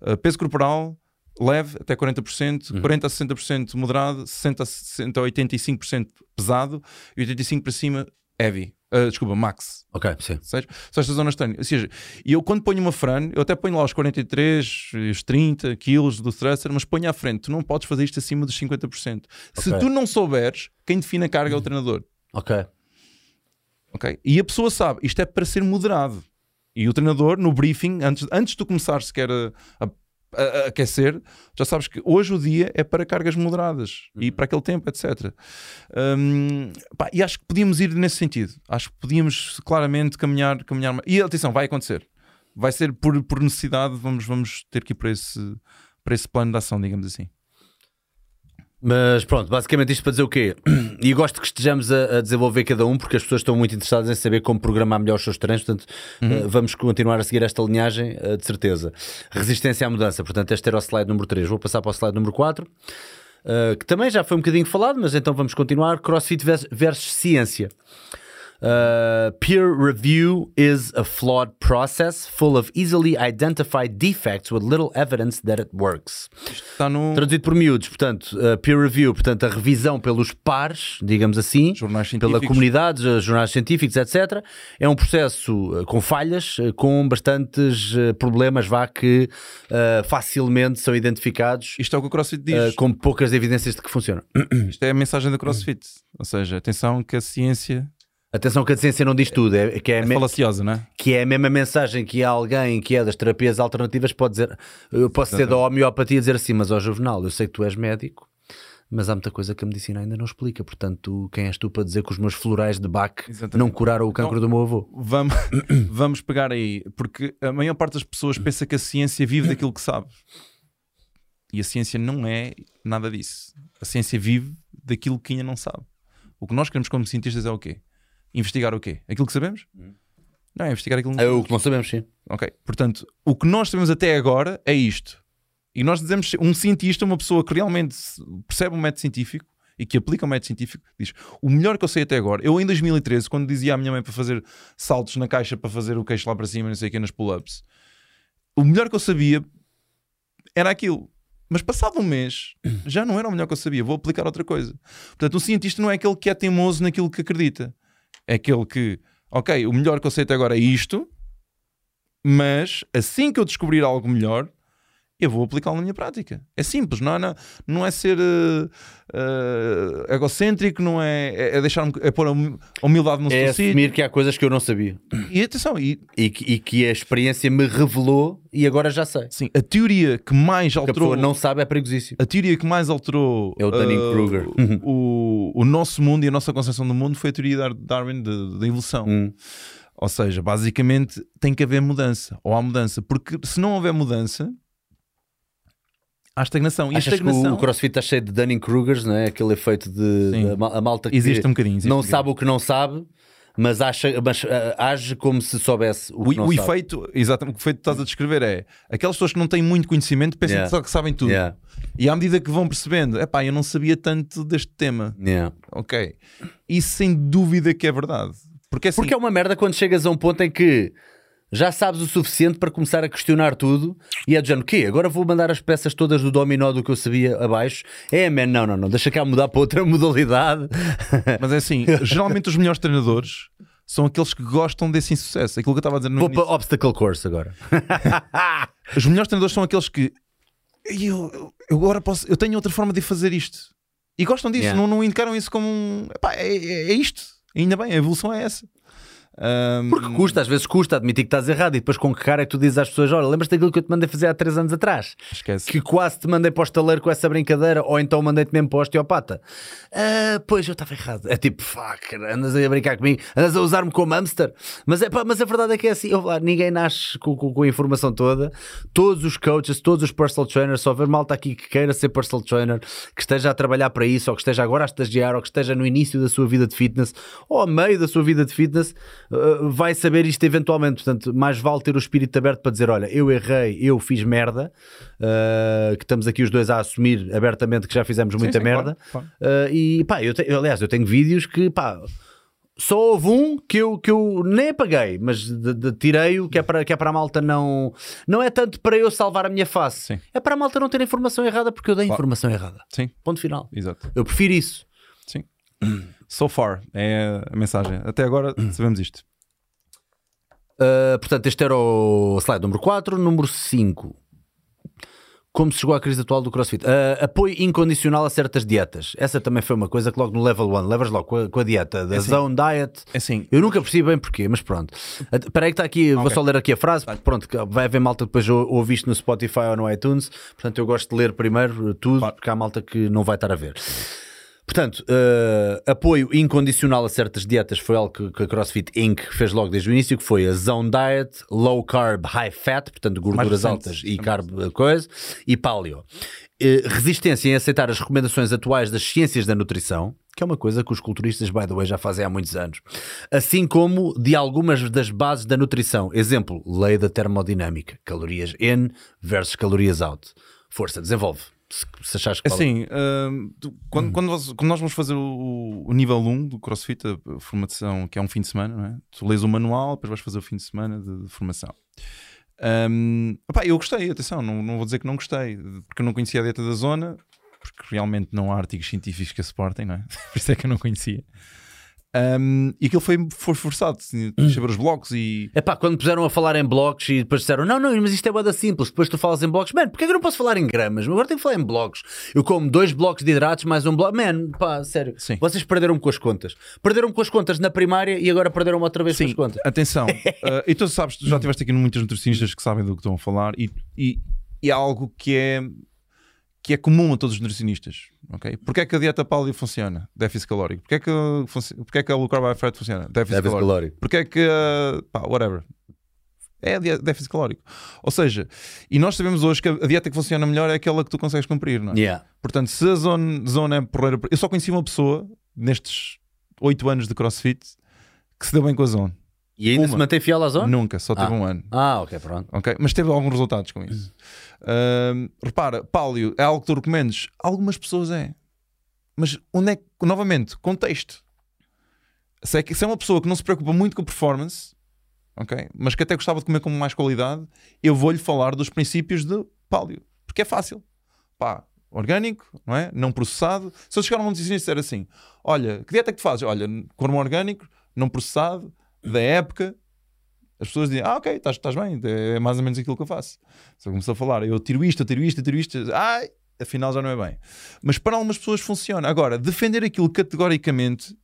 Uh, peso corporal, leve até 40%, 40 a 60% moderado, 60 a 60 a 85% pesado e 85% para cima heavy. Uh, desculpa, max. Ok, sim. São estas zonas treino. Ou seja, eu quando ponho uma frane, eu até ponho lá os 43, os 30 quilos do thruster, mas ponho à frente, tu não podes fazer isto acima dos 50%. Se Ok. tu não souberes, quem define a carga é o treinador. Ok. ok? E a pessoa sabe, isto é para ser moderado. E o treinador, no briefing, antes, antes de tu começar sequer a, a- a- a aquecer, já sabes que hoje o dia é para cargas moderadas e para aquele tempo, etc. Hum, pá, e acho que podíamos ir nesse sentido. Acho que podíamos claramente caminhar. caminhar e atenção, vai acontecer. Vai ser por, por necessidade, vamos, vamos ter que ir para esse, para esse plano de ação, digamos assim. Mas pronto, basicamente isto para dizer o quê? E gosto que estejamos a, a desenvolver cada um, porque as pessoas estão muito interessadas em saber como programar melhor os seus treinos, portanto, eh, vamos continuar a seguir esta linhagem, eh, de certeza. Resistência à mudança, portanto, este era o slide número 3. Vou passar para o slide número 4, eh, que também já foi um bocadinho falado, mas então vamos continuar. CrossFit vers- versus ciência. Uh, peer review is a flawed process full of easily identified defects with little evidence that it works. Está no Traduzido por miúdos, portanto, uh, peer review, portanto, a revisão pelos pares, digamos assim, pela comunidade, jornais científicos, etc. É um processo uh, com falhas, uh, com bastantes problemas, vá, que uh, facilmente são identificados Isto é o que o CrossFit diz. com poucas evidências de que funciona. Isto é a mensagem da CrossFit. Ou seja, atenção que a ciência Atenção que a ciência não diz tudo, é, que é, é me- falaciosa, não é? que é a mesma mensagem que alguém que é das terapias alternativas pode dizer. Eu posso ser da homeopatia e dizer assim, mas ó Juvenal, eu sei que tu és médico, mas há muita coisa que a medicina ainda não explica. Portanto, quem és tu para dizer que os meus florais de Bach Exatamente. não curaram o cancro do meu avô? Vamos, vamos pegar aí, porque a maior parte das pessoas pensa que a ciência vive daquilo que sabe. E a ciência não é nada disso. A ciência vive daquilo que ainda não sabe. O que nós queremos como cientistas é o quê? Investigar o quê? Aquilo que sabemos? Não, é investigar aquilo que não É sabemos. o que não sabemos, sim. Ok, portanto, o que nós sabemos até agora é isto. E nós dizemos, um cientista, uma pessoa que realmente percebe um método científico e que aplica um método científico, diz: O melhor que eu sei até agora, eu em 2013, quando dizia à minha mãe para fazer saltos na caixa para fazer o queixo lá para cima, não sei o que, nas pull-ups, o melhor que eu sabia era aquilo. Mas passado um mês, já não era o melhor que eu sabia, vou aplicar outra coisa. Portanto, um cientista não é aquele que é teimoso naquilo que acredita, é aquele que, ok, o melhor até agora é isto, mas assim que eu descobrir algo melhor, eu vou aplicá-lo na minha prática. É simples, não é, não, não é ser eh, eh, egocêntrico, não é, é, é deixar é pôr a hum- a humildade no É seu sítio. assumir que há coisas que eu não sabia E atenção, e, e que, e que a experiência me revelou e agora já sei. sim, a teoria que mais O que a alterou pessoa não sabe é perigosíssimo. a teoria que mais alterou É o Dunning-Kruger. eh, o, o nosso mundo e a nossa concepção do mundo foi a teoria de Darwin da evolução. Hum. Ou seja, basicamente tem que haver mudança, ou há mudança, porque se não houver mudança, à estagnação. E a Achas estagnação que o, o CrossFit está cheio de Dunning-Krugers, não é? Aquele efeito de, a mal- a malta que existe um bocadinho. existe não um sabe o que não sabe, mas, acha, mas ah, age como se soubesse o O, o efeito, exatamente, o efeito que estás a descrever é aquelas pessoas que não têm muito conhecimento pensam Yeah. que só que sabem tudo. Yeah, E à medida que vão percebendo, epá, eu não sabia tanto deste tema. yeah. Ok. Isso sem dúvida que é verdade. Porque assim, Porque é uma merda quando chegas a um ponto em que já sabes o suficiente para começar a questionar tudo e é do género, quê? Agora vou mandar as peças todas do dominó do que eu sabia abaixo. É, man, não, não, não, deixa cá mudar para outra modalidade. Mas é assim, geralmente os melhores treinadores são aqueles que gostam desse insucesso. Aquilo que eu estava a dizer no vou início. para obstacle course agora. Os melhores treinadores são aqueles que eu, eu- agora posso, eu tenho outra forma de fazer isto. E gostam disso, Yeah. não, não encaram isso como um, epá, é, é- é isto. Ainda bem, a evolução é essa. Ahm, Porque custa, às vezes custa admitir que estás errado e depois com que cara é que tu dizes às pessoas: Olha, lembras-te daquilo que eu te mandei fazer há 3 anos atrás? esquece. Que quase te mandei para o estaleiro com essa brincadeira, ou então mandei-te mesmo para o osteopata. Ah, pois eu estava errado. É tipo, fuck, andas a brincar comigo, andas a usar-me como hamster. Mas, é, pá, mas a verdade é que é assim: lá, ninguém nasce com, com- com a informação toda. Todos os coaches, todos os personal trainers, só ver malta aqui que queira ser personal trainer, que esteja a trabalhar para isso, ou que esteja agora a estagiar, ou que esteja no início da sua vida de fitness, ou a meio da sua vida de fitness, ah, vai saber isto eventualmente. Portanto, mais vale ter o espírito aberto para dizer: olha, eu errei, eu fiz merda, ah, que estamos aqui os dois a assumir abertamente que já fizemos Sim, muita sim, merda. claro, claro. Ah, e pá, eu te- aliás, eu tenho vídeos que pá. Só houve um que eu, que eu nem apaguei, mas de- de- tirei-o, que é, para, que é para a malta não. Não é tanto para eu salvar a minha face, Sim. é para a malta não ter informação errada porque eu dei Claro. informação errada. Sim, Ponto final. exato. Eu prefiro isso. So far é a mensagem. Até agora sabemos isto. Uh, portanto, este era o slide número 4. Número 5. Como se chegou à crise atual do CrossFit? Uh, apoio incondicional a certas dietas. Essa também foi uma coisa que logo no level 1, levas logo com a, com a dieta da assim. Zone Diet. É assim, Eu nunca percebi bem porquê, mas pronto. Espera aí que está aqui, vou Ok. só ler aqui a frase, porque pronto, vai haver malta depois ou- ouve isto no Spotify ou no iTunes, portanto eu gosto de ler primeiro tudo, Claro. porque há malta que não vai estar a ver. Portanto, eh, apoio incondicional a certas dietas foi algo que, que a CrossFit Inc. fez logo desde o início, que foi a Zone Diet, Low Carb, High Fat, portanto gorduras altas e carb coisa, e Paleo. Eh, resistência em aceitar as recomendações atuais das ciências da nutrição, que é uma coisa que os culturistas, by the way, já fazem há muitos anos, assim como de algumas das bases da nutrição. Exemplo, lei da termodinâmica, calorias in versus calorias out. Força, desenvolve. Se, se achares que vale- assim, hum, quando, quando, nós, quando nós vamos fazer o, o nível 1 do CrossFit, a, formação, que é um fim de semana, não é? tu lês o manual, depois vais fazer o fim de semana de, de formação. Hum, opá, eu gostei, atenção, não, não vou dizer que não gostei, porque eu não conhecia a dieta da zona, porque realmente não há artigos científicos que a suportem, não é? Por isso é que eu não conhecia. Hum, e aquilo foi, foi forçado, tinha de saber os blocos e. É pá, quando puseram a falar em blocos e depois disseram não, não, mas isto é boda simples. Depois tu falas em blocos, mano, porque é que eu não posso falar em gramas? Agora tenho que falar em blocos. Eu como dois blocos de hidratos mais um bloco. Man, pá, sério. Sim. Vocês perderam com as contas. Perderam com as contas na primária e agora perderam outra vez com as Sim, contas. atenção. Uh, e tu sabes, tu já estiveste aqui muitas nutricionistas que sabem do que estão a falar e, e, e há algo que é, que é comum a todos os nutricionistas. Ok? Porquê é que a dieta paleo funciona? Déficit calórico. Porquê é que, porquê é que a low carb fat funciona? Déficit, Déficit calórico. calórico. Porquê é que, uh, pá, whatever. É déficit calórico. Ou seja, e nós sabemos hoje que a dieta que funciona melhor é aquela que tu consegues cumprir, não é? Yeah. Portanto, se a zone, zone é porreira. Eu só conheci uma pessoa nestes 8 anos de crossfit que se deu bem com a zone. E ainda Uma. se mantém fiel à zona? Nunca, só teve Ah. um ano. Ah, ok, pronto. Ok? Mas teve alguns resultados com isso. Ahm, repara, paleo é algo que tu recomendes? Algumas pessoas é. Mas onde é que, novamente, contexto. Se é, que, se é uma pessoa que não se preocupa muito com performance, ok? Mas que até gostava de comer com mais qualidade, eu vou-lhe falar dos princípios de paleo. Porque é fácil. Pá, orgânico, não é? Não processado. Se eu chegar a um nutricionista e disser assim: olha, que dieta é que tu fazes? Olha, cormo orgânico, não processado, da época. As pessoas dizem, ah, ok, estás, estás bem, é mais ou menos aquilo que eu faço. Se eu começar a falar, eu tiro isto, eu tiro isto, eu tiro isto, ai, afinal já não é bem. Mas para algumas pessoas funciona. Agora, defender aquilo categoricamente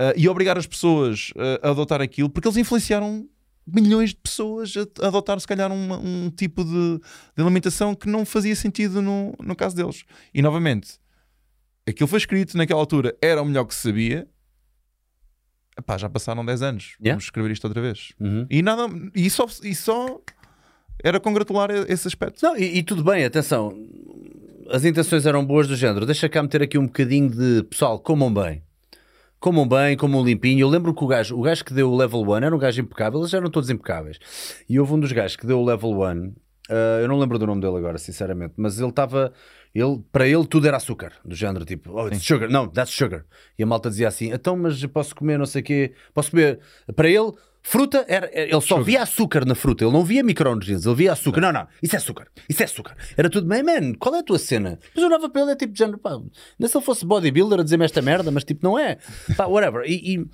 ah, e obrigar as pessoas ah, a adotar aquilo, porque eles influenciaram milhões de pessoas a, adotar, se calhar, uma- um tipo de, de alimentação que não fazia sentido no, no caso deles. E novamente, aquilo foi escrito naquela altura, era o melhor que se sabia. Epá, já passaram 10 anos. Yeah. Vamos escrever isto outra vez. Uhum. E nada, e só, e só era congratular esse aspecto. Não, e, e tudo bem, atenção. As intenções eram boas do género. Deixa cá meter aqui um bocadinho de pessoal, comam bem. Comam bem, comam limpinho. Eu lembro que o gajo, o gajo que deu o level 1 era um gajo impecável, eles eram todos impecáveis. E houve um dos gajos que deu o level 1, uh, eu não lembro do nome dele agora, sinceramente, mas ele estava. Ele, para ele tudo era açúcar, do género tipo, oh, it's sugar, não, that's sugar. E a malta dizia assim, então, mas posso comer não sei o quê, posso comer. Para ele, fruta, era, ele só via açúcar na fruta, ele não via micronutrientes, ele via açúcar. Não, não, isso é açúcar, isso é açúcar. Era tudo, man, man qual é a tua cena? Mas eu olhava para ele, é tipo, de género, pá, não é se ele fosse bodybuilder a dizer-me esta merda, mas tipo, não é. Pá, whatever. E, e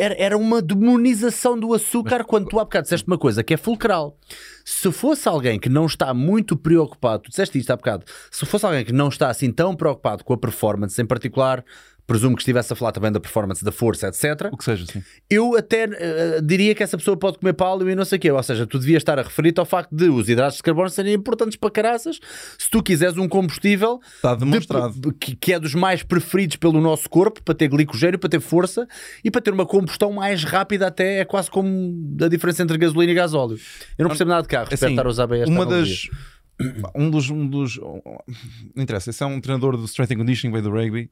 era, era uma demonização do açúcar quando tu há bocado disseste uma coisa que é fulcral. Se fosse alguém que não está muito preocupado, tu disseste isto há bocado, se fosse alguém que não está assim tão preocupado com a performance, em particular, presumo que estivesse a falar também da performance da força, etc. O que seja, sim. Eu até uh, diria que essa pessoa pode comer palio e não sei o quê. Ou seja, tu devias estar a referir-te ao facto de os hidratos de carbono serem importantes para caraças se tu quiseres um combustível Está demonstrado. de- que, que é dos mais preferidos pelo nosso corpo para ter glicogênio, para ter força e para ter uma combustão mais rápida até é quase como a diferença entre gasolina e gasóleo. Eu não percebo nada de carro, Assim, estar a usar bem esta uma analogia. das um dos, um dos não interessa, esse é um treinador do strength and conditioning veio do rugby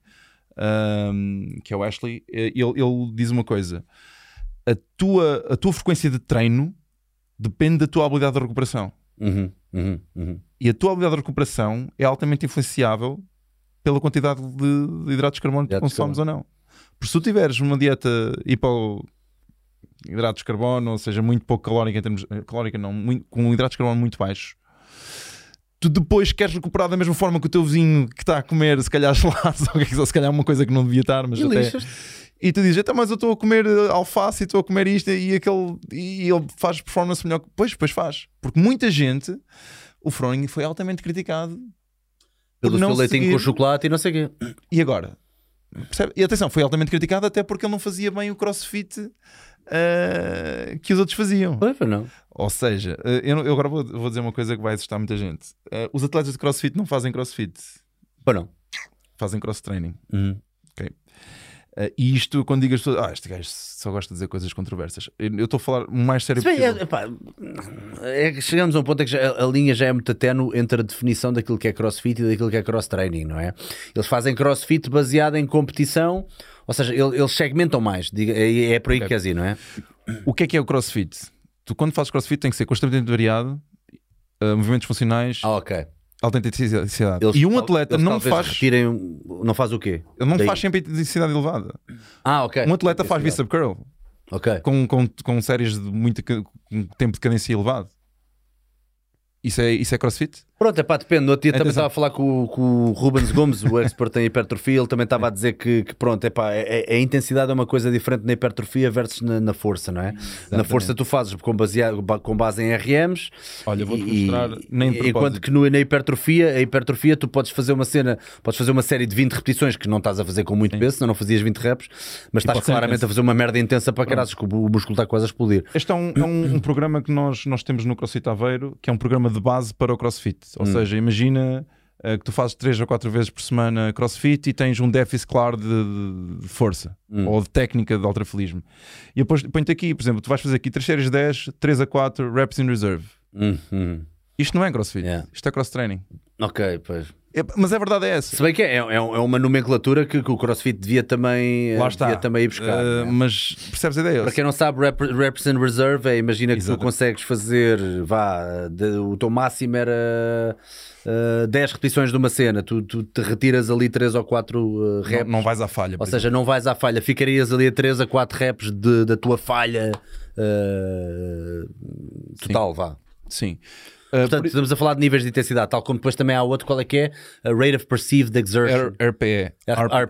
um, que é o Ashley ele, ele diz uma coisa. A tua, a tua frequência de treino depende da tua habilidade de recuperação. Uhum, uhum, uhum. e a tua habilidade de recuperação é altamente influenciável pela quantidade de, de hidratos de carbono que consomes ou não. Porque se tu tiveres uma dieta hipo hidratos de carbono, ou seja, muito pouco calórica em termos calórica não, muito, com hidratos de carbono muito baixos tu depois queres recuperar da mesma forma que o teu vizinho que está a comer, se calhar gelados, ou que- se calhar uma coisa que não devia estar, mas E até... E tu dizes, então, mas eu estou a comer eh, alface e estou a comer isto e aquele e ele faz performance melhor. que-" Pois, pois faz. Porque muita gente, o Froning foi altamente criticado. Pelo seu leitinho seguir- com chocolate e não sei o quê. E agora? Percebe? E atenção, foi altamente criticado até porque ele não fazia bem o crossfit eh, que os outros faziam. Pois, pois não. Ou seja, eh, eu, eu agora vou, vou dizer uma coisa que vai assustar muita gente. Eh, os atletas de crossfit não fazem crossfit, Pois não. fazem cross training. Uhum. Eh, e isto, quando digo as pessoas, ah, este gajo só gosta de dizer coisas controversas. Eu estou a falar mais sério bem, possível. é, é que chegamos a um ponto em que já- a linha já é muito tenue entre a definição daquilo que é crossfit e daquilo que é cross training, não é? Eles fazem crossfit baseado em competição, ou seja, ele- eles segmentam mais, diga- é, é por aí que Ok. queres ir, não é? O que é que é o crossfit? Tu, quando fazes crossfit, tem que ser constantemente variado, eh, movimentos funcionais, Ah, ok. alta intensidade. Eles e um atleta não faz, retirem, não faz o quê? ele não Daí. faz sempre intensidade elevada. Ah, ok. Um atleta faz bicep curl Ok. com, com, com séries de muito com tempo de cadência elevado. Isso é, isso é crossfit? Pronto, é pá, depende. No outro dia também estava a falar com, o- com o Rubens Gomes, o expert em hipertrofia. Ele também estava a dizer que, que pronto, é pá, é- é- a intensidade é uma coisa diferente na hipertrofia versus na, na força, não é? Na força tu fazes com, baseado, com base em RMs. Olha, vou-te mostrar, nem Enquanto que no, na hipertrofia, a hipertrofia tu podes fazer uma cena, podes fazer uma série de 20 repetições que não estás a fazer com muito peso, senão não fazias 20 reps, mas estás claramente intenso. a fazer uma merda intensa para caralho, que o músculo está quase a explodir. Este é um, é um- um programa que nós, nós temos no CrossFit Aveiro, que é um programa de base para o CrossFit. Ou seja, imagina eh, que tu fazes 3 ou 4 vezes por semana CrossFit e tens um déficit claro de, de- força ou de técnica de ultrafilismo. E depois põe-te aqui, por exemplo, tu vais fazer aqui 3 séries de 10, 3 a 4 reps in reserve. Hum, hum. Isto não é CrossFit, Yeah. isto é cross training. Ok, pois. É- mas a verdade é essa. Se bem que é, é, é uma nomenclatura que, que o CrossFit devia também, Lá eh, está. devia também ir buscar. Eh, não é? mas percebes a ideia? Para quem não sabe, rep, reps in reserve é imagina que Exato. tu consegues fazer, vá, de- o teu máximo era eh, 10 repetições de uma cena, tu, tu te retiras ali 3 ou 4 não, reps. não vais à falha. Ou seja, não vais à falha, ficarias ali a 3 a 4 reps de- da tua falha eh, total, vá. exemplo. Sim. Eh, Portanto, por- estamos a falar de níveis de intensidade, tal como depois também há outro, qual é que é? A Rate of Perceived Exertion. R- RPE. R-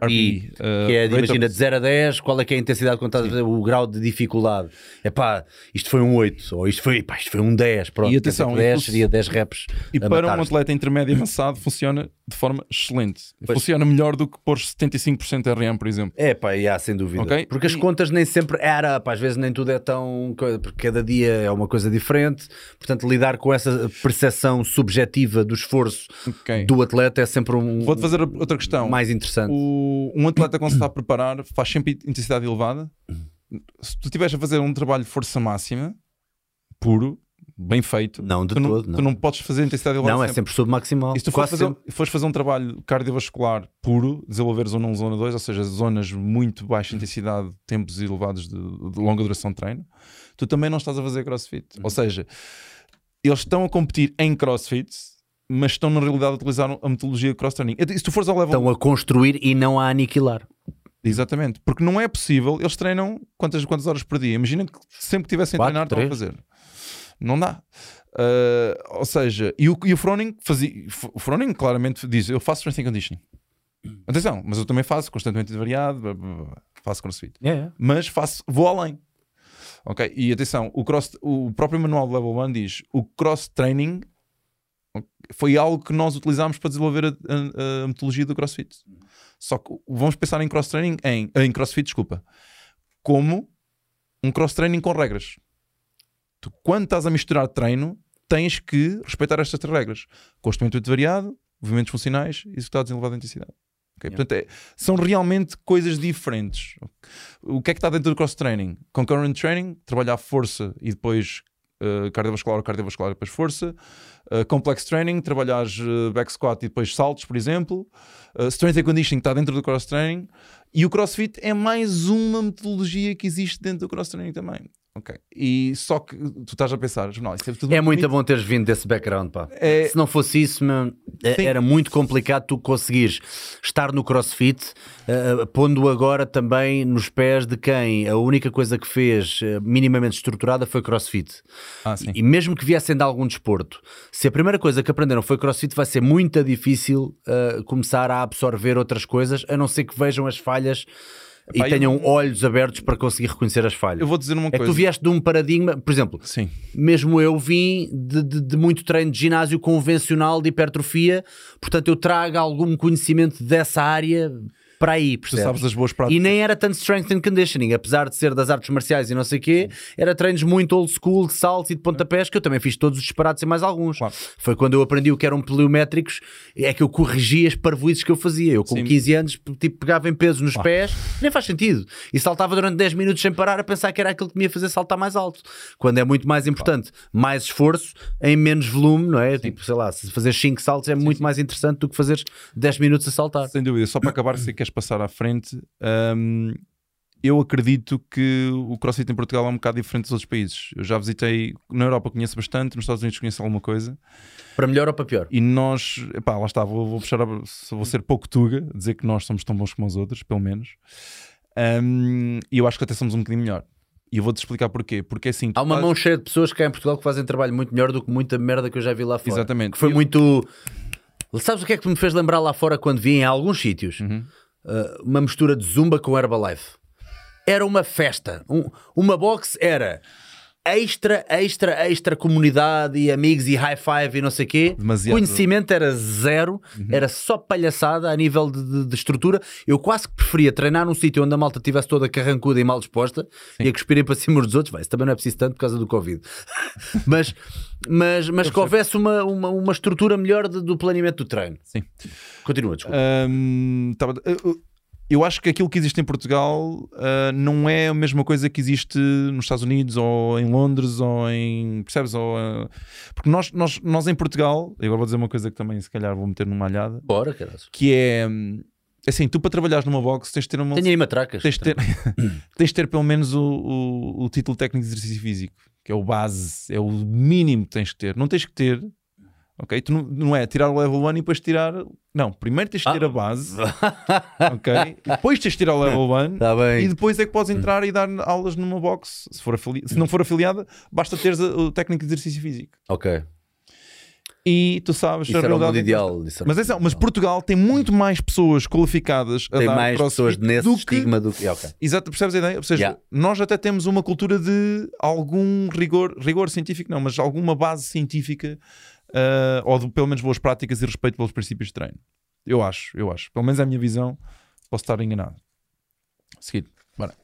que é, de, Rate imagina, of- de 0 a 10, qual é que é a intensidade quando estás a fazer o grau de dificuldade? É pá, isto foi um 8, ou isto foi, pá, isto foi um 10, pronto. E atenção, dizer que 10 e tu- seria 10 reps. E para um atleta intermédio avançado funciona de forma excelente. Pois. Funciona melhor do que pôr 75% RM, por exemplo. É pá, e há, sem dúvida. Ok? Porque as E- contas nem sempre era, pá, às vezes nem tudo é tão. Porque cada dia é uma coisa diferente. Portanto, lidar com essa percepção subjetiva do esforço Ok. do atleta é sempre um. Vou-te fazer outra questão. mais interessante. O- um atleta quando se está a preparar faz sempre intensidade elevada. Se tu estiveres a fazer um trabalho de força máxima, puro, bem feito, Não, de tu, não, todo, tu não. não podes fazer intensidade elevada Não, é sempre. sempre submaximal. E se tu fores fazer, fores fazer um trabalho cardiovascular puro, desenvolver zona 1, zona 2, ou seja, zonas muito baixa intensidade, tempos elevados de, de longa duração de treino, tu também não estás a fazer crossfit. Uhum. Ou seja, eles estão a competir em crossfit, mas estão na realidade a utilizar a metodologia de cross-training. Se tu fores ao level Estão a construir e não a aniquilar. Exatamente, porque não é possível, eles treinam quantas, quantas horas por dia? Imagina que sempre que tivessem a treinar, estão a fazer. Não dá. Uh, ou seja, e o, e o Froning fazia. O Froning claramente diz: Eu faço strength and conditioning. Atenção, mas eu também faço constantemente variado, blá, blá, blá, faço crossfit. Mas faço, vou além. Ok? E atenção, o, cross, o próprio manual do Level 1 diz: o cross training foi algo que nós utilizámos para desenvolver a, a- a metodologia do CrossFit. Só que vamos pensar em cross training em, em CrossFit, desculpa, como um cross training com regras. Tu, quando estás a misturar treino, tens que respeitar estas regras: constantemente variado, movimentos funcionais executados em elevada intensidade. Ok? Portanto, é- são realmente coisas diferentes. O que é que está dentro do cross training? Concurrent training, trabalhar força e depois uh, cardiovascular ou cardiovascular e depois força. Uh, complex training, trabalhar uh, back squat e depois saltos, por exemplo. Uh, strength and conditioning está dentro do cross training. E o crossfit é mais uma metodologia que existe dentro do cross training também. Ok. E só que tu estás a pensar, não, isso é tudo É muito bom teres vindo desse background, pá. É- Se não fosse isso, é- era muito complicado tu conseguires estar no crossfit, eh, pondo agora também nos pés de quem a única coisa que fez eh, minimamente estruturada foi crossfit. Ah, sim. E mesmo que viessem de algum desporto, se a primeira coisa que aprenderam foi crossfit, vai ser muito difícil eh, começar a absorver outras coisas, a não ser que vejam as falhas E tenham eu- olhos abertos para conseguir reconhecer as falhas. Eu vou dizer uma É que coisa. tu vieste de um paradigma, por exemplo, Sim. mesmo eu vim de, de- de muito treino de ginásio convencional de hipertrofia, portanto eu trago algum conhecimento dessa área para aí, Tu percebes? sabes as boas práticas. E nem era tanto strength and conditioning, apesar de ser das artes marciais e não sei o quê, era treinos muito old school de saltos e de pontapés que eu também fiz todos os disparados e mais alguns. Claro. Foi quando eu aprendi o que eram pliométricos, é que eu corrigia as parvoices que eu fazia. Eu com Sim. 15 anos tipo, pegava em peso nos pés, nem faz sentido. E saltava durante 10 minutos sem parar a pensar que era aquilo que me ia fazer saltar mais alto. Quando é muito mais importante, mais esforço em menos volume, não é? Tipo, sei lá, se fazer 5 saltos é muito mais interessante do que fazer 10 minutos a saltar. Sem dúvida, só para acabar, se queres passar à frente, hum, eu acredito que o CrossFit em Portugal é um bocado diferente dos outros países. Eu já visitei, na Europa conheço bastante, nos Estados Unidos conheço alguma coisa, Para melhor ou para pior? e nós, epá, lá está, vou, vou puxar, a- vou ser pouco tuga, dizer que nós somos tão bons como os outros, pelo menos, Hum, e eu acho que até somos um bocadinho melhor. E eu vou-te explicar porquê. Porque assim, tu Há uma fazes- mão cheia de pessoas cá em Portugal que fazem trabalho muito melhor do que muita merda que eu já vi lá fora. Exatamente. Que foi Eu- muito. Sabes o que é que me fez lembrar lá fora quando vi em alguns sítios? Uhum. Uh, uma mistura de zumba com Herbalife. Era uma festa. Um- uma box era extra, extra, extra comunidade e amigos e high five e não sei o quê. Demasiado. Uhum. Conhecimento era zero, era só palhaçada a nível de, de- de estrutura. Eu quase que preferia treinar num sítio onde a malta estivesse toda carrancuda e mal disposta e a cuspirem para cima dos outros. Vai, isso também não é preciso tanto por causa do Covid. mas mas, mas que houvesse uma, uma, uma estrutura melhor de- do planeamento do treino. Sim. Continua, desculpa. Tava- eu- eu acho que aquilo que existe em Portugal ah, não é a mesma coisa que existe nos Estados Unidos ou em Londres ou em. Percebes? Ou, ah, porque nós, nós, nós em Portugal, e agora vou dizer uma coisa que também se calhar vou meter numa alhada, Bora, caralho. que é hum, assim: tu para trabalhares numa box tens de ter uma. Tenho aí matracas. Tens de ter, tens de ter pelo menos o, o, o título técnico de exercício físico, que é o base, é o mínimo que tens que ter. Não tens que ter, ok? Tu não, não é tirar o level 1 e depois tirar. Não, primeiro tens de ter Ah. a base, ok? Depois tens de tirar o level 1 Está bem. e depois é que podes entrar e dar aulas numa box. Se, for afili- se não for afiliada, basta teres o técnico de exercício físico. Ok. E tu sabes Isso era o mundo é que ideal. isso mas, atenção, mas Portugal tem muito mais pessoas qualificadas a Tem dar mais pessoas nesse do que estigma do que. Ok. Exato, percebes a ideia? Ou seja, Yeah. nós até temos uma cultura de algum rigor, rigor científico, não, mas alguma base científica, ah, ou de, pelo menos boas práticas e respeito pelos princípios de treino. Eu acho, eu acho. Pelo menos é a minha visão. Posso estar enganado. Seguir. Bora.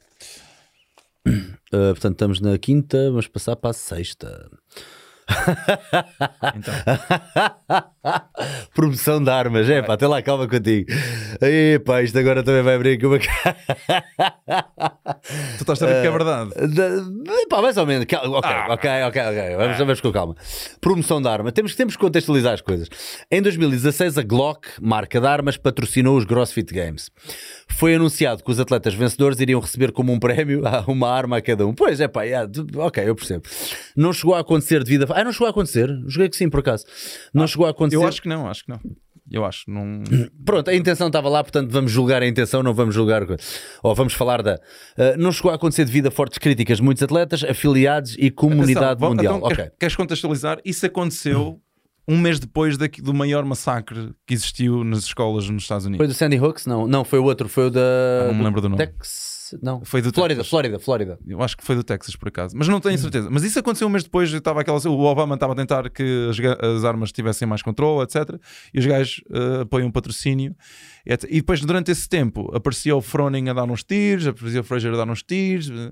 Uh, portanto, estamos na quinta, vamos passar para a sexta. Então, Promoção de armas, é pá, até lá, calma contigo. Epá, isto agora também vai abrir aqui uma. tu estás a ver que é verdade. Da- Pá, mais ou menos. Ok, Ah. ok, ok, ok. Vamos, vamos com calma. Promoção de arma. Temos, temos que contextualizar as coisas. Em 2016, a Glock, marca de armas, patrocinou os CrossFit Games. Foi anunciado que os atletas vencedores iriam receber como um prémio ah, uma arma a cada um. Pois é, pá, yeah, ok, eu percebo. Não chegou a acontecer devido a. Ah, não chegou a acontecer? Joguei que sim, por acaso. Não chegou a acontecer. Eu acho que não, acho que não. Eu acho, não. Pronto, a intenção estava lá, portanto vamos julgar a intenção, não vamos julgar. Ou vamos falar da. Uh, não chegou a acontecer devido a fortes críticas de muitos atletas, afiliados e comunidade Atenção, mundial. então, ok. queres- contextualizar? Isso aconteceu um mês depois daqui- do maior massacre que existiu nas escolas nos Estados Foi Unidos. do Sandy Hooks? Não, não, foi o outro, foi o da. não me lembro do nome. Texas? Não, Foi do Flórida, Texas. Flórida, Flórida. Eu acho que foi do Texas, por acaso, mas não tenho certeza. Mas isso aconteceu um mês depois. Estava aquela, o Obama estava a tentar que as, as armas tivessem mais controle, etc. E os gajos eh, apoiam o patrocínio. etc. E depois, durante esse tempo, aparecia o Froning a dar uns tiros, aparecia o Fraser a dar uns tiros. eh,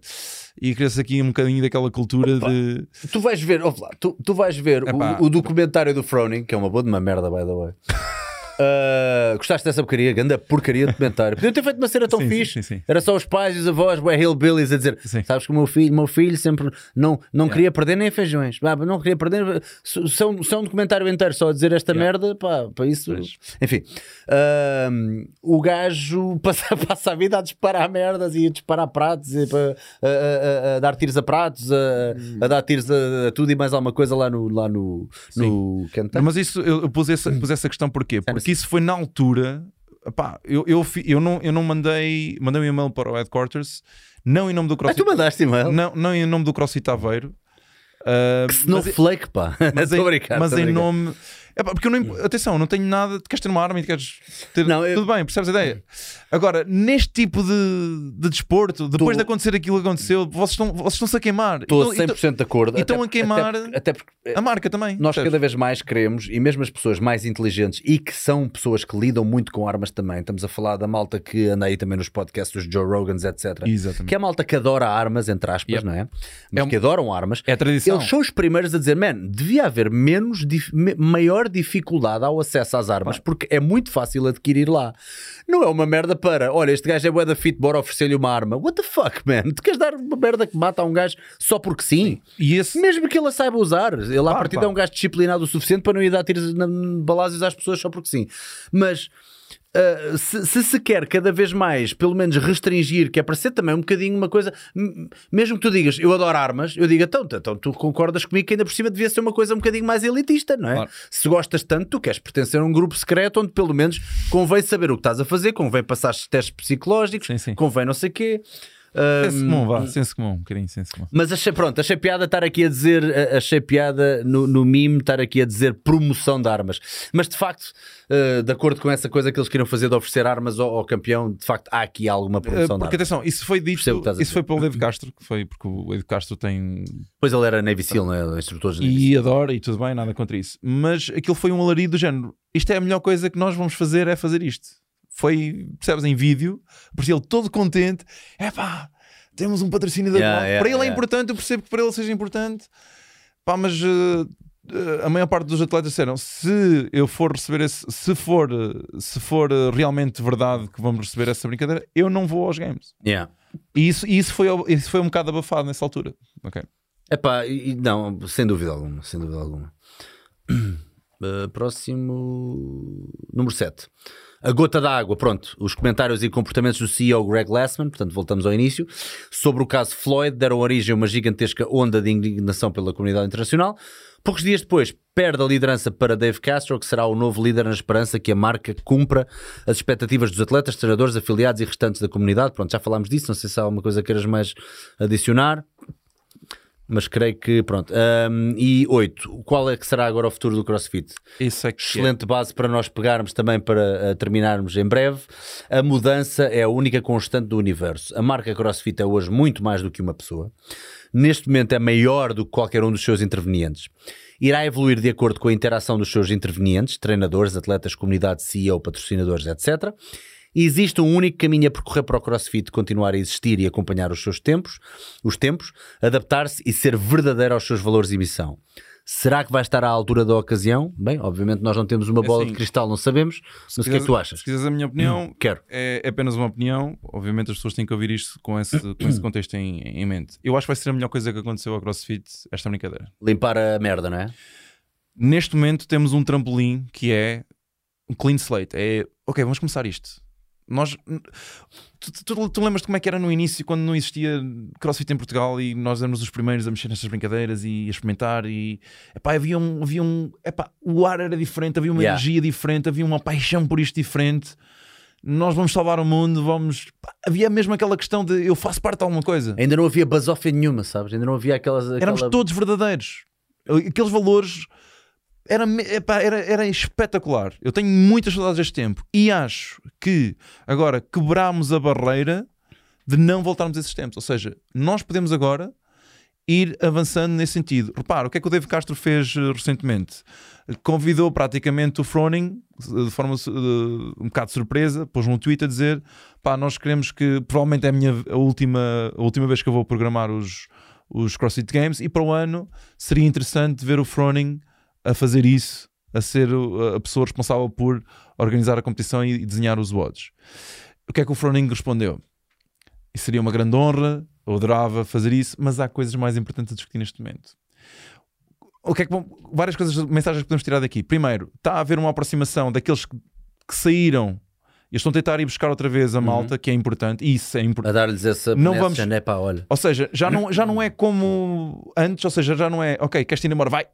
E cresce aqui um bocadinho daquela cultura de. Tu vais ver, lá, tu, tu vais ver o, o documentário do Froning, que é uma boa de uma merda, by the way. Uh, gostaste dessa porcaria? Ganda porcaria de documentário. Podiam ter feito uma cena tão Sim, fixe. sim, sim. Era só os pais e os avós, bué hillbillies a dizer. Sabes que o meu filho, meu filho sempre não, não queria perder nem feijões. Não queria perder. Se, se é um, é um documentário inteiro só a dizer esta merda, pá, para isso. Enfim, um, o gajo passa, passa a vida a disparar merdas e a disparar pratos, e a, a- a- a dar tiros a pratos, a, dar tiros a, tudo e mais alguma coisa lá no, lá no, no. Mas isso eu, eu pus, essa, pus essa questão porquê? Porque isso foi na altura. Epá, eu, eu, eu, não, eu não mandei, mandei um e-mail para o headquarters, não em nome do Ah, CrossFit. tu mandaste e-mail? não, não em nome do CrossFit Aveiro. ah, mas, Snowflake, pá. mas, Estou a em, mas em nome. Epá, porque eu não, imp- atenção, não tenho nada. Tu queres ter uma arma e queres ter. Não, eu- Tudo bem, percebes a ideia? Agora, neste tipo de, de desporto, depois Tô- de acontecer aquilo que aconteceu, vocês estão- vocês estão-se a queimar. Estou Então- 100% de acordo. e estão a queimar Até, até porque A marca também. nós percebes? cada vez mais queremos, e mesmo as pessoas mais inteligentes e que são pessoas que lidam muito com armas também. Estamos a falar da malta que anda aí também nos podcasts dos Joe Rogans, etc. Exatamente. Que é a malta que adora armas, entre aspas, Yep. não é? Mas um- que adoram armas. É a tradição. Eles são os primeiros a dizer, man, devia haver menos, dif- me- maior dificuldade ao acesso às armas, porque é muito fácil adquirir lá. Não é uma merda para, olha, este gajo é bué da fit, bora oferecer-lhe uma arma. What the fuck, man? Tu queres dar uma merda que mata a um gajo só porque sim? E esse. Mesmo que ele a saiba usar. Ele, à Claro, partida, é um gajo disciplinado o suficiente para não ir dar tiros na balazes às pessoas só porque sim. Mas. Ah, se, se se quer cada vez mais, pelo menos restringir, que é para ser também um bocadinho uma coisa, mesmo que tu digas eu adoro armas, eu digo então, então tu concordas comigo que ainda por cima devia ser uma coisa um bocadinho mais elitista, não é? Claro. Se gostas tanto, tu queres pertencer a um grupo secreto onde pelo menos convém saber o que estás a fazer, convém passar testes psicológicos, Sim, sim. convém não sei o quê. Ah, Senso comum, vá. Senso comum, um bocadinho senso comum. mas achei, pronto, achei piada estar aqui a dizer, achei piada no, no mime estar aqui a dizer promoção de armas. Mas de facto, eh, de acordo com essa coisa que eles queriam fazer de oferecer armas ao, ao campeão, de facto há aqui alguma Uh, promoção de porque atenção, isso foi dito. Isso foi pelo Dave Castro, que foi porque o Dave Castro tem Pois ele era Navy Seal, não é? Instrutor de Navy Seal. e adora e tudo bem, nada contra isso. Mas aquilo foi um alarido do género. Isto é a melhor coisa que nós vamos fazer, é fazer isto. Foi, percebes, em vídeo, parecia ele todo contente. É pá, temos um patrocínio da Yeah, yeah, Para ele é yeah. importante, eu percebo que para ele seja importante. Pá, mas uh, a maior parte dos atletas disseram: se eu for receber esse, se for, uh, se for realmente verdade que vamos receber essa brincadeira, eu não vou aos games. Yeah. E isso, e isso, foi, isso foi um bocado abafado nessa altura. Ok. Epá, e não, sem dúvida alguma, sem dúvida alguma. Uh, próximo número 7. A gota d'água, pronto. Os comentários e comportamentos do CEO Greg Glassman, portanto, voltamos ao início, sobre o caso Floyd, deram origem a uma gigantesca onda de indignação pela comunidade internacional. Poucos dias depois, perde a liderança para Dave Castro, que será o novo líder na esperança que a marca cumpra as expectativas dos atletas, treinadores, afiliados e restantes da comunidade. Pronto, já falámos disso, não sei se há alguma coisa que queiras mais adicionar mas creio que pronto. Ahm, e oito, qual é que será agora o futuro do CrossFit? Isso é que é. Excelente base para nós pegarmos também para ah, terminarmos em breve. A mudança é a única constante do universo. A marca CrossFit é hoje muito mais do que uma pessoa. Neste momento é maior do que qualquer um dos seus intervenientes. Irá evoluir de acordo com a interação dos seus intervenientes, treinadores, atletas, comunidade, CEO, patrocinadores, etc. Existe um único caminho a percorrer para o CrossFit continuar a existir e acompanhar os seus tempos, os tempos, adaptar-se e ser verdadeiro aos seus valores e missão. Será que vai estar à altura da ocasião? Bem, obviamente nós não temos uma bola assim, de cristal, não sabemos, mas o que é que tu achas? Se quiseres a minha opinião, Quero. é, é apenas uma opinião. Obviamente as pessoas têm que ouvir isto com esse, com esse contexto em, em mente. Eu acho que vai ser a melhor coisa que aconteceu ao CrossFit esta brincadeira. Limpar a merda, não é? Neste momento temos um trampolim que é um clean slate. É, ok, vamos começar isto. Nós, tu, tu, tu lembras de como é que era no início, quando não existia CrossFit em Portugal e nós éramos os primeiros a mexer nestas brincadeiras e a experimentar e epá, havia um, havia um epá, o ar era diferente, havia uma Yeah. energia diferente, havia uma paixão por isto diferente. Nós vamos salvar o mundo, vamos. pá, havia mesmo aquela questão de eu faço parte de alguma coisa. Ainda não havia basófia nenhuma, sabes? Ainda não havia aquelas. Éramos aquela- todos verdadeiros. Aqueles valores era, era, era espetacular. Eu tenho muitas saudades deste tempo e acho que agora quebrámos a barreira de não voltarmos a esses tempos. Ou seja, nós podemos agora ir avançando nesse sentido. Repara, o que é que o Dave Castro fez eh, recentemente? Convidou praticamente o Froning de forma eh, um bocado de surpresa, pôs um tweet a dizer: pá, nós queremos que provavelmente é a minha a última, a última vez que eu vou programar os, os CrossFit Games e para o ano seria interessante ver o Froning fazer isso, a ser a pessoa responsável por organizar a competição e desenhar os WODs. O que é que o Froning respondeu? Isso seria uma grande honra, eu adorava fazer isso, mas há coisas mais importantes a discutir neste momento. O que é que vão- várias coisas, mensagens que podemos tirar daqui. Primeiro, está a haver uma aproximação daqueles que, que saíram e estão a tentar ir buscar outra vez a malta, que é importante, isso é importante. A dar-lhes essa Não vamos- né? Pá, olha. Ou seja, já não, já não é como antes, ou seja, já não é ok, queres ir embora, vai.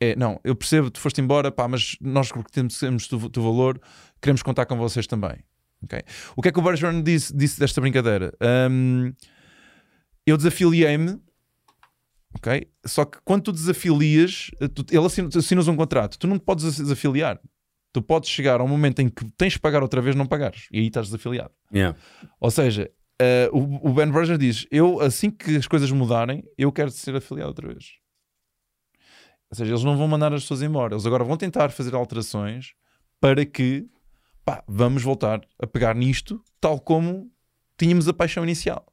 É, não, eu percebo, tu foste embora, pá, mas nós temos, o teu valor, queremos contar com vocês também. ok? O que é que o Bergeron disse, disse desta brincadeira? Hum, eu desafiliei-me, ok? Só que quando tu desafilias, tu, ele assina, assinas um contrato, tu não te podes desafiliar. Tu podes chegar ao momento em que tens de pagar outra vez, não pagares, e aí estás desafiliado. Yeah. Ou seja, eh, o, o Ben Berger diz: Eu, assim que as coisas mudarem, eu quero ser afiliado outra vez. Ou seja, eles não vão mandar as pessoas embora, eles agora vão tentar fazer alterações para que pá, vamos voltar a pegar nisto, tal como tínhamos a paixão inicial.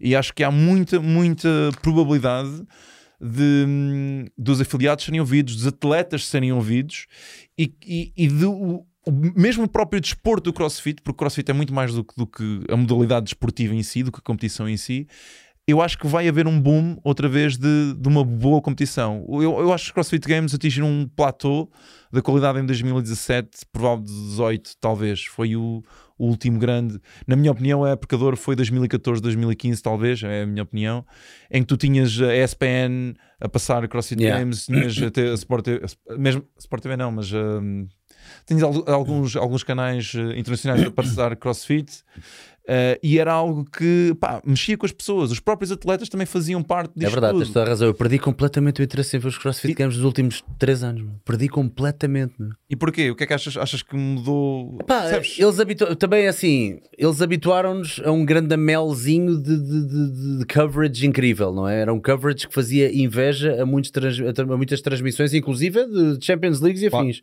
E acho que há muita, muita probabilidade de, hum, dos afiliados serem ouvidos, dos atletas serem ouvidos e, e, e do, mesmo próprio desporto do CrossFit, porque o CrossFit é muito mais do, que- do que a modalidade desportiva em si, do que a competição em si. Eu acho que vai haver um boom outra vez de, de uma boa competição. Eu, eu acho que os CrossFit Games atingiram um platô da qualidade em 2017, provavelmente 18, talvez. Foi o, o último grande. Na minha opinião, a época de foi 2014, 2015, talvez, é a minha opinião, em que tu tinhas a ESPN a passar CrossFit Yeah. Games, tinhas até a Sport TV, mesmo Sport TV não, mas hum, tinhas al- alguns, alguns canais eh, internacionais a passar CrossFit. Eh, e era algo que pá, mexia com as pessoas, os próprios atletas também faziam parte disto É verdade, tudo. tens toda a razão. Eu perdi completamente o interesse em ver os CrossFit Games dos últimos 3 anos. meu. Perdi completamente. meu. E porquê? O que é que achas, achas que mudou? Pá, eles habitu... também assim, eles habituaram-nos a um grande melzinho de, de, de- de coverage incrível, não é? Era um coverage que fazia inveja a, trans- a muitas transmissões, inclusive de Champions Leagues e afins.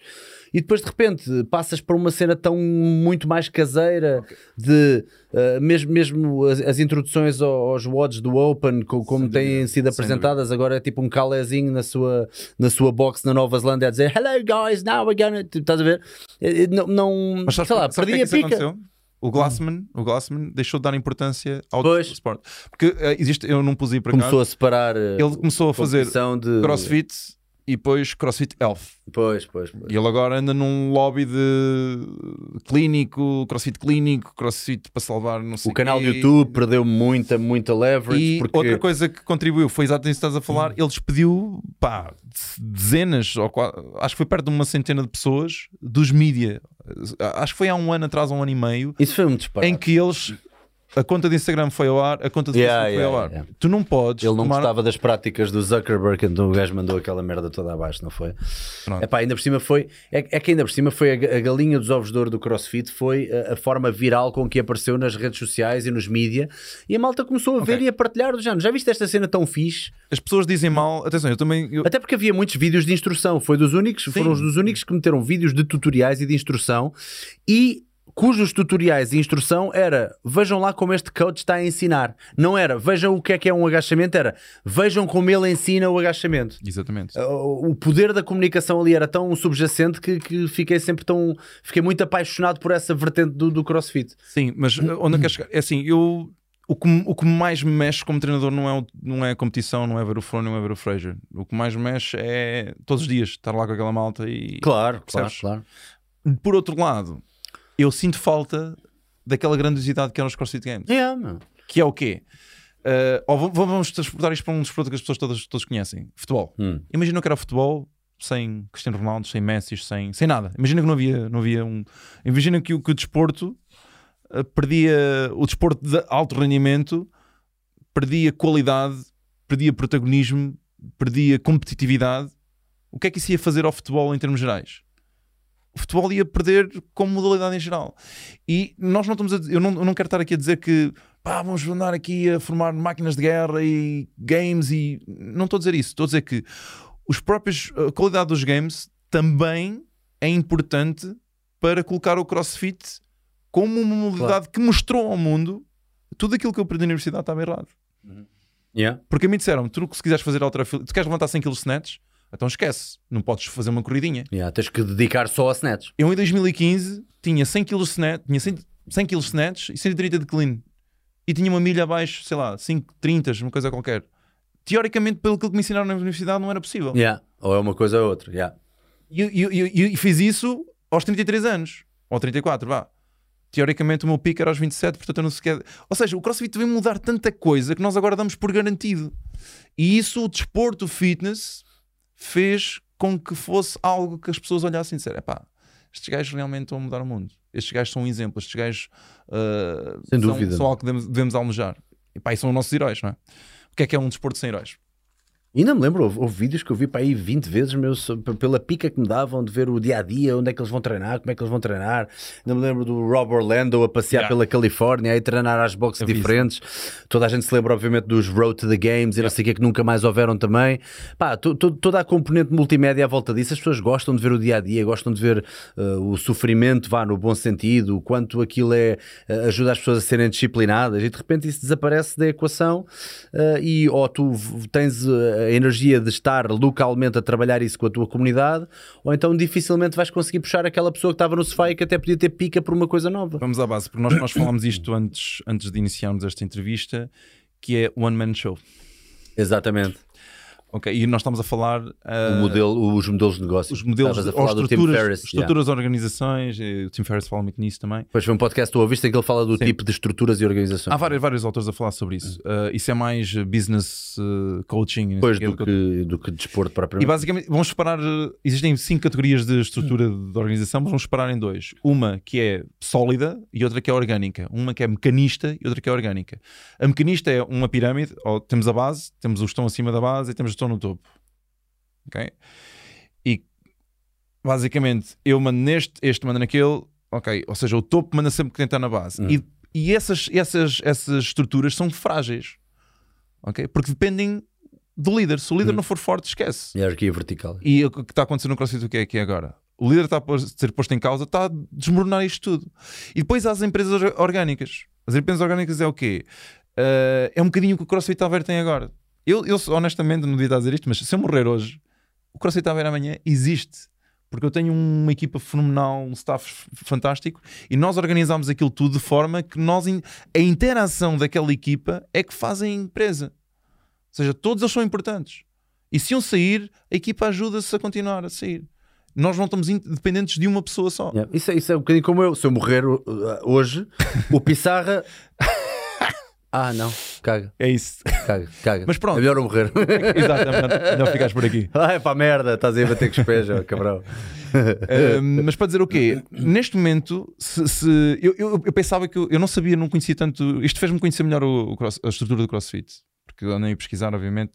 E depois de repente passas para uma cena tão muito mais caseira de uh, mesmo, mesmo as, as introduções ao- aos WODs do Open, co- como têm sido apresentadas, agora é tipo um calezinho na sua, na sua box na Nova Zelândia a dizer Hello guys, now we're gonna. Tipo, Estás a ver? Não, não Mas sabes sei lá, sabes perdi a é que pica. isso aconteceu? O Glassman, o Glassman deixou de dar importância ao Pois. Porque eh, existe, eu não pus aí para Começou cá. a separar. eh, Ele começou a fazer de crossfit e depois crossfit health. Pois, pois, pois. E ele agora anda num lobby de clínico, crossfit clínico, crossfit para salvar não sei O canal do. YouTube perdeu muita, muita leverage. E porque... outra coisa que contribuiu foi exatamente isso que estás a falar. Ele despediu pá, dezenas, ou acho que foi perto de uma centena de pessoas dos mídia. Acho que foi há um ano atrás, um ano e meio, Isso foi um disparate. em que eles. A conta de Instagram foi ao ar, a conta de Yeah, Facebook yeah, foi ao ar. yeah. Tu não podes. Ele não tomar- gostava das práticas do Zuckerberg, então o gajo mandou aquela merda toda abaixo, não foi? Pronto. Epá, ainda por cima foi. É, é que ainda por cima foi a, a galinha dos ovos de ouro do CrossFit, foi a, a forma viral com que apareceu nas redes sociais e nos mídia. E a malta começou a ver Ok. e a partilhar do género. Já viste esta cena tão fixe? As pessoas dizem mal. Atenção, eu também. eu- Até porque havia muitos vídeos de instrução. Foi dos únicos, foram os dos únicos que meteram vídeos de tutoriais e de instrução. E cujos tutoriais e instrução era vejam lá como este coach está a ensinar. Não era vejam o que é que é um agachamento, era vejam como ele ensina o agachamento. Exatamente. O o poder da comunicação ali era tão subjacente que, que fiquei sempre tão. Fiquei muito apaixonado por essa vertente do, do crossfit. Sim, mas uh, onde eu quero chegar? É assim, eu. O que, o que mais me mexe como treinador não é, o- não é a competição, não é ver o Flor, não é ver o Fraser. O que mais me mexe é todos os dias estar lá com aquela malta e. Claro, claro, claro. Por outro lado, eu sinto falta daquela grandiosidade que eram os CrossFit Games. Yeah. Que é o quê? Uh, ou vamos transportar isto para um desporto que as pessoas todas, todos conhecem: futebol. Hum. Imagina que era futebol sem Cristiano Ronaldo, sem Messi, sem, sem nada. Imagina que não havia, não havia um. Imagina que, o- que o desporto uh, perdia. O desporto de alto rendimento perdia qualidade, perdia protagonismo, perdia competitividade. O que é que isso ia fazer ao futebol em termos gerais? O futebol ia perder como modalidade em geral. E nós não estamos a, dizer- eu, não, eu não quero estar aqui a dizer que pá, vamos andar aqui a formar máquinas de guerra e games e não estou a dizer isso. Estou a dizer que os próprios, a qualidade dos games também é importante para colocar o CrossFit como uma modalidade que mostrou ao mundo tudo aquilo que eu aprendi na universidade estava errado. Yeah. Porque a mim disseram, tu se quiseres fazer alterafil, tu queres levantar 100 kg de snatch, então esquece, não podes fazer uma corridinha. Yeah, Tens que dedicar só a snatch. Eu em 2015 tinha 100 kg de snatch, tinha 100, 100 kg de snatch e 130 de clean. E tinha uma milha abaixo, sei lá, 5, 30, uma coisa qualquer. Teoricamente, pelo que me ensinaram na universidade, não era possível. Yeah. Ou é uma coisa ou outra. Yeah. E eu, eu- eu- eu fiz isso aos 33 anos, ou 34, vá. Teoricamente o meu pico era aos 27, portanto eu não sequer. Ou seja, o CrossFit veio mudar tanta coisa que nós agora damos por garantido. E isso, o desporto, o fitness, fez com que fosse algo que as pessoas olhassem e disseram: pá, estes gajos realmente estão a mudar o mundo. Estes gajos são um exemplo, estes gajos ah, Sem são, dúvida. são algo que devemos, devemos almejar. E pá, e são os nossos heróis, não é? O que é que é um desporto sem heróis? Ainda me lembro, houve, houve vídeos que eu vi para aí 20 vezes, meu, so- p- pela pica que me davam de ver o dia a dia, onde é que eles vão treinar, como é que eles vão treinar. Ainda me lembro do Rob Orlando a passear Yeah. pela Califórnia, aí treinar às boxes isso. diferentes. Toda a gente se lembra, obviamente, dos Road to the Games e não sei o que, que nunca mais houveram também. Pá, to- to- toda a componente multimédia à volta disso, as pessoas gostam de ver o dia a dia, gostam de ver uh, o sofrimento, vá no bom sentido, o quanto aquilo é, uh, ajuda as pessoas a serem disciplinadas e de repente isso desaparece da equação uh, e ou tu tens uh, a energia de estar localmente a trabalhar isso com a tua comunidade, ou então dificilmente vais conseguir puxar aquela pessoa que estava no sofá e que até podia ter pica por uma coisa nova. Vamos à base, porque nós, nós falámos isto antes, antes de iniciarmos esta entrevista, que é One Man Show. Exatamente. Ok, e nós estamos a falar O modelo, os modelos de negócio. os modelos, Estavas a falar do Tim Ferriss. yeah. estruturas de organizações, e o Tim Ferriss fala muito nisso também. Depois foi um podcast que tu ouviste em que ele fala do Sim. tipo de estruturas e organizações. Há vários, vários autores a falar sobre isso. Ah, isso é mais eh, business eh, coaching. e o do que, do que desporto E propriamente. basicamente vamos separar. eh, Existem cinco categorias de estrutura de organização, mas vamos separar em dois. Uma que é sólida e outra que é orgânica. Uma que é mecanista e outra que é orgânica. A mecanista é uma pirâmide, temos a base, temos o estão acima da base e temos o estão no topo. Ok? E basicamente eu mando neste, este manda naquele, ok? Ou seja, o topo manda sempre quem está na base. Hum. E, e essas, essas, essas estruturas são frágeis, ok? Porque dependem do líder. Se o líder Hum. não for forte, esquece. Hierarquia vertical. E o que está acontecendo no CrossFit, o que é que é agora? O líder está a ser posto em causa, está a desmoronar isto tudo. E depois há as empresas or- orgânicas. As empresas orgânicas é o quê? Uh, é um bocadinho o que o CrossFit Aveiro tem agora. Eu, eu honestamente não devia estar a dizer isto, mas se eu morrer hoje, o CrossFit Aveiro amanhã existe. Porque eu tenho uma equipa fenomenal, um staff fantástico e nós organizamos aquilo tudo de forma que nós a interação daquela equipa é que faz a empresa. Ou seja, todos eles são importantes. E se um sair, a equipa ajuda-se a continuar a sair. Nós não estamos dependentes de uma pessoa só. Yeah. Isso, é, isso é um bocadinho como eu. Se eu morrer uh, hoje, o Pissarra. Ah, não. Caga, É isso. caga, caga. Mas pronto. É melhor eu morrer. Exatamente. Não ficares por aqui. ah, é para a merda. Estás aí a bater com os pés, cabrão. Uh, mas para dizer o quê? Neste momento, se, se- eu, eu, eu pensava que eu, eu não sabia, não conhecia tanto. Isto fez-me conhecer melhor o, o cross- a estrutura do CrossFit. Porque eu andei a pesquisar, obviamente,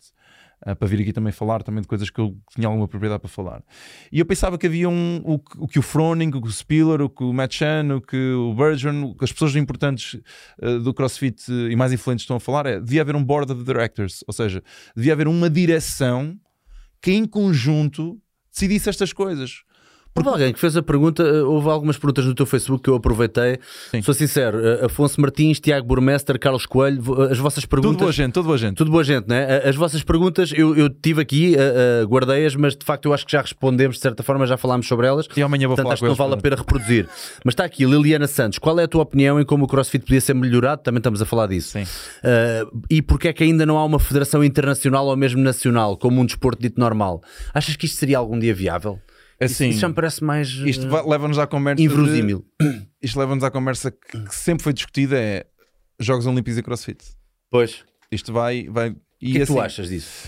uh, para vir aqui também falar também de coisas que eu tinha alguma propriedade para falar. E eu pensava que havia um, o, o que o Froning, o o Spiller, o que o Matt Chan, o que o Bergeron, as pessoas importantes uh, do CrossFit uh, e mais influentes estão a falar é devia haver um board of directors, ou seja, devia haver uma direção que em conjunto decidisse estas coisas. Houve alguém que fez a pergunta, eh, houve algumas perguntas no teu Facebook que eu aproveitei. Sim. Sou sincero, eh, Afonso Martins, Tiago Burmester, Carlos Coelho, vo- as vossas perguntas. Tudo boa gente, tudo boa gente. Tudo boa gente, né? As vossas perguntas eu, eu tive aqui, uh, uh, guardei-as, mas de facto eu acho que já respondemos, de certa forma já falámos sobre elas. E amanhã vou Portanto, falar acho que não vale a pena reproduzir. Mas está aqui, Liliana Santos, qual é a tua opinião em como o CrossFit podia ser melhorado? Também estamos a falar disso. Sim. Uh, e porque é que ainda não há uma federação internacional ou mesmo nacional, como um desporto dito normal? Achas que isto seria algum dia viável? Assim, Isso já me parece mais uh, isto vai- leva-nos à conversa. inverosímil. isto leva-nos à conversa que, que sempre foi discutida: é Jogos Olímpicos e CrossFit. Pois. Isto vai. vai O e que é que assim, tu achas disso?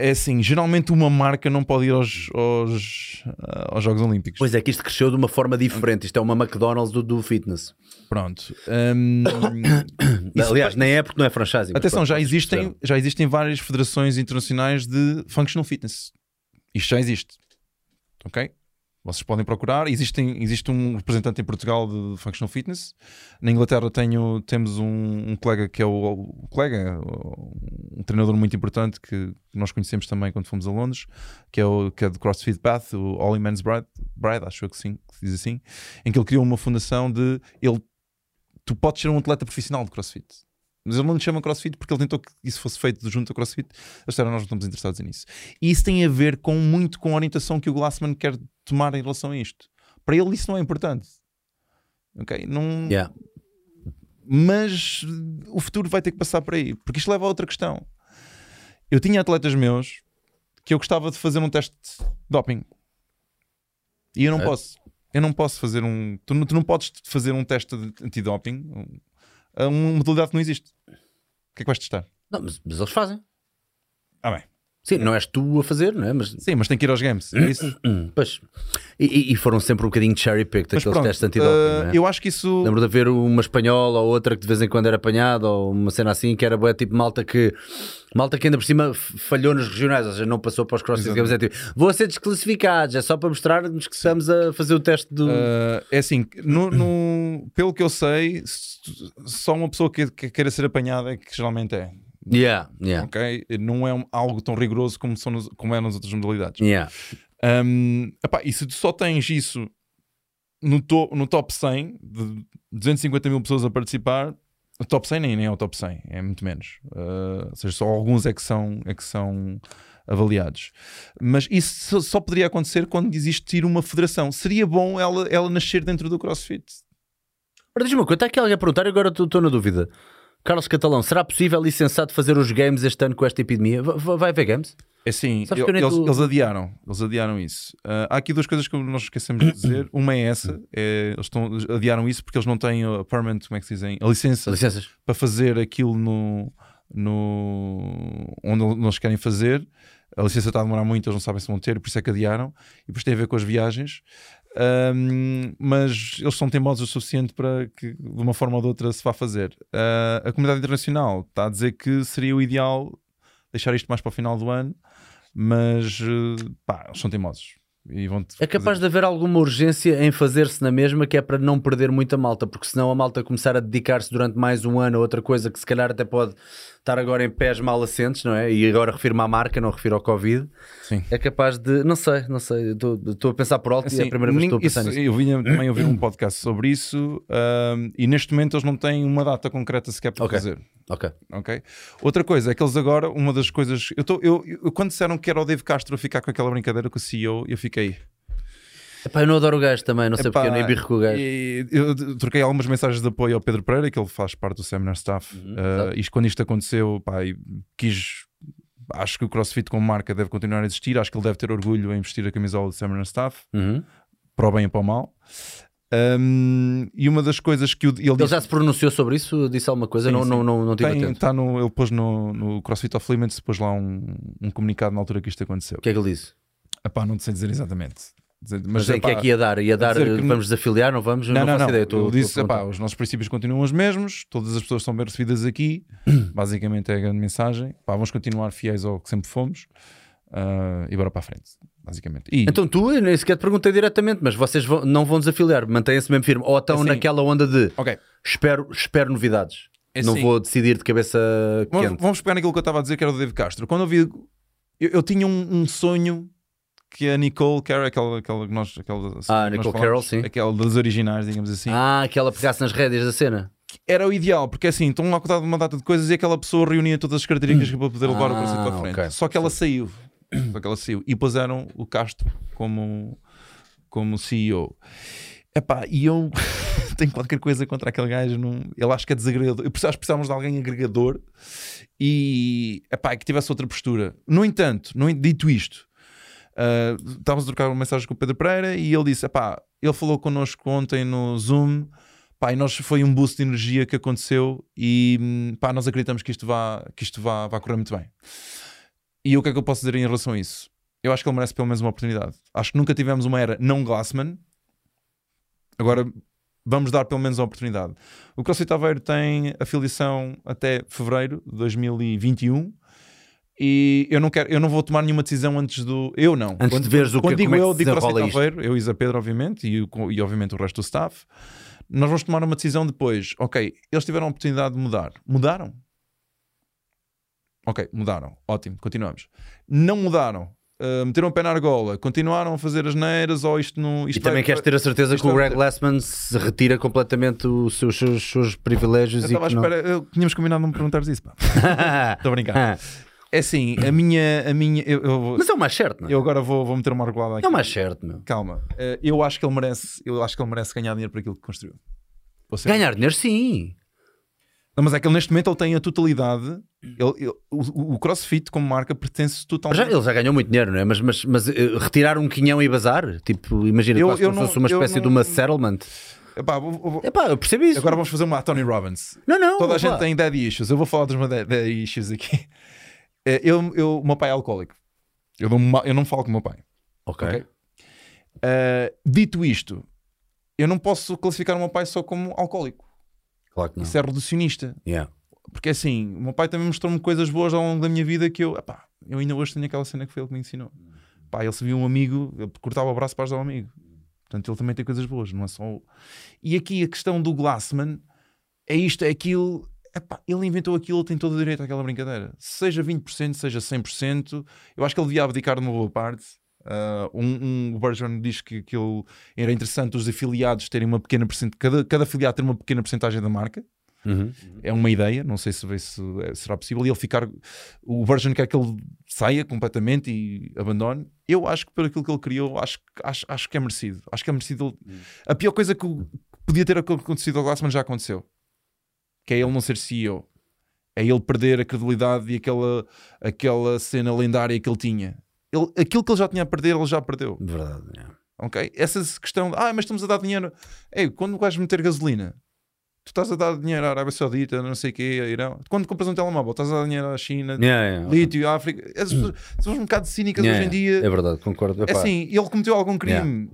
É assim, geralmente uma marca não pode ir aos, aos, ah, aos Jogos Olímpicos. Pois é que isto cresceu de uma forma diferente. Isto é uma McDonald's do, do fitness. Pronto. Isso Aliás, nem é porque não é franchise. Atenção, pronto, já existem, perceberam. já existem várias federações internacionais de functional fitness. Isto já existe. Ok? Vocês podem procurar. Existem, existe um representante em Portugal de functional fitness. Na Inglaterra tenho, temos um, um colega que é o, o colega, um treinador muito importante que nós conhecemos também quando fomos a Londres, que é o que é do CrossFit Path, o Ollie Man's Bride, Bride, acho eu que sim, que diz assim, em que ele criou uma fundação de ele, tu podes ser um atleta profissional de CrossFit. Mas ele não lhe chama CrossFit porque ele tentou que isso fosse feito junto a CrossFit. Disseram, nós não estamos interessados nisso. E isso tem a ver com muito com a orientação que o Glassman quer tomar em relação a isto. Para ele isso não é importante. Ok? Não... Yeah. Mas o futuro vai ter que passar por aí. Porque isto leva a outra questão. Eu tinha atletas meus que eu gostava de fazer um teste de doping. E eu não É? posso. Eu não posso fazer um. Tu, não- tu não podes fazer um teste de antidoping uma modalidade que não existe. O que é que vais testar? Não, mas, mas eles fazem. Ah, bem. Sim, não és tu a fazer, não é? Mas Sim, mas tem que ir aos games. É isso? Hum, pois. E, e- foram sempre um bocadinho cherry picked Mas aqueles testes antidoping. uh, não é? eu acho que isso. Lembro de haver uma espanhola ou outra que de vez em quando era apanhada ou uma cena assim que era boa, tipo malta que malta que ainda por cima falhou nos regionais, ou seja, não passou para os crossfit games. É tipo, vou ser desclassificados, é só para mostrarmos que estamos a fazer o teste do. Uh, é assim, no, no- pelo que eu sei, só uma pessoa que, que queira ser apanhada é que geralmente é. Yeah, yeah, Ok? Não é algo tão rigoroso como, são nos- como é nas outras modalidades. yeah. Um, epá, e se tu só tens isso no, to- no top 100 de 250 mil pessoas a participar, o top 100 nem, nem é o top 100, é muito menos. Uh, ou seja, só alguns é que são, é que são avaliados. Mas isso só, poderia acontecer quando existir uma federação. Seria bom ela, ela nascer dentro do CrossFit. Ora, diz-me uma coisa, está aqui alguém a perguntar agora estou na dúvida. Carlos Catalão, será possível e sensato fazer os games este ano com esta epidemia? Va- va- Vai haver games? É eu- nem eles, tô- eles adiaram, eles adiaram isso. Uh, há aqui duas coisas que nós esquecemos de dizer. Uma é essa, é, eles estão, adiaram isso porque eles não têm a permanent, como é que se dizem? A licença Licenças. para fazer aquilo no, no onde eles querem fazer. A licença está a demorar muito, eles não sabem se vão ter, por isso é que adiaram. E depois tem a ver com as viagens. Um, mas eles são teimosos o suficiente para que de uma forma ou de outra se vá fazer. Uh, a comunidade internacional está a dizer que seria o ideal deixar isto mais para o final do ano, mas uh, pá, eles são teimosos. E vão É capaz de haver alguma urgência em fazer-se na mesma que é para não perder muita malta, porque senão a malta começar a dedicar-se durante mais um ano a outra coisa que se calhar até pode estar agora em pés mal assentes, não é? E agora refiro-me à marca, não refiro ao Covid. Sim. É capaz de, não sei, não sei, estou a pensar por alto e é a Assim, primeira vez que estou a pensar isso- nisso. Eu vinha também ouvir um podcast sobre isso um, e neste momento eles não têm uma data concreta sequer para Ok. fazer. Ok. ok? Outra coisa é que eles agora, uma das coisas. Eu, tô, eu, eu- quando disseram que era o Dave Castro ficar com aquela brincadeira com o CEO, eu fiquei. Epá, eu não adoro o gajo também, não sei Epá, porque eu nem birro com o gajo. e- Eu troquei algumas mensagens de apoio ao Pedro Pereira, que ele faz parte do Seminar Staff. Uhum, Uh, isto, quando isto aconteceu, pá, quis. Acho que o CrossFit como marca deve continuar a existir. Acho que ele deve ter orgulho em vestir a camisola do Seminar Staff, Uhum. para o bem e para o mal. Um, e uma das coisas que o- ele Ele disse. já se pronunciou sobre isso? Disse alguma coisa? Sim, não, sim. não, não, não tive Tem, atento. tá no, ele pôs no, no CrossFit of Limits, pôs lá um, um comunicado na altura que isto aconteceu. O que é que ele disse? Epá, não te sei dizer exatamente. Dizer- Mas, Mas, é, que é epá, que ia dar? Ia dar, que não- vamos desafiliar, não vamos? Não, não, faço não. ideia. a disse, epá, os nossos princípios continuam os mesmos, todas as pessoas são bem recebidas aqui. Basicamente é a grande mensagem. Pá, vamos continuar fiéis ao que sempre fomos ah, e bora para a frente. Basicamente. E, Então tu, eu nem sequer te perguntei diretamente, mas vocês vão- não vão desafiliar, mantêm-se mesmo firme. Ou estão Assim, naquela onda de ok, espero, espero novidades. É não assim. vou decidir de cabeça vamos, quente. vamos pegar naquilo que eu estava a dizer que era do David Castro. Quando eu vi, eu, eu tinha um, um sonho que a Nicole Carroll, aquela, aquela que nós. Aquela, Ah, que Nicole Carroll, sim. Aquela das originais, digamos assim. Ah, que ela pegasse nas rédeas da cena. Era o ideal, porque assim, estão lá contado uma data de coisas e aquela pessoa reunia todas as características para poder levar o Ah, conceito para a frente. ok. Só que ela saiu. Só que ela saiu. E puseram o Castro como, como CEO. Epá, e eu tenho qualquer coisa contra aquele gajo. Não... Ele acho que é desagregador. Eu precisava, precisávamos de alguém agregador e epá, que tivesse outra postura. No entanto, no, dito isto, ah, estávamos a trocar uma mensagem com o Pedro Pereira e ele disse: epá, ele falou connosco ontem no Zoom. Pá, e nós foi um boost de energia que aconteceu e hum, pá, nós acreditamos que isto vá, que isto vá, vá correr muito bem. E o que é que eu posso dizer em relação a isso? Eu acho que ele merece pelo menos uma oportunidade. Acho que nunca tivemos uma era não Glassman. Agora vamos dar pelo menos a oportunidade. O CrossFit Aveiro tem afiliação até fevereiro de 2021 e eu não quero, eu não vou tomar nenhuma decisão antes do. Eu não. Antes quando, de veres o que- quando digo é que eu, digo isto. Aveiro, eu e Isa Pedro, obviamente, e, e obviamente o resto do staff. Nós vamos tomar uma decisão depois. Ok, eles tiveram a oportunidade de mudar. Mudaram? Ok, mudaram. Ótimo, continuamos. Não mudaram. Uh, meteram o pé na argola, continuaram a fazer as neiras ou isto não. Isto E também vai- queres ter a certeza que o vai- Greg Glassman se retira completamente os seus, seus, seus privilégios Eu e que não... espera, eu- tínhamos combinado não me perguntares isso, pá. Estou a brincar. É assim, a minha. A minha eu, eu, Mas é o mais certo, não é? eu agora vou, vou meter uma argolada aqui. É o mais certo, meu. Calma, Uh, eu acho que ele merece, eu acho que ele merece ganhar dinheiro por aquilo que construiu. Ganhar dinheiro, sim. Não, mas é que ele neste momento ele tem a totalidade. Ele, ele- o, o CrossFit como marca pertence totalmente. já, ele já ganhou muito dinheiro, não é? Mas, mas, mas eh, retirar um quinhão e bazar? Tipo, imagina Eu- quase eu como se não- fosse uma eu espécie não- de uma settlement. Epá, vou- vou- Epá, eu percebo isso. agora vamos fazer uma a Tony Robbins. Não, não. Toda a opá. gente tem daddy issues. Eu vou falar dos meus da- daddy issues aqui. Eh, Eu, eu, o meu pai é alcoólico. Eu não, eu não falo com o meu pai. Ok. Ok. Uh, dito isto, eu não posso classificar o meu pai só como alcoólico. Claro que não. Isso é reducionista. Yeah. Porque assim, o meu pai também mostrou-me coisas boas ao longo da minha vida que eu, epá, eu ainda hoje tenho aquela cena que foi ele que me ensinou. Pá, ele se via um amigo, ele cortava o braço para ajudar o amigo. Portanto, ele também tem coisas boas, não é só. E aqui a questão do Glassman é isto, é aquilo. Epá, ele inventou aquilo, ele tem todo o direito àquela brincadeira. Seja 20%, seja 100%, eu acho que ele devia abdicar de uma boa parte. Uh, um, um, o Bergeron diz que, que ele, era interessante os afiliados terem uma pequena porcentagem, cada, cada afiliado ter uma pequena porcentagem da marca Uhum. é uma ideia, não sei se, se é- será possível. E ele ficar, o Virgin quer que ele saia completamente e abandone. Eu acho que por aquilo que ele criou, acho, que- acho, acho que é merecido. Acho que é merecido. ele- A pior coisa que podia ter acontecido ao Glassman já aconteceu, que é ele não ser CEO, é ele perder a credibilidade e aquela, aquela cena lendária que ele tinha. Ele, aquilo que ele já tinha a perder, ele já perdeu. Verdade. yeah. Ok? Essa questão, de, ah, mas estamos a dar dinheiro. Ei, quando vais meter gasolina, tu estás a dar dinheiro à Arábia Saudita, não sei o quê, a Irão. Quando compras um telemóvel, estás a dar dinheiro à China, Yeah, yeah. lítio, África. As pessoas são um bocado cínicas hoje em dia. É verdade, concordo. É assim, ele cometeu algum crime?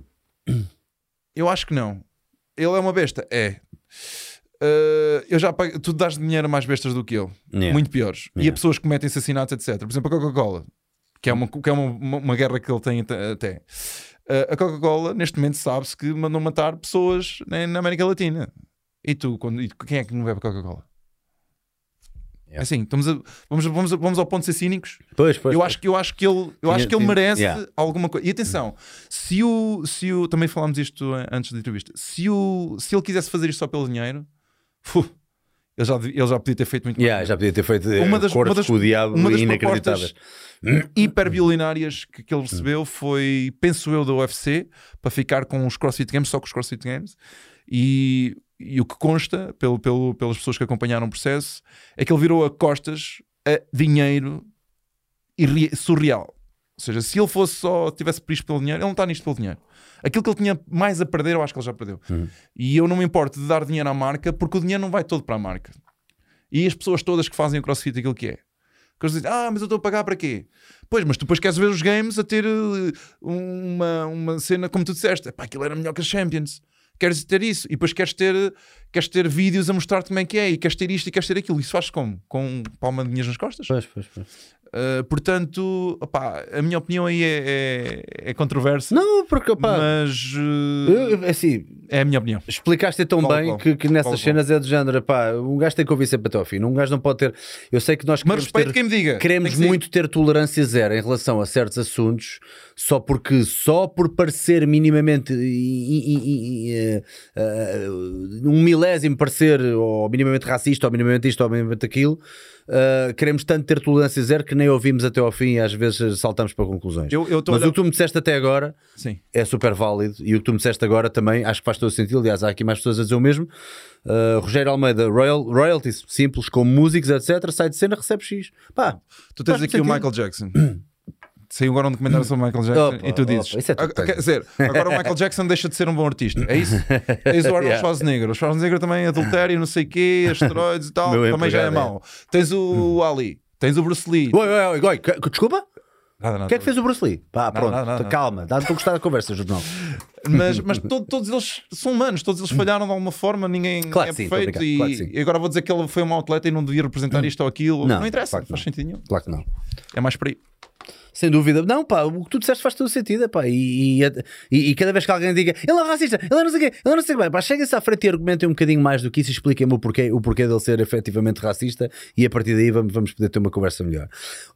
Eu acho que não. Ele é uma besta? É. Uh, eu já tu dás dinheiro a mais bestas do que eu, yeah. muito piores. E Yeah. a pessoas que cometem assassinatos, etc. Por exemplo, a Coca-Cola, que é, uma, que é uma, uma, uma guerra que ele tem até-. Uh, a Coca-Cola, neste momento, sabe-se que mandou matar pessoas na, na América Latina. E tu, quando, e quem é que não bebe Coca-Cola? Yeah. Assim, estamos a- vamos, vamos, vamos ao ponto de ser cínicos. Pois, pois, eu, pois. acho que, eu acho que ele, eu acho que ele merece yeah. alguma coisa. E atenção, se o, se o. Também falámos isto antes da entrevista. Se, o, se ele quisesse fazer isto só pelo dinheiro, ele, já, ele já podia ter feito muito Yeah, mais. já podia ter feito Uma uma das- das, uma das- com o diabo uma das inacreditáveis. hiperbilionárias que, que ele recebeu foi, penso eu, da UFC para ficar com os CrossFit Games, só com os CrossFit Games. E, e o que consta, pelo, pelo, pelas pessoas que acompanharam o processo, é que ele virou a costas a dinheiro surreal. Ou seja, se ele fosse só, tivesse por isto pelo dinheiro, ele não está nisto pelo dinheiro. Aquilo que ele tinha mais a perder, eu acho que ele já perdeu. Uhum. E eu não me importo de dar dinheiro à marca, porque o dinheiro não vai todo para a marca. E as pessoas todas que fazem o CrossFit aquilo que é. Que eles dizem, ah, mas eu estou a pagar para quê? Pois, mas tu depois queres ver os games a ter eh, uma, uma cena, como tu disseste, pá, aquilo era melhor que as Champions. Queres ter isso, e depois queres ter, queres ter vídeos a mostrar-te como é que é, e queres ter isto e queres ter aquilo. Isso faz como? Com palma de dinheiros nas costas? Pois, pois, pois. Uh, portanto, opá, a minha opinião aí é, é, é controversa. Não, porque opá, mas uh, eu- assim, é a minha opinião. explicaste tão Qual, bem qual? que, que nessas Qual, cenas é do género, pá, um gajo tem que ouvir sempre até ao fim. Um gajo não pode ter. Eu sei que nós Mas queremos respeito ter, quem me diga. queremos que muito ter tolerância zero em relação a certos assuntos, só porque só por parecer minimamente eh, eh, um milésimo parecer ou minimamente racista, ou minimamente isto, ou minimamente aquilo, eh, queremos tanto ter tolerância zero que nem ouvimos até ao fim e às vezes saltamos para conclusões. Eu, eu Mas o olhar- que tu me disseste até agora Sim. é super válido e o que tu me disseste agora também acho que faz todo sentido. Aliás, há aqui mais pessoas a dizer o mesmo. Uh, Rogério Almeida, royal, royalties simples, como músicos, etc. Sai de cena, recebe X. Pá, Tu tens aqui o. Michael Jackson. Saiu agora um documentário sobre o Michael Jackson Opa, e tu dizes: opa, isso é tudo "Ah, quer dizer, agora o Michael Jackson deixa de ser um bom artista. É isso? Tens o Arnold. Schwarzenegger. O Schwarzenegger também é adultério, não sei o quê, asteroides e tal. Meu também já é é. mau. Tens o Ali, tens o Bruce Lee. oi, oi, oi, oi, desculpa? Nada, nada. O que é que fez o Bruce Lee? Pá, pronto, não, não, não. calma, dá-me para gostar da conversa, jornal. Mas, mas to- todos eles são humanos, todos eles falharam de alguma forma, ninguém Claro é sim, perfeito. E, claro e agora vou dizer que ele foi um atleta e não devia representar isto ou aquilo. Não, Não, interessa, claro que faz não. sentido nenhum. Claro que não. É mais por aí. Sem dúvida. Não, pá, o que tu disseste faz todo sentido, pá. E, e, e- cada vez que alguém diga ele é racista, ele é não sei o quê, ele é não sei o quê, pá, cheguem-se à frente e argumentem um bocadinho mais do que isso e expliquem-me o porquê, o porquê dele ser efetivamente racista e a partir daí vamos, vamos poder ter uma conversa melhor.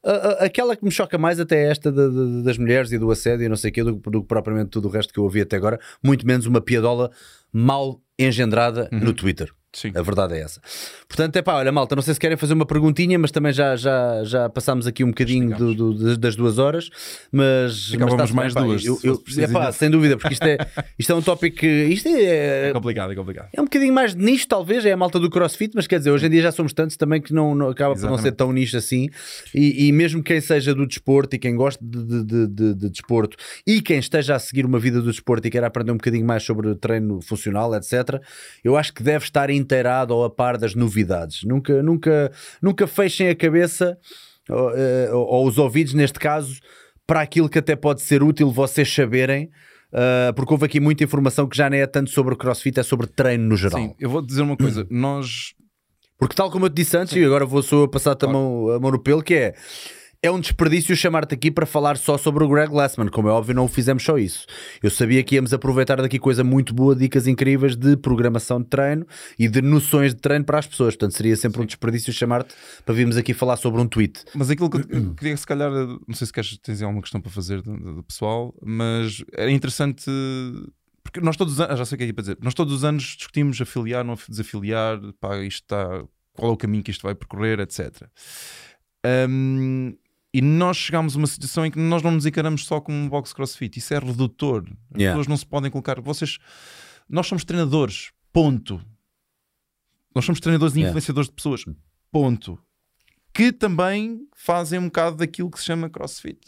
A- a- aquela que me choca mais até é esta da- da- das mulheres e do assédio e não sei o quê, do, do que propriamente tudo o resto que eu ouvi até agora, muito menos uma piadola mal engendrada no Twitter. Sim. A verdade é essa. Portanto, é pá, olha, malta, não sei se querem fazer uma perguntinha, mas também já, já, já passámos aqui um bocadinho do- do- das- duas horas. Mas, Ficávamos tá-se mais duas, Eu, eu, é pá, sem dúvida, porque isto é, isto é um tópico que. Isto é, É complicado, é complicado. é um bocadinho mais de nicho, talvez, é a malta do crossfit, mas quer dizer, hoje em dia já somos tantos também que não, não- acaba por não ser Exatamente. tão nicho assim. E, e mesmo quem seja do desporto e quem goste de, de, de- de- de desporto e quem esteja a seguir uma vida do desporto e queira aprender um bocadinho mais sobre treino funcional, etc., eu acho que deve estar inteirado ou a par das novidades. Nunca, nunca, nunca fechem a cabeça ou, eh, ou- ou os ouvidos, neste caso, para aquilo que até pode ser útil vocês saberem. Uh, porque houve aqui muita informação que já nem é tanto sobre o crossfit, é sobre treino no geral. Sim, eu vou dizer uma coisa. Nós Porque tal como eu te disse antes, e agora vou só passar-te a, mão, a mão no pelo, que é é um desperdício chamar-te aqui para falar só sobre o Greg Glassman. Como é óbvio, não fizemos só isso. Eu sabia que íamos aproveitar daqui coisa muito boa, dicas incríveis de programação de treino e de noções de treino para as pessoas. Portanto, seria sempre um desperdício chamar-te para virmos aqui falar sobre um tweet. Mas aquilo que eu queria, se calhar, não sei se queres, tens alguma questão para fazer do, pessoal, mas era interessante. Porque nós todos os anos, já sei o que é que é para dizer, nós todos os anos discutimos afiliar, não desafiliar, pá, isto está, qual é o caminho que isto vai percorrer, etc. Hum, e nós chegámos a uma situação em que nós não nos encaramos só como um box crossfit, isso é redutor. As Yeah. pessoas não se podem colocar. Vocês, nós somos treinadores, ponto. Nós somos treinadores e Yeah. influenciadores de pessoas, ponto que também fazem um bocado daquilo que se chama CrossFit.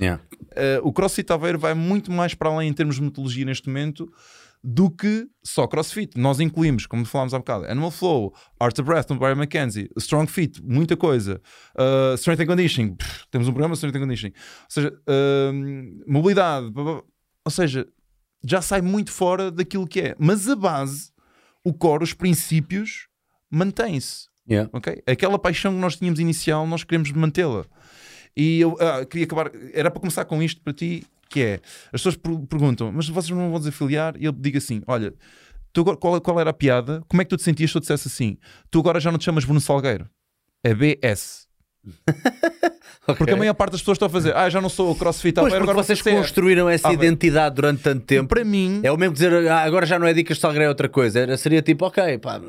Yeah. Uh, o CrossFit Aveiro vai muito mais para além em termos de metodologia neste momento do que só CrossFit. Nós incluímos, como falámos há bocado, Animal Flow, Art of Breath, no Barry McKenzie, Strong Fit, muita coisa, uh, Strength and Conditioning, pff, temos um programa de Strength and Conditioning, ou seja, uh, mobilidade, blá, blá, ou seja, já sai muito fora daquilo que é. Mas a base, o core, os princípios, mantém-se Yeah. ok? Aquela paixão que nós tínhamos inicial, nós queremos mantê-la. E eu ah, queria acabar, era para começar com isto para ti, que é, as pessoas per- perguntam, mas vocês não vão desafiliar? E eu digo assim, olha, tu qual, qual era a piada? Como é que tu te sentias se eu dissesse assim? Tu agora já não te chamas Bruno Salgueiro, é BS. Porque a maior parte das pessoas estão a fazer, ah, já não sou o CrossFit, Pois, agora vocês ser." construíram essa Ah, identidade durante tanto tempo. Para mim, É o mesmo que dizer ah, agora já não é dicas de Salgueiro, é outra coisa. Era, seria tipo, ok, pá,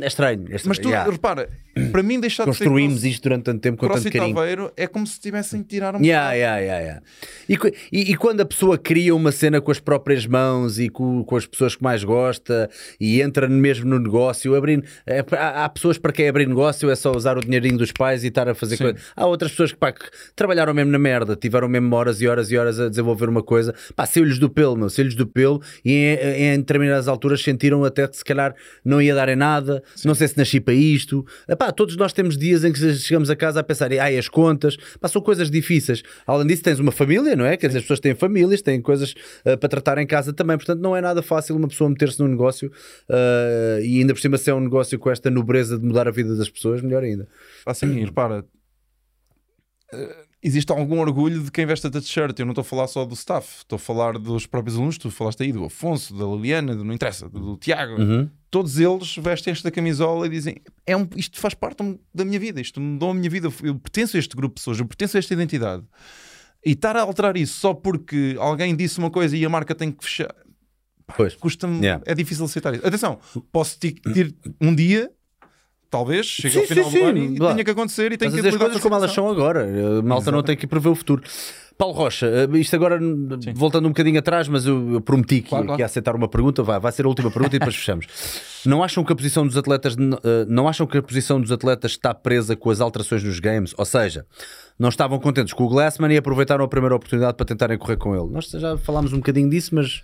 é estranho. é estranho. mas tu, Yeah. repara, para mim deixar de ser Construímos isto durante tanto tempo com tanto carinho. É como se tivessem de tirar um Yeah, yeah, yeah, yeah. E, e- e quando a pessoa cria uma cena com as próprias mãos e com, com as pessoas que mais gosta e entra mesmo no negócio, abrir, é, há, há pessoas para quem abrir negócio é só usar o dinheirinho dos pais e estar a fazer Sim. coisa. Há outras pessoas que, pá, que trabalharam mesmo na merda, tiveram mesmo horas e horas e horas a desenvolver uma coisa, pá, saiu-lhes do pelo, meu, saiu-lhes do pelo e em, em determinadas alturas sentiram até que se calhar não ia dar em nada, não sei se nasci para isto. Epá, todos nós temos dias em que chegamos a casa a pensar, ai, as contas, pá, são coisas difíceis. Além disso, tens uma família, não é? Quer dizer, as pessoas têm famílias, têm coisas ah, para tratar em casa também, portanto, não é nada fácil uma pessoa meter-se num negócio ah, e ainda por cima se é um negócio com esta nobreza de mudar a vida das pessoas, melhor ainda. Assim, repara, eh, existe algum orgulho de quem veste a t-shirt. Eu não estou a falar só do staff, estou a falar dos próprios alunos. Tu falaste aí do Afonso, da Liliana, do, não interessa, do, do Tiago. Uhum. Todos eles vestem esta camisola e dizem: é um, isto faz parte da minha vida, isto mudou a minha vida. Eu pertenço a este grupo de pessoas, eu pertenço a esta identidade. E estar a alterar isso só porque alguém disse uma coisa e a marca tem que fechar. Custa-me, yeah. é difícil aceitar isso. Atenção, posso ter um dia talvez, chegue sim, ao final sim, do sim. ano e tenha que acontecer e tenha que as coisas como elas são agora. A malta não tem que prever o futuro. Paulo Rocha, eh, isto agora voltando um bocadinho atrás, mas eu, eu prometi que, claro, claro. que ia aceitar uma pergunta, vai, vai ser a última pergunta e depois fechamos. Não acham que a posição dos atletas eh, não acham que a posição dos atletas está presa com as alterações nos games? Ou seja, não estavam contentes com o Glassman e aproveitaram a primeira oportunidade para tentarem correr com ele. Nós já falámos um bocadinho disso, mas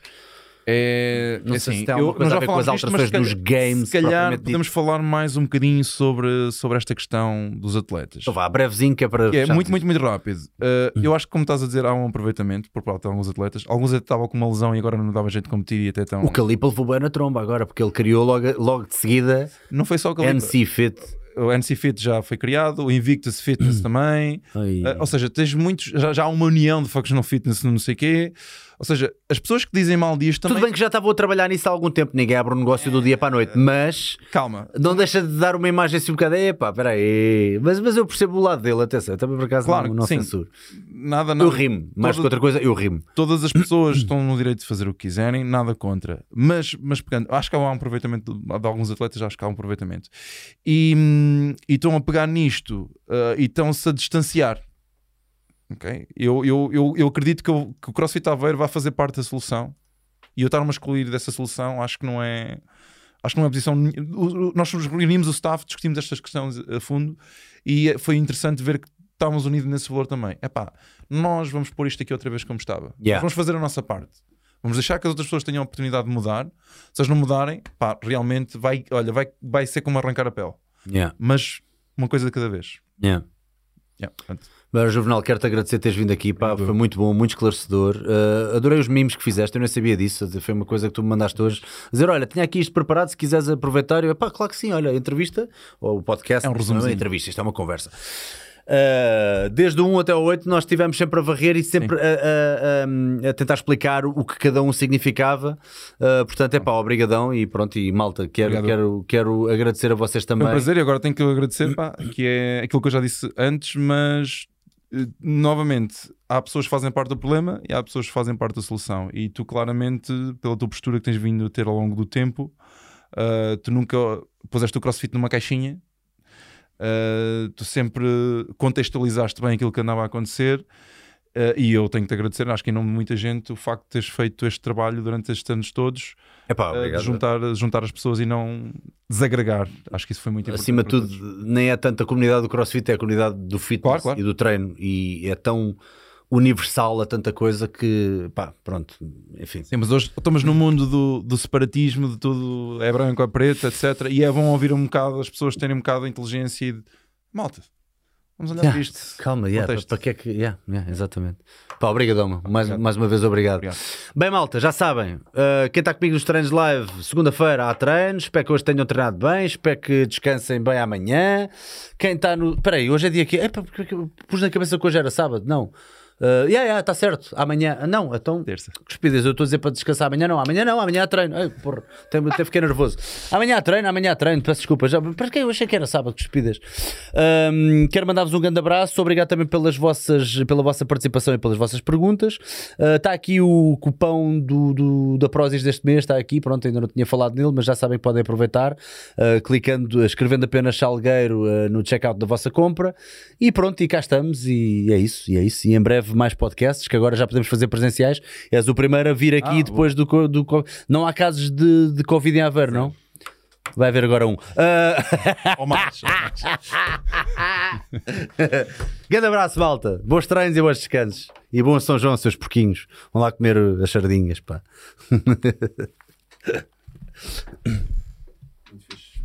é, não é sei assim, se tem alguma coisa a ver com as alterações dos games. Se calhar podemos falar mais um bocadinho sobre, sobre esta questão dos atletas. Então vá, brevezinho que é para. Que é muito, muito, muito rápido. Uh, Eu acho que, como estás a dizer, há um aproveitamento por parte de alguns atletas. Alguns estavam com uma lesão e agora não dava jeito de competir e até tão. O Calipa levou bem na tromba agora, porque ele criou logo, logo de seguida. Não foi só o Calipa. NC Fit o NC Fit já foi criado, o Invictus Fitness também. Uh, ou seja, tens muitos, já, já há uma união de functional fitness, não sei o quê. Ou seja, as pessoas que dizem mal disto também. Tudo bem que já estavam a trabalhar nisso há algum tempo, ninguém abre um negócio do dia para a noite, mas. Calma. Não deixa de dar uma imagem assim um bocado. Epá, peraí. Mas, mas eu percebo o lado dele, atenção. Também por acaso claro, não, não censuro. Nada, nada. Eu rimo, mais Toda... que outra coisa, eu rimo. Todas as pessoas estão no direito de fazer o que quiserem, nada contra. Mas, mas pegando, acho que há um aproveitamento de, de alguns atletas, acho que há um aproveitamento. E, hum, e estão a pegar nisto uh, e estão-se a distanciar Okay? Eu, eu, eu, eu acredito que, eu, que o CrossFit Aveiro vai fazer parte da solução. E eu estar-me a excluir dessa solução acho que não é acho que não é posição nós reunimos o staff, discutimos estas questões a fundo. E foi interessante ver que estávamos unidos nesse valor também. É pá, nós vamos pôr isto aqui outra vez como estava. Yeah. vamos fazer a nossa parte. Vamos deixar que as outras pessoas tenham a oportunidade de mudar. Se elas não mudarem, pá, realmente vai, olha, vai, vai ser como arrancar a pele. Yeah. mas uma coisa de cada vez. Yeah. Yeah, mas, Juvenal, quero-te agradecer teres vindo aqui, pá, foi muito bom, muito esclarecedor. Uh, adorei os memes que fizeste, eu nem sabia disso, foi uma coisa que tu me mandaste hoje. Dizer, olha, tinha aqui isto preparado, se quiseres aproveitar. Eu, pá, claro que sim, olha, entrevista, ou o podcast, é um resumo. É entrevista, isto é uma conversa. Uh, desde o 1 até o 8 nós estivemos sempre a varrer e sempre a, a, a, a, tentar explicar o que cada um significava. Uh, portanto, é pá, obrigadão e pronto, e malta, quero, quero, quero agradecer a vocês também. É um prazer e agora tenho que agradecer, pá, que é aquilo que eu já disse antes, mas eh, novamente, há pessoas que fazem parte do problema e há pessoas que fazem parte da solução. E tu, claramente, pela tua postura que tens vindo a ter ao longo do tempo, uh, tu nunca puseste o crossfit numa caixinha Uh, tu sempre contextualizaste bem aquilo que andava a acontecer uh, e eu tenho que te agradecer, acho que em nome de muita gente, o facto de teres feito este trabalho durante estes anos todos Epá, uh, juntar, juntar as pessoas e não desagregar. Acho que isso foi muito importante. Acima de tudo, nem é tanto a comunidade do CrossFit, é a comunidade do fitness claro, claro. e do treino e é tão universal a tanta coisa que, pá, pronto, enfim. Sim, mas hoje estamos no mundo do, do separatismo, de tudo é branco, é preto, etc. E é bom ouvir um bocado, as pessoas terem um bocado de inteligência e de malta. Vamos olhar yeah, para isto. Calma, yeah, para, para que é que. Yeah, yeah, exatamente. Pá, obrigado, mais, mais uma vez, obrigado. obrigado. Bem, malta, já sabem, uh, quem está comigo nos treinos live, segunda-feira há treinos. Espero que hoje tenham treinado bem, espero que descansem bem amanhã. Quem está no. Espera aí, hoje é dia que. É, pus na cabeça que hoje era sábado, não. Uh, yeah, yeah, está certo. Amanhã, não, então. Terça. Cuspidas, eu estou a dizer para descansar amanhã, não. Amanhã não, amanhã há treino. Ai, porra, até, até fiquei nervoso. Amanhã há treino, amanhã há treino. Peço desculpa. Já, para que eu achei que era sábado, cuspidas. Um, quero mandar-vos um grande abraço. Obrigado também pelas vossas, pela vossa participação e pelas vossas perguntas. Está ah, uh, aqui o cupão do, do, da Prozis deste mês. Está aqui, pronto, ainda não tinha falado nele, mas já sabem que podem aproveitar. Uh, clicando, escrevendo apenas Salgueiro no checkout da vossa compra. E pronto, e cá estamos. E é isso, e é isso. E em breve breve mais podcasts, que agora já podemos fazer presenciais. És o primeiro a vir aqui ah, depois do, do, do, Não há casos de, de Covid em Aveiro, não? Vai haver agora um. Uh... Ou mais. Grande abraço, malta. Bons treinos e bons descansos. E bom São João, seus porquinhos. Vão lá comer as sardinhas, pá. Muito fixe.